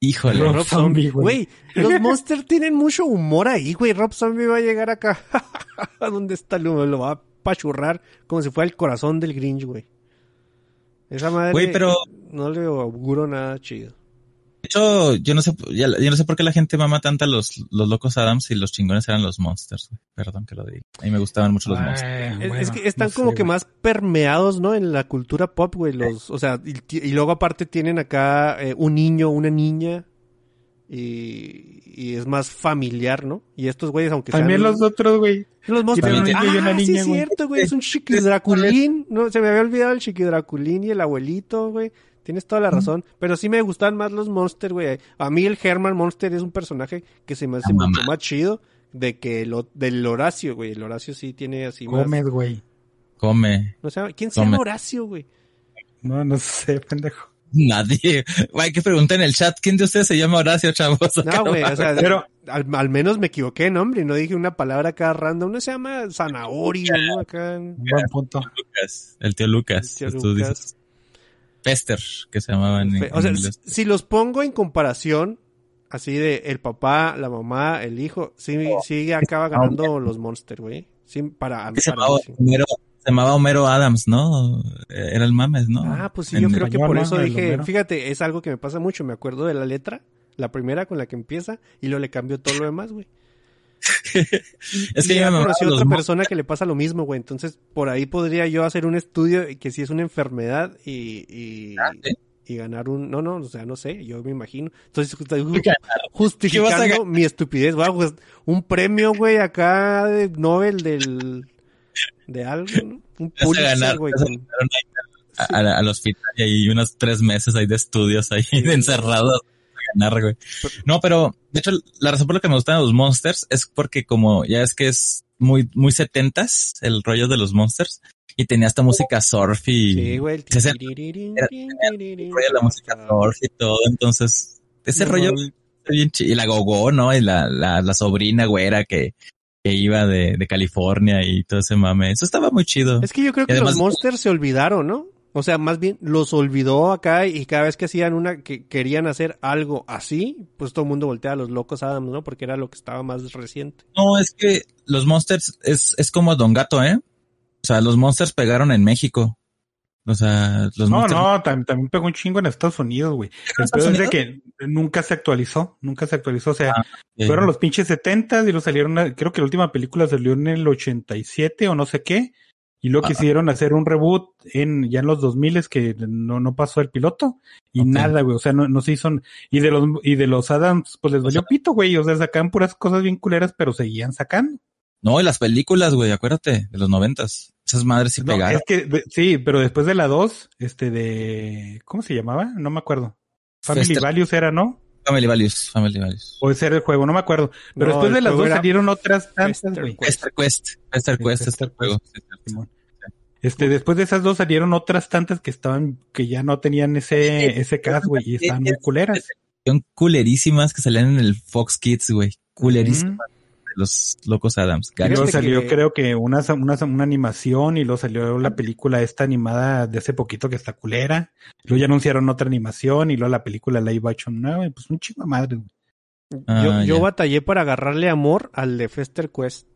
Híjole. Rob Rob Zombie, güey. Los Monsters tienen mucho humor ahí, güey. Rob Zombie va a llegar acá. [LAUGHS] ¿Dónde está el? Lo va a pachurrar como si fuera el corazón del Grinch, güey. Esa madre. Pero- No le auguro nada chido. De hecho, yo no sé, ya- yo no sé por qué la gente mama tanto a los, los locos Adams y los chingones eran los Monsters. Perdón que lo diga. A mí me gustaban mucho los Monsters. Ay, Es, bueno, es que están no como sé, que güey. más permeados, ¿no? En la cultura pop, güey. Los, o sea, y, y luego aparte tienen acá eh, un niño, una niña. Y, y es más familiar, ¿no? Y estos güeyes, aunque También sean... los otros, güey. Los monstruos. Una ah, sí, niña, es güey. cierto, güey. Es un [LAUGHS] chiquidraculín. No, se me había olvidado el chiquidraculín y el abuelito, güey. Tienes toda la razón. Pero sí me gustan más los Monster, güey. A mí el Herman Monster es un personaje que se me hace mucho más chido de que el, o- del Horacio, güey. El Horacio sí tiene así más... Gómez, güey. Come. No sé, ¿Quién se llama. Horacio, güey? No, no sé, pendejo. Nadie. Hay que preguntar en el chat quién de ustedes se llama Horacio, chavos. No, güey, o sea, Pero- al, al menos me equivoqué en nombre y no dije una palabra acá random. No se llama zanahorio, ¿no? Acá... Un buen punto. Lucas, el tío Lucas. El tío Tú Lucas. Pester, que se llamaba en, O sea, si, si los pongo en comparación, así de el papá, la mamá, el hijo, sí, sí acaba ganando los Monster, güey. Sí, para, Se llamaba, sí. Homero, se llamaba Homero Adams, ¿no? Era el mames, ¿no? Ah, pues sí, En- yo creo que por eso dije, fíjate, es algo que me pasa mucho, me acuerdo de la letra, la primera con la que empieza, y luego le cambio todo lo demás, güey. [LAUGHS] Es que yo ya me conocí a los otra persona que le pasa lo mismo, güey. Entonces, por ahí podría yo hacer un estudio que si es una enfermedad y, y, Ah, ¿sí? y ganar un... No, no, o sea, no sé, yo me imagino. Entonces, estoy ju- [LAUGHS] ¿Qué vas a justificando mi estupidez. Va, pues, un premio, güey, acá de Nobel del... De algo, ¿no? Un Pulitzer, güey. a a- a- al hospital y ahí unos tres meses ahí de estudios ahí Sí. [LAUGHS] encerrados ganar, güey. No, pero de hecho la razón por la que me gustan los Monsters es porque como ya es que es muy muy setentas el rollo de los Monsters y tenía esta música surf y Sí, güey. se era- rollo de la música surf y todo, entonces ese No, rollo bien chido. y la gogó, ¿no? Y la, la, la sobrina güera que, que iba de, de California y todo ese mame. Eso estaba muy chido. Es que yo creo que además- los Monsters se olvidaron, ¿no? O sea, más bien los olvidó acá y cada vez que hacían una, que querían hacer algo así, pues todo el mundo voltea a los locos Adams, ¿no? Porque era lo que estaba más reciente. No, es que los Monsters es, es como Don Gato, ¿eh? O sea, los Monsters pegaron en México. O sea, los No, Monsters. no, tam- también pegó un chingo en Estados Unidos, güey. El Estados peor es de que nunca se actualizó, nunca se actualizó. O sea, Ah, fueron los pinches 70 y lo salieron, a- creo que la última película salió en el 87 o no sé qué. Y luego Ah. quisieron hacer un reboot en ya en los 2000 que no, no pasó el piloto y nada, güey. O sea, no, no se hizo. Y de los, y de los Adams, pues les valió sea- pito, güey. O sea, sacaban puras cosas bien culeras, pero seguían sacando. No, y las películas, güey, acuérdate, de los noventas. Esas madres sí No, pegaron. es que, de- sí, pero después de la 2, este de, ¿cómo se llamaba? No me acuerdo. Family Fester- Values era, ¿no? Family Values, Family Values. Puede ser el juego, no me acuerdo. Pero No, después de las dos salieron otras tantas, güey. Quest. Quest, Quest juego. Quest. Este, después de esas dos salieron otras tantas que estaban, que ya no tenían ese, ese cast, güey, y estaban muy culeras. Son culerísimas que salían en el Fox Kids, güey. Culerísimas. Los locos Adams. Y luego salió, que- creo que una, una, una animación y luego salió la película esta animada de hace poquito que está culera. Luego ya anunciaron otra animación y luego la película live action nueva. y Pues un chingo de madre. Ah, yo, yo batallé para agarrarle amor al de Fester Quest.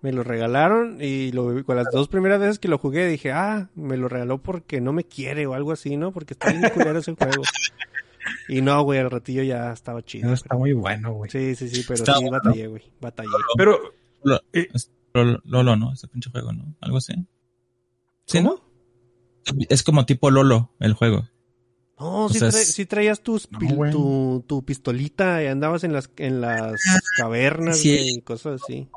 Me lo regalaron y lo, con las dos primeras veces que lo jugué dije, ah, me lo regaló porque no me quiere o algo así, ¿no? Porque está bien culero ese [LAUGHS] juego. Y no, güey, al ratillo ya estaba chido. Eso está muy bueno, güey. Sí, sí, sí, pero Está sí bueno. batallé, güey. Batallé. Pero, Lo- Eh. es- Lolo, Lolo, ¿no? Ese pinche juego, ¿no? Algo así. ¿Sí, ¿Cómo? no? Es como tipo Lolo, el juego. No, sí, sea, tra- es- sí traías tus No, pil- tu, tu pistolita y andabas en las, en las cavernas, Sí. güey, y cosas así.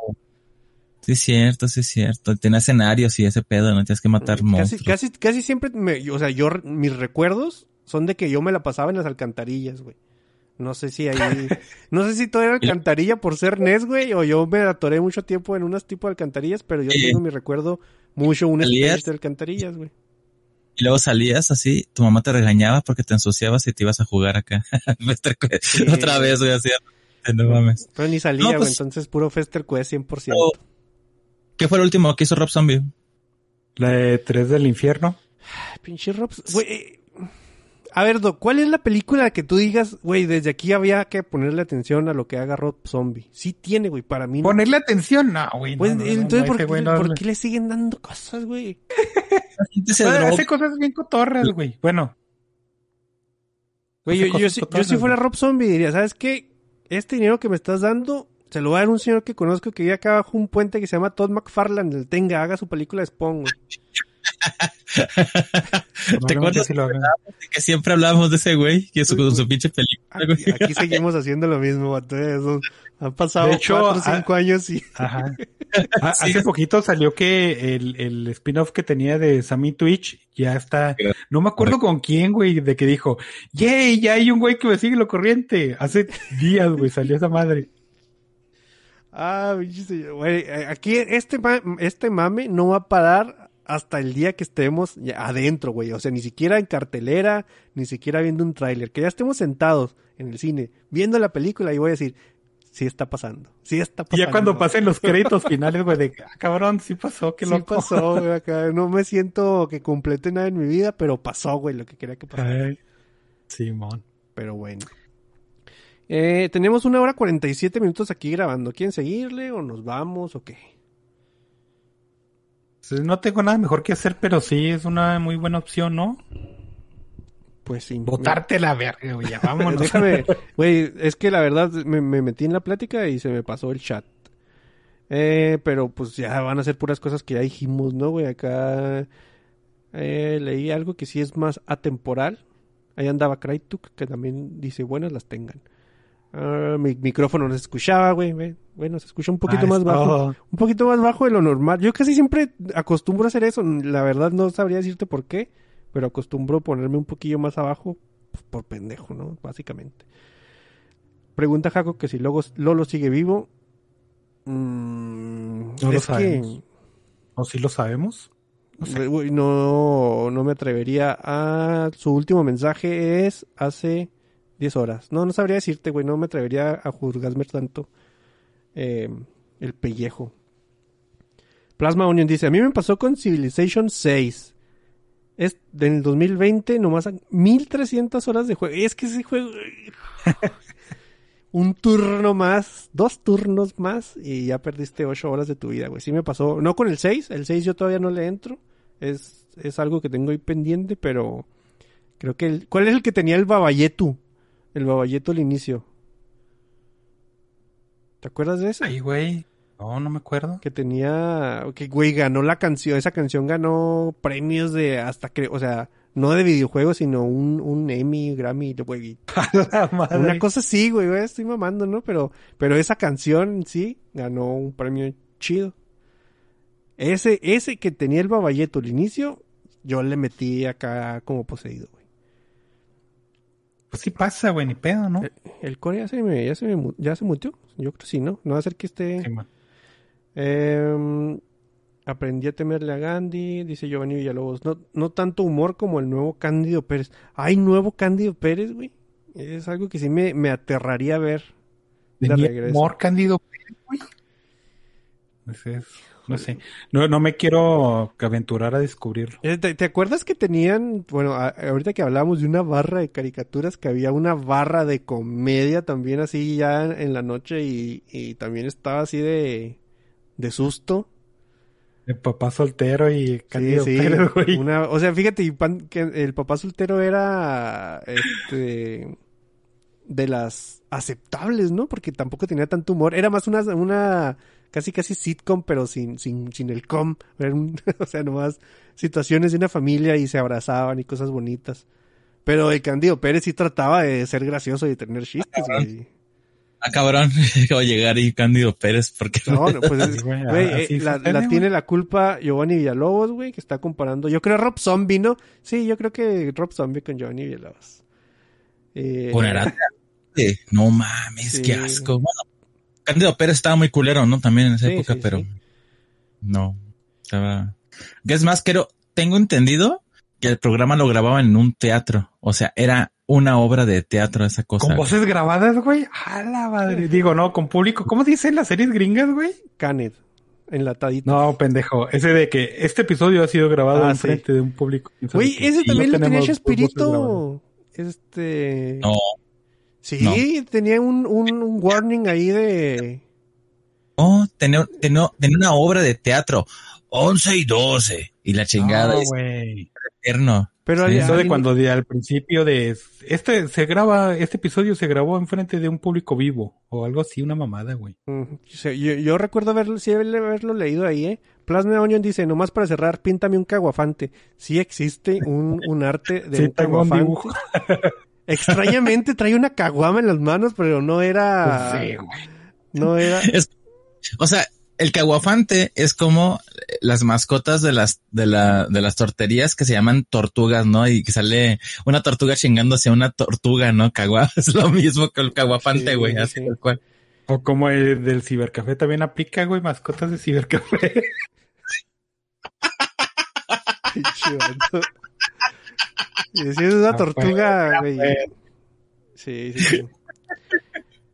Sí, es cierto, sí, es cierto. Tenía escenarios y ese pedo, no tienes que matar Casi, monstruos. casi, casi siempre, me, o sea, yo, mis recuerdos son de que yo me la pasaba en las alcantarillas, güey. No sé si ahí, [LAUGHS] no sé si todo era alcantarilla por ser NES, güey, o yo me atoré mucho tiempo en unas tipo de alcantarillas, pero yo tengo mi recuerdo mucho un de alcantarillas, güey. Y luego salías así, tu mamá te regañaba porque te ensuciabas y te ibas a jugar acá. [LAUGHS] Fester. Sí. Otra vez, güey, así. No mames. Pero ni salía, No, güey, pues- entonces puro Fester Quest 100%. Oh. ¿Qué fue el último que hizo Rob Zombie? la de Tres del Infierno. Ay, pinche Robs, güey. A ver, Doc, ¿cuál es la película que tú digas, güey, desde aquí había que ponerle atención a lo que haga Rob Zombie? Sí tiene, güey, para mí. no. Ponerle atención, no, güey. Pues, no, no, entonces, ¿por, qué, güey no- por qué le siguen dando cosas, güey? Hace cosas bien cotorras, güey. Bueno, Güey, yo, si- yo si fuera. Rob Zombie diría, ¿sabes qué? Este dinero que me estás dando, se lo va a dar un señor que conozco que vive acá abajo un puente que se llama Todd McFarlane. El tenga, haga su película de Spawn, güey. [LAUGHS] ¿Te acuerdas sí que siempre hablábamos de ese güey? Que su, con su pinche película. Aquí, aquí seguimos haciendo lo mismo, vato, eh, eso- Han pasado De hecho, cuatro o cinco años y... [LAUGHS] Ajá. [LAUGHS] Sí. Hace poquito salió que el, el spin-off que tenía de Sammy Twitch ya está. No me acuerdo con quién, güey, de que dijo, yay, ya hay un güey que me sigue lo corriente. Hace días, güey, salió esa madre. Ah, pinche señor, güey, eh, aquí este, este mame no va a parar hasta el día que estemos adentro, güey. O sea, ni siquiera en cartelera, ni siquiera viendo un tráiler. Que ya estemos sentados en el cine, viendo la película y voy a decir, sí está pasando, sí está Y pasando. ya cuando pasen los [LAUGHS] créditos finales, güey, de, ah, cabrón, sí pasó, qué Sí loco. pasó, güey, acá. No me siento que complete nada en mi vida, pero pasó, güey, lo que quería que pasara. Ay, Simón. Pero bueno. Eh, tenemos una hora 47 minutos aquí grabando. ¿Quieren seguirle o nos vamos o qué? Pues, No tengo nada mejor que hacer, pero sí es una muy buena opción, ¿no? Pues sí. Botarte la verga, güey, ya [LAUGHS] vámonos. Déjame, güey, es que la verdad me, me metí en la plática y se me pasó el chat. Eh, pero pues ya van a ser puras cosas que ya dijimos, ¿no, güey? Acá eh, leí algo que sí es más atemporal. Ahí andaba Kraituk, que también dice, buenas las tengan. Ah, mi micrófono no se escuchaba, güey. Bueno, se escucha un poquito Ah, más bajo. todo. Un poquito más bajo de lo normal. Yo casi siempre acostumbro a hacer eso. La verdad no sabría decirte por qué, pero acostumbro ponerme un poquillo más abajo pues, por pendejo, ¿no? Básicamente. Pregunta Jaco que si Logo- Lolo sigue vivo. Mm, No lo que sabemos. ¿O sí lo sabemos? No sé. no, no me atrevería a... Su último mensaje es hace 10 horas. No, no sabría decirte, güey. No me atrevería a juzgarme tanto eh, el pellejo. Plasma Onion dice, a mí me pasó con Civilization 6. Es del 2020, nomás a 1300 horas de juego. Es que ese juego... [LAUGHS] Un turno más, dos turnos más y ya perdiste 8 horas de tu vida, güey. Sí me pasó, no con el 6, el 6 yo todavía no le entro. Es, es algo que tengo ahí pendiente, pero creo que... El, ¿Cuál es el que tenía el Babayetu? El Babayetu al inicio. ¿Te acuerdas de ese? Ay, güey. No, no me acuerdo. que tenía que güey ganó la canción esa canción ganó premios de hasta que o sea no de videojuegos sino un, un Emmy Grammy güey [LAUGHS] La madre. una cosa así güey, güey, estoy mamando no pero pero esa canción sí ganó un premio chido ese ese que tenía el babayeto al inicio yo le metí acá como poseído güey pues sí pasa, güey, ni pedo, ¿no? El, el core ya se me, ya se me, ya se mutió. Yo creo que sí, ¿no? No va a ser que esté. Sí. Em, aprendí a temerle a Gandhi, dice Giovanni Villalobos. No, no tanto humor como el nuevo Cándido Pérez. ¿Hay nuevo Cándido Pérez, güey? Es algo que sí me, me aterraría ver. De Tenía regreso. humor Cándido Pérez, güey. Ese es- no sé. No, no me quiero aventurar a descubrirlo. Eh, ¿Te, te acuerdas que tenían, bueno, a- ahorita que hablábamos de una barra de caricaturas, que había una barra de comedia también así ya en la noche y, y también estaba así de, de susto? El papá soltero y Cándido sí, sí. [LAUGHS] Güey. Una- o sea, fíjate, pan- que el papá soltero era este de las aceptables, ¿no? Porque tampoco tenía tanto humor. Era más una, una casi casi sitcom, pero sin, sin, sin el com. [LAUGHS] O sea, nomás situaciones de una familia y se abrazaban y cosas bonitas. Pero el Candido Pérez sí trataba de ser gracioso y de tener chistes, güey. Ah, cabrón, [LAUGHS] acabo de llegar y Cándido Pérez, porque No, no, pues, güey, güey, así eh, la, tiene la culpa Giovanni Villalobos, güey, que está comparando. Yo creo Rob Zombie, ¿no? Sí, yo creo que Rob Zombie con Giovanni Villalobos. Eh, Con Arata. [LAUGHS] Sí, No mames, Sí. qué asco. Bueno, Cándido Pérez estaba muy culero, ¿no? También en esa Sí, época, sí, pero sí. no. Estaba. Es más, creo, tengo entendido que el programa lo grababan en un teatro. O sea, era una obra de teatro esa cosa. Con voces grabadas, güey. A la madre. Digo, no, con público. ¿Cómo dicen las series gringas, güey? Canet, enlatadito. No, pendejo. Ese de que este episodio ha sido grabado Ah, en sí. frente de un público. Güey, ese también no lo tenía. Chespirito. Este. No, Sí, no. tenía un, un, un warning ahí de. no, tenía, tenía, tenía una obra de teatro. 11 y 12. Y la chingada No, es güey. eterno. Pero Sí, al- Eso de cuando de- al principio de este se graba, este episodio se grabó en frente de un público vivo o algo así, una mamada, güey. Yo, yo recuerdo haberlo, sí, haberlo leído ahí, ¿eh? Plasma Onion dice, nomás para cerrar, píntame un caguafante. Sí existe un, un arte de Sí, un caguafante. [LAUGHS] Extrañamente trae una caguama en las manos, pero no era... Sí, güey. no era... Es- o sea, el caguafante es como las mascotas de las, de la, de las torterías que se llaman tortugas, ¿no? Y que sale una tortuga chingándose a una tortuga, ¿no? Cagua, [LAUGHS] es lo mismo que el caguafante, güey, sí, así sí. tal cual. O como el del cibercafé también aplica, güey, mascotas de cibercafé. [LAUGHS] Y si es una No tortuga, güey. Sí, sí, sí.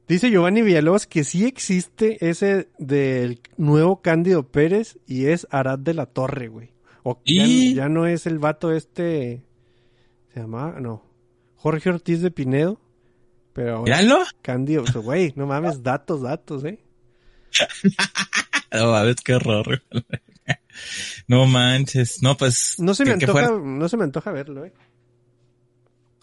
Dice Giovanni Villalobos que sí existe ese del nuevo Cándido Pérez y es Arad de la Torre, güey. O ya, Y- ya no es el vato este. Se llama, no. Jorge Ortiz de Pinedo. Pero ahora Míralo. Cándido, güey, no mames, datos, datos, eh. [LAUGHS] No mames, qué horror. güey. No manches. No, pues. No se me que- antoja, fuera- no se me antoja verlo, eh.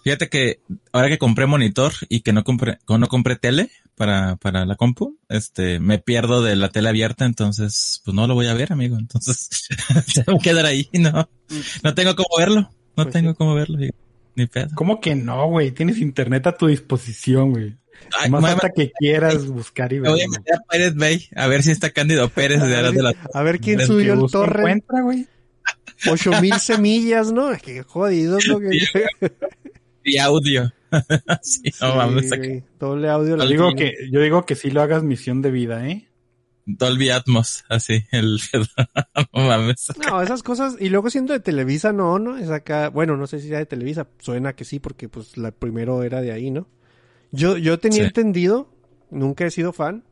Fíjate que ahora que compré monitor y que no compré, no compré tele para, para la compu, este, me pierdo de la tele abierta, entonces, pues no lo voy a ver, amigo. Entonces, [LAUGHS] se va a quedar ahí, no, no tengo cómo verlo, no Pues tengo sí. cómo verlo, ni- ni pedo. ¿Cómo que no, güey? Tienes internet a tu disposición, güey. Ay, Más falta que quieras buscar y voy a meter a Bay a ver si está Cándido Pérez A ver, de la a ver quién subió Que el torre. encuentra, güey. Ocho mil [LAUGHS] semillas, ¿no? Qué jodidos lo que... y audio. [LAUGHS] sí, no Sí, doble audio. Digo que, yo digo que sí lo hagas misión de vida, ¿eh? Dolby Atmos, así, el, [LAUGHS] no mames. No, esas cosas, y luego siendo de Televisa, no, no, es acá, bueno, no sé si sea de Televisa, suena que sí, porque pues la primero era de ahí, ¿no? Yo, yo tenía Sí. entendido, nunca he sido fan,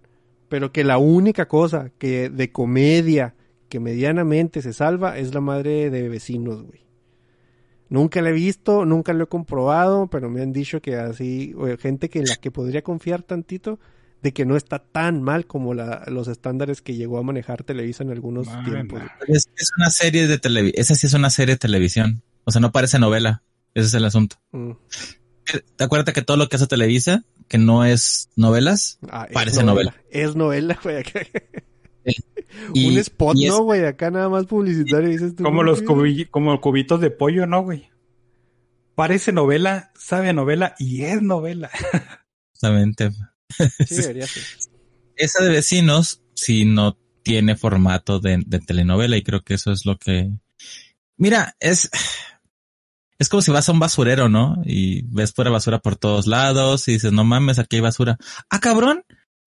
pero que la única cosa que de comedia que medianamente se salva es la madre de vecinos, güey. Nunca la he visto, nunca lo he comprobado, pero me han dicho que así, gente que en la que podría confiar tantito, de que no está tan mal como la, los estándares que llegó a manejar Televisa en algunos Man, tiempos. es una serie de televisión, esa sí es una serie de televisión. O sea, no parece novela. Ese es el asunto. Mm. ¿Te acuerdas que todo lo que hace Televisa, que no es novelas? Ah, es Parece novela. Es novela, güey. [LAUGHS] Y- Un spot, y es- ¿no, güey? Acá nada más publicitario. Dices tú, Como los güey. cubi- como cubitos de pollo, ¿no, güey? Parece novela, sabe a novela y es novela. [LAUGHS] Justamente. [LAUGHS] Sí, debería ser. Esa de vecinos, si no tiene formato de, de telenovela y creo que eso es lo que... Mira, es... Es como si vas a un basurero, ¿no? Y ves pura basura por todos lados y dices, no mames, aquí hay basura. Ah, cabrón,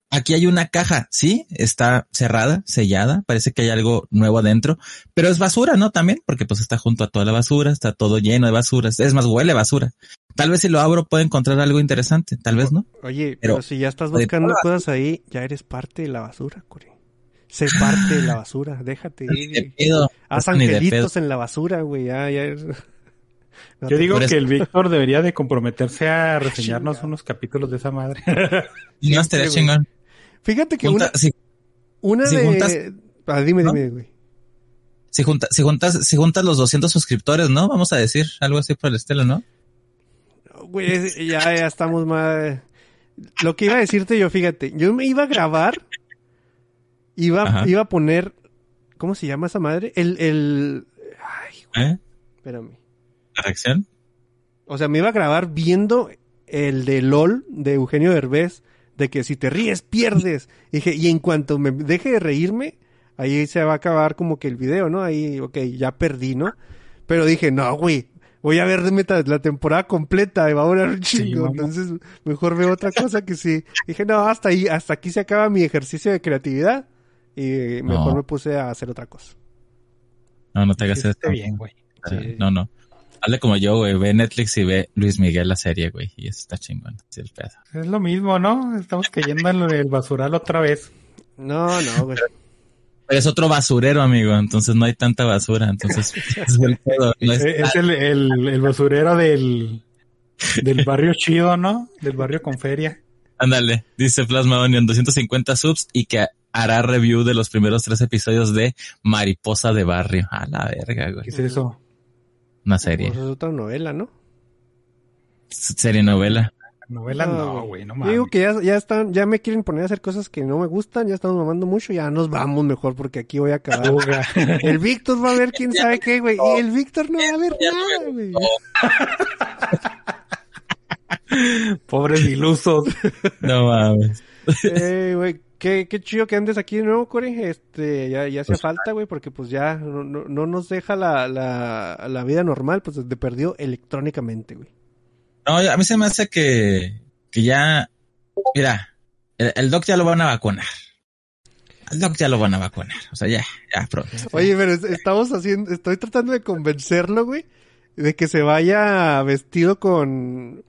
aquí hay una caja, sí, está cerrada, sellada, parece que hay algo nuevo adentro, pero es basura, ¿no? También, porque pues está junto a toda la basura, está todo lleno de basura, es más, huele a basura. Tal vez si lo abro puedo encontrar algo interesante, tal vez no. Oye, pero, Pero- si ya estás buscando cosas ahí, ya eres parte de la basura, Corey. Sé parte de la [LAUGHS] basura, déjate ir. Haz angelitos en la basura, güey, ya, ya. Yo digo que el Víctor debería de comprometerse a reseñarnos unos capítulos de esa madre. [LAUGHS] No estaría güey. chingón. Fíjate que Junta- una, si, una si de... juntas- Ah, dime, ¿no? dime, güey. si junta- si juntas, si juntas los 200 suscriptores, ¿no? Vamos a decir algo así por el estilo, ¿no? Güey, ya, ya estamos más... Lo que iba a decirte yo, fíjate, yo me iba a grabar, iba, Ajá. iba a poner, ¿cómo se llama esa madre? El, el, ay, ¿Eh? espérame. Reacción. O sea, me iba a grabar viendo el de LOL de Eugenio Derbez, de que si te ríes, pierdes. Y dije, y en cuanto me deje de reírme, ahí se va a acabar como que el video, ¿no? Ahí, ok, ya perdí, ¿no? Pero dije, no, güey, voy a ver meta- la temporada completa y va a durar un chingo. Entonces, mejor veo otra cosa que sí. Dije, no, hasta ahí, hasta aquí se acaba mi ejercicio de creatividad. Y mejor No. me puse a hacer otra cosa. No, no te hagas Está esto. bien, güey. Sí. No, no. Hazle como yo, güey. Ve Netflix y ve Luis Miguel la serie, güey. Y eso está chingón. Sí, el pedo. Es lo mismo, ¿no? Estamos cayendo en el basural otra vez. No, no, güey. Pero es otro basurero, amigo. Entonces no hay tanta basura. Entonces [LAUGHS] es el pedo. No es- Es el, el, el basurero del, del barrio chido, ¿no? Del barrio con feria. Ándale. Dice Plasma Onion 250 subs y que hará review de los primeros tres episodios de Mariposa de Barrio. A la verga, güey. ¿Qué es eso? Una serie. Pues es otra novela, ¿no? Serie novela. Novela No, no, güey, no Yo mames. digo que ya, ya están, ya me quieren poner a hacer cosas que no me gustan, ya estamos mamando mucho, ya nos vamos mejor porque aquí voy a acabar. El Víctor va a ver quién sabe qué, güey. Y el Víctor no va a ver nada, güey. [LAUGHS] Pobres ilusos. [LAUGHS] No mames. [LAUGHS] Eh, güey, qué, qué chido que andes aquí de nuevo, Corey. Este, ya, ya hacía Pues, falta, güey, porque pues ya no, no, no nos deja la, la, la vida normal, pues de perdió electrónicamente, güey. No, a mí se me hace que, que ya, mira, el, el doc ya lo van a vacunar. Al doc ya lo van a vacunar. O sea, ya, ya pronto. Oye, pero es- estamos haciendo, estoy tratando de convencerlo, güey, de que se vaya vestido con...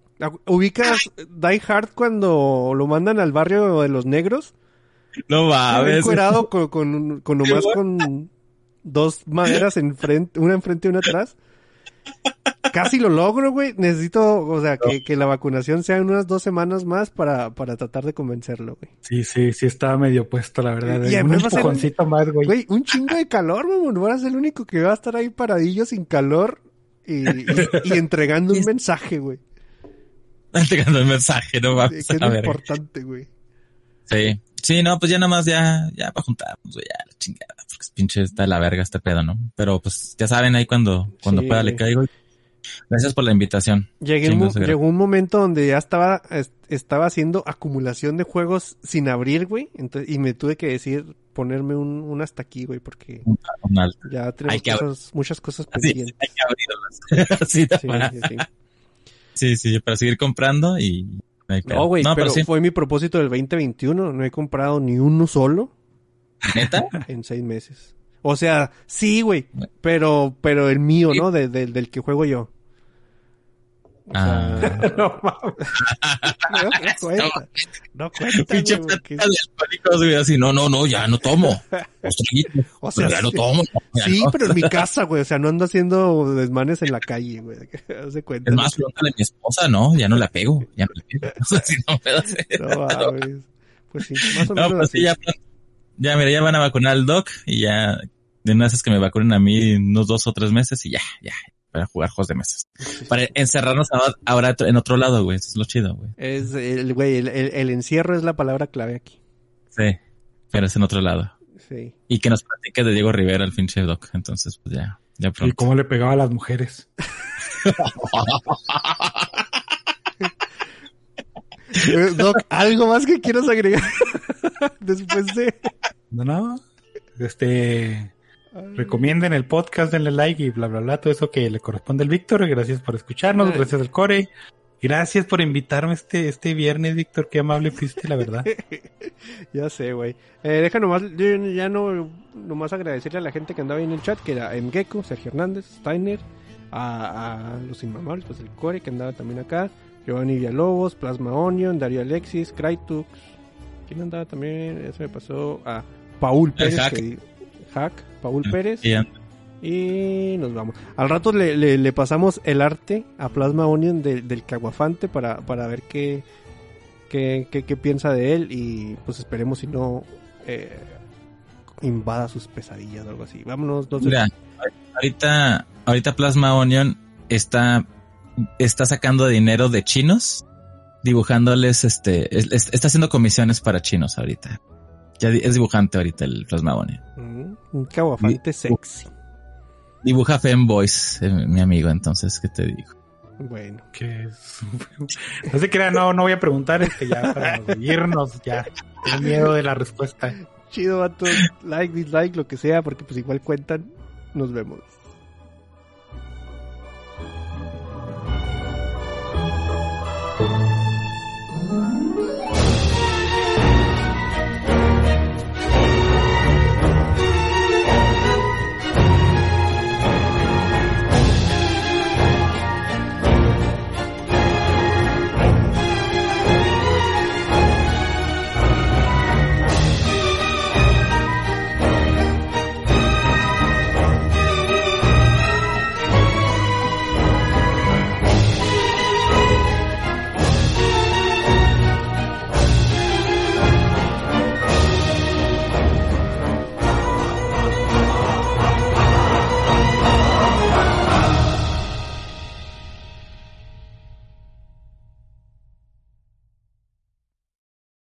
¿Ubicas Die Hard cuando lo mandan al barrio de los negros? No mames. encuerado con, con, con nomás con dos maderas enfrente, una enfrente y una atrás. Casi lo logro, güey. Necesito, o sea, que, que la vacunación sea en unas dos semanas más para, para tratar de convencerlo, güey. Sí, sí, sí estaba medio puesto, la verdad. Y Un a ser- empujoncito más, güey. Güey, un chingo de calor, mamón. A ser el único que va a estar ahí paradillo sin calor y, y, y entregando [LAUGHS] un mensaje, güey. Entregando el mensaje, no Que mames. es A lo ver. importante, güey. Sí. Sí, no, pues ya nada más, ya, ya para juntarnos, ya la chingada. Porque es pinche está de la verga este pedo, ¿no? Pero pues ya saben ahí cuando, cuando Sí, pueda le caigo. Gracias por la invitación. Llegué un llegó un momento donde ya estaba, es- estaba haciendo acumulación de juegos sin abrir, güey. Entonces, y me tuve que decir ponerme un, un hasta aquí, güey, porque un alto. ya tenemos cosas, muchas cosas pendientes. hay que abrirlas. [LAUGHS] Sí, sí, sí. para seguir comprando y hay. No, güey, No, pero pero sí, fue mi propósito del 2021. No he comprado ni uno solo neta. [LAUGHS] en seis meses. O sea, sí, güey, pero, pero el mío, ¿no? De- de- del que juego yo. O Ah. sea, [LAUGHS] No mames. no, cuenta. No cuenta, Pinche güey, porque- plática de alcohólicos, güey, así, no, no, no, ya no tomo. [LAUGHS] O sea, pero ya no sí. tomo. ya Sí, no. pero en mi casa, güey. O sea, no ando haciendo desmanes en la calle, güey. [LAUGHS] Haz de cuenta. Es más, pregúntale a mi esposa, no, ya no la pego, ya no la pego. O sea, si no mames. Pues sí, más o No, menos pues así. sí, ya, ya, mira, ya van a vacunar al doc y ya, de una vez que me vacunen a mí unos dos o tres meses y ya, ya, para jugar juegos de mesas. [LAUGHS] Para encerrarnos ahora- ahora en otro lado, güey, eso es lo chido, güey. Es el, güey, el, el- el encierro es la palabra clave aquí. Sí, pero es en otro lado. Sí. Y que nos platique de Diego Rivera, el pinche doc, entonces, pues ya, ya Y pronto. cómo le pegaba a las mujeres. Eh, Doc, ¿algo más que quieras agregar? [LAUGHS] Después de... No, no. Este. Recomienden el podcast, denle like y bla, bla, bla, todo eso que le corresponde al Víctor. Gracias por escucharnos, Ay. gracias al Core. Gracias por invitarme este, este viernes, Víctor. Qué amable fuiste, la verdad. [LAUGHS] ya sé, güey. Eh, deja nomás, yo ya no, nomás agradecerle a la gente que andaba ahí en el chat, que era Mgecko, Sergio Hernández, Steiner, a, a los inmamables, pues el Core que andaba también acá, Giovanni Villalobos, Plasma Onion, Darío Alexis, Crytux, ¿quién andaba también? Ya se me pasó a Paul Pérez, Hack. que- Hack, Paul Pérez. Y- Y nos vamos. Al rato le, le- le pasamos el arte a Plasma Onion de- del Caguafante para, para ver qué, qué, qué, qué piensa de él y pues esperemos si no eh, invada sus pesadillas o algo así. Vámonos. no sé. Mira, ahorita, ahorita Plasma Onion está, está sacando dinero de chinos, dibujándoles, este, es- es- está haciendo comisiones para chinos ahorita. Ya es dibujante ahorita el Plasma Onion. Mm, un Caguafante sexy. Dibuja femboys, eh, mi amigo, entonces, ¿qué te digo? Bueno. Que es- [LAUGHS] no se crea, no, no voy a preguntar este ya para irnos ya. Tengo miedo de la respuesta. Chido, vato. Like, dislike, lo que sea, porque pues igual cuentan. Nos vemos.